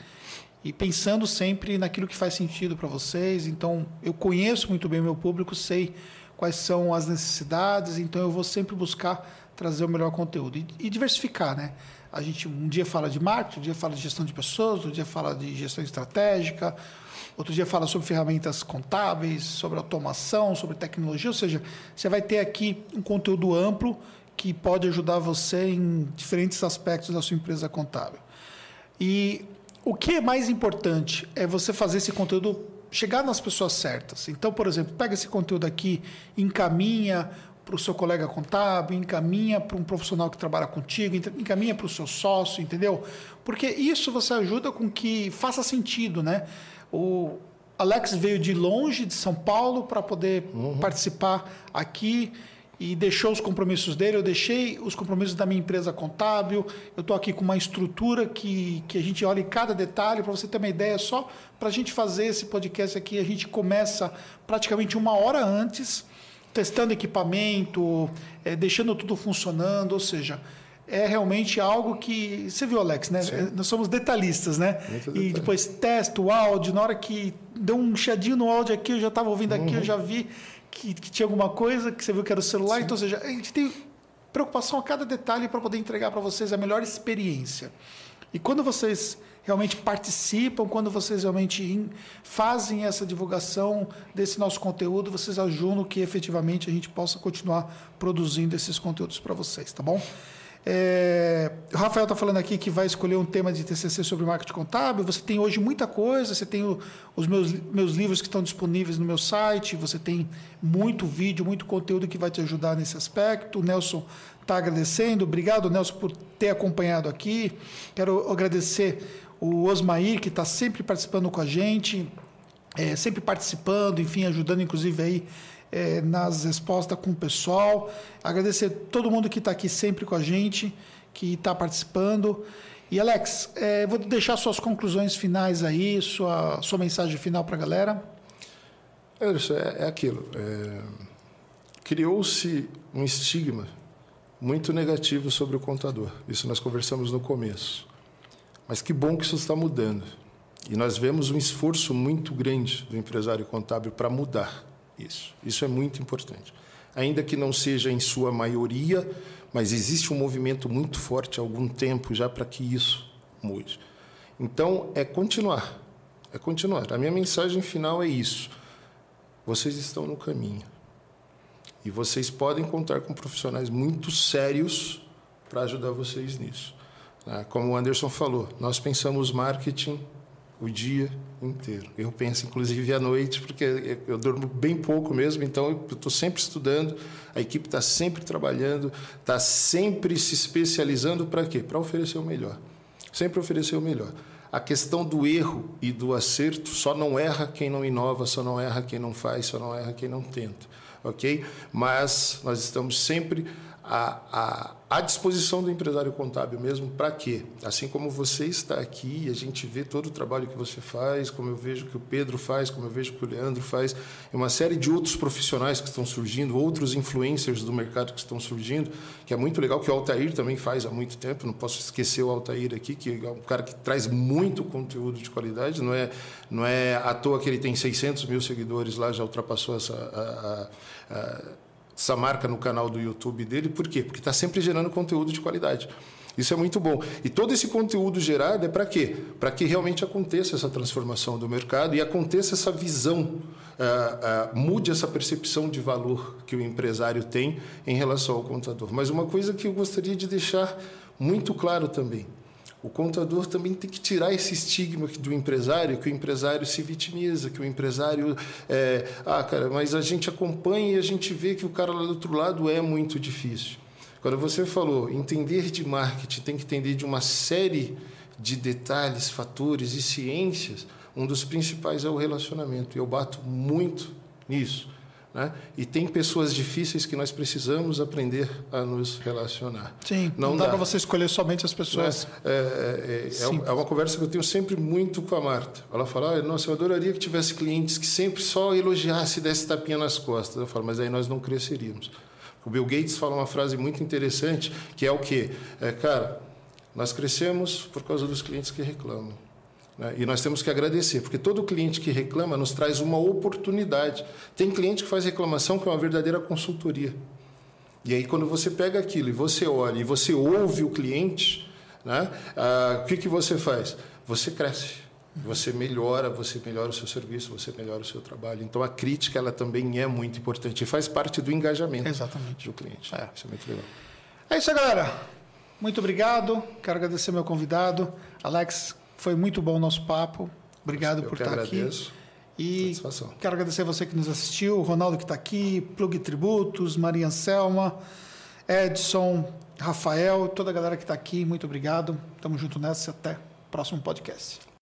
e pensando sempre naquilo que faz sentido para vocês. Então, eu conheço muito bem meu público, sei quais são as necessidades, então eu vou sempre buscar trazer o melhor conteúdo e, e diversificar, né? A gente um dia fala de marketing, um dia fala de gestão de pessoas, outro dia fala de gestão estratégica, outro dia fala sobre ferramentas contábeis, sobre automação, sobre tecnologia, ou seja, você vai ter aqui um conteúdo amplo que pode ajudar você em diferentes aspectos da sua empresa contábil. E o que é mais importante é você fazer esse conteúdo chegar nas pessoas certas. Então, por exemplo, pega esse conteúdo aqui, encaminha para o seu colega contábil, encaminha para um profissional que trabalha contigo, encaminha para o seu sócio, entendeu? Porque isso você ajuda com que faça sentido, né? O Alex veio de longe, de São Paulo, para poder participar aqui e deixou os compromissos dele, eu deixei os compromissos da minha empresa contábil, eu estou aqui com uma estrutura que, que a gente olha em cada detalhe, para você ter uma ideia, só para a gente fazer esse podcast aqui, a gente começa praticamente uma hora antes, testando equipamento, eh, deixando tudo funcionando, ou seja, é realmente algo que. Você viu, Alex, né? Nós somos detalhistas, né? Muito E detalhe. depois testa o áudio, na hora que deu um chiadinho no áudio aqui, eu já estava ouvindo aqui, eu já vi que, que tinha alguma coisa, que você viu que era o celular. Então, ou seja, a gente tem preocupação a cada detalhe para poder entregar para vocês a melhor experiência. E quando vocês realmente participam, quando vocês realmente fazem essa divulgação desse nosso conteúdo, vocês ajudam que efetivamente a gente possa continuar produzindo esses conteúdos para vocês, tá bom? É, o Rafael está falando aqui que vai escolher um tema de TCC sobre marketing contábil. Você tem hoje muita coisa. Você tem o- os meus, meus livros que estão disponíveis no meu site. Você tem muito vídeo, muito conteúdo que vai te ajudar nesse aspecto. O Nelson está agradecendo. Obrigado, Nelson, por ter acompanhado aqui. Quero agradecer o Osmair, que está sempre participando com a gente, é, sempre participando, enfim, ajudando, inclusive, aí é, nas respostas com o pessoal. Agradecer todo mundo que está aqui sempre com a gente, que está participando. E, Alex, é, vou deixar suas conclusões finais aí, sua, sua mensagem final para a galera. Anderson, é, é aquilo. é, Criou-se um estigma muito negativo sobre o contador. Isso nós conversamos no começo. Mas que bom que isso está mudando. E nós vemos um esforço muito grande do empresário contábil para mudar isso. Isso é muito importante. Ainda que não seja em sua maioria, mas existe um movimento muito forte há algum tempo já para que isso mude. Então, é continuar. É continuar. A minha mensagem final é isso. Vocês estão no caminho. E vocês podem contar com profissionais muito sérios para ajudar vocês nisso. Né? Como o Anderson falou, nós pensamos marketing o dia inteiro. Eu penso, inclusive, à noite, porque eu durmo bem pouco mesmo, então eu estou sempre estudando, a equipe está sempre trabalhando, está sempre se especializando para quê? Para oferecer o melhor. Sempre oferecer o melhor. A questão do erro e do acerto só não erra quem não inova, só não erra quem não faz, só não erra quem não tenta, ok? Mas nós estamos sempre à, à, à disposição do empresário contábil mesmo, para quê? Assim como você está aqui, a gente vê todo o trabalho que você faz, como eu vejo que o Pedro faz, como eu vejo que o Leandro faz, e uma série de outros profissionais que estão surgindo, outros influencers do mercado que estão surgindo, que é muito legal, que o Altair também faz há muito tempo, não posso esquecer o Altair aqui, que é um cara que traz muito conteúdo de qualidade, não é, não é à toa que ele tem 600 mil seguidores lá, já ultrapassou essa... A, a, a, essa marca no canal do YouTube dele. Por quê? Porque está sempre gerando conteúdo de qualidade. Isso é muito bom. E todo esse conteúdo gerado é para quê? Para que realmente aconteça essa transformação do mercado e aconteça essa visão, uh, uh, mude essa percepção de valor que o empresário tem em relação ao contador. Mas uma coisa que eu gostaria de deixar muito claro também: o contador também tem que tirar esse estigma do empresário, que o empresário se vitimiza, que o empresário. É, ah, cara, mas a gente acompanha e a gente vê que o cara lá do outro lado é muito difícil. Quando você falou entender de marketing, tem que entender de uma série de detalhes, fatores e ciências, um dos principais é o relacionamento. Eu bato muito nisso. Né? E tem pessoas difíceis que nós precisamos aprender a nos relacionar. Sim, não, não dá, dá. para você escolher somente as pessoas. É, é, é, é, uma conversa que eu tenho sempre muito com a Marta. Ela fala: ah, Nossa, eu adoraria que tivesse clientes que sempre só elogiasse e desse tapinha nas costas. Eu falo: Mas aí nós não cresceríamos. O Bill Gates fala uma frase muito interessante que é o quê? É, cara, nós crescemos por causa dos clientes que reclamam. Né? E nós temos que agradecer, porque todo cliente que reclama nos traz uma oportunidade. Tem cliente que faz reclamação que é uma verdadeira consultoria. E aí, quando você pega aquilo e você olha e você ouve o cliente, né? ah, o que, que você faz? Você cresce. Você melhora, você melhora o seu serviço, você melhora o seu trabalho. Então a crítica ela também é muito importante e faz parte do engajamento Exatamente. do cliente. É. Isso é muito legal. É isso galera. Muito obrigado. Quero agradecer meu convidado, Alex. Foi muito bom o nosso papo. Obrigado Eu por estar agradeço. aqui. E Satisfação. quero agradecer a você que nos assistiu, o Ronaldo que está aqui, Plug Tributos, Maria Anselma, Edson, Rafael, toda a galera que está aqui, muito obrigado. Tamo junto nessa. Até o próximo podcast.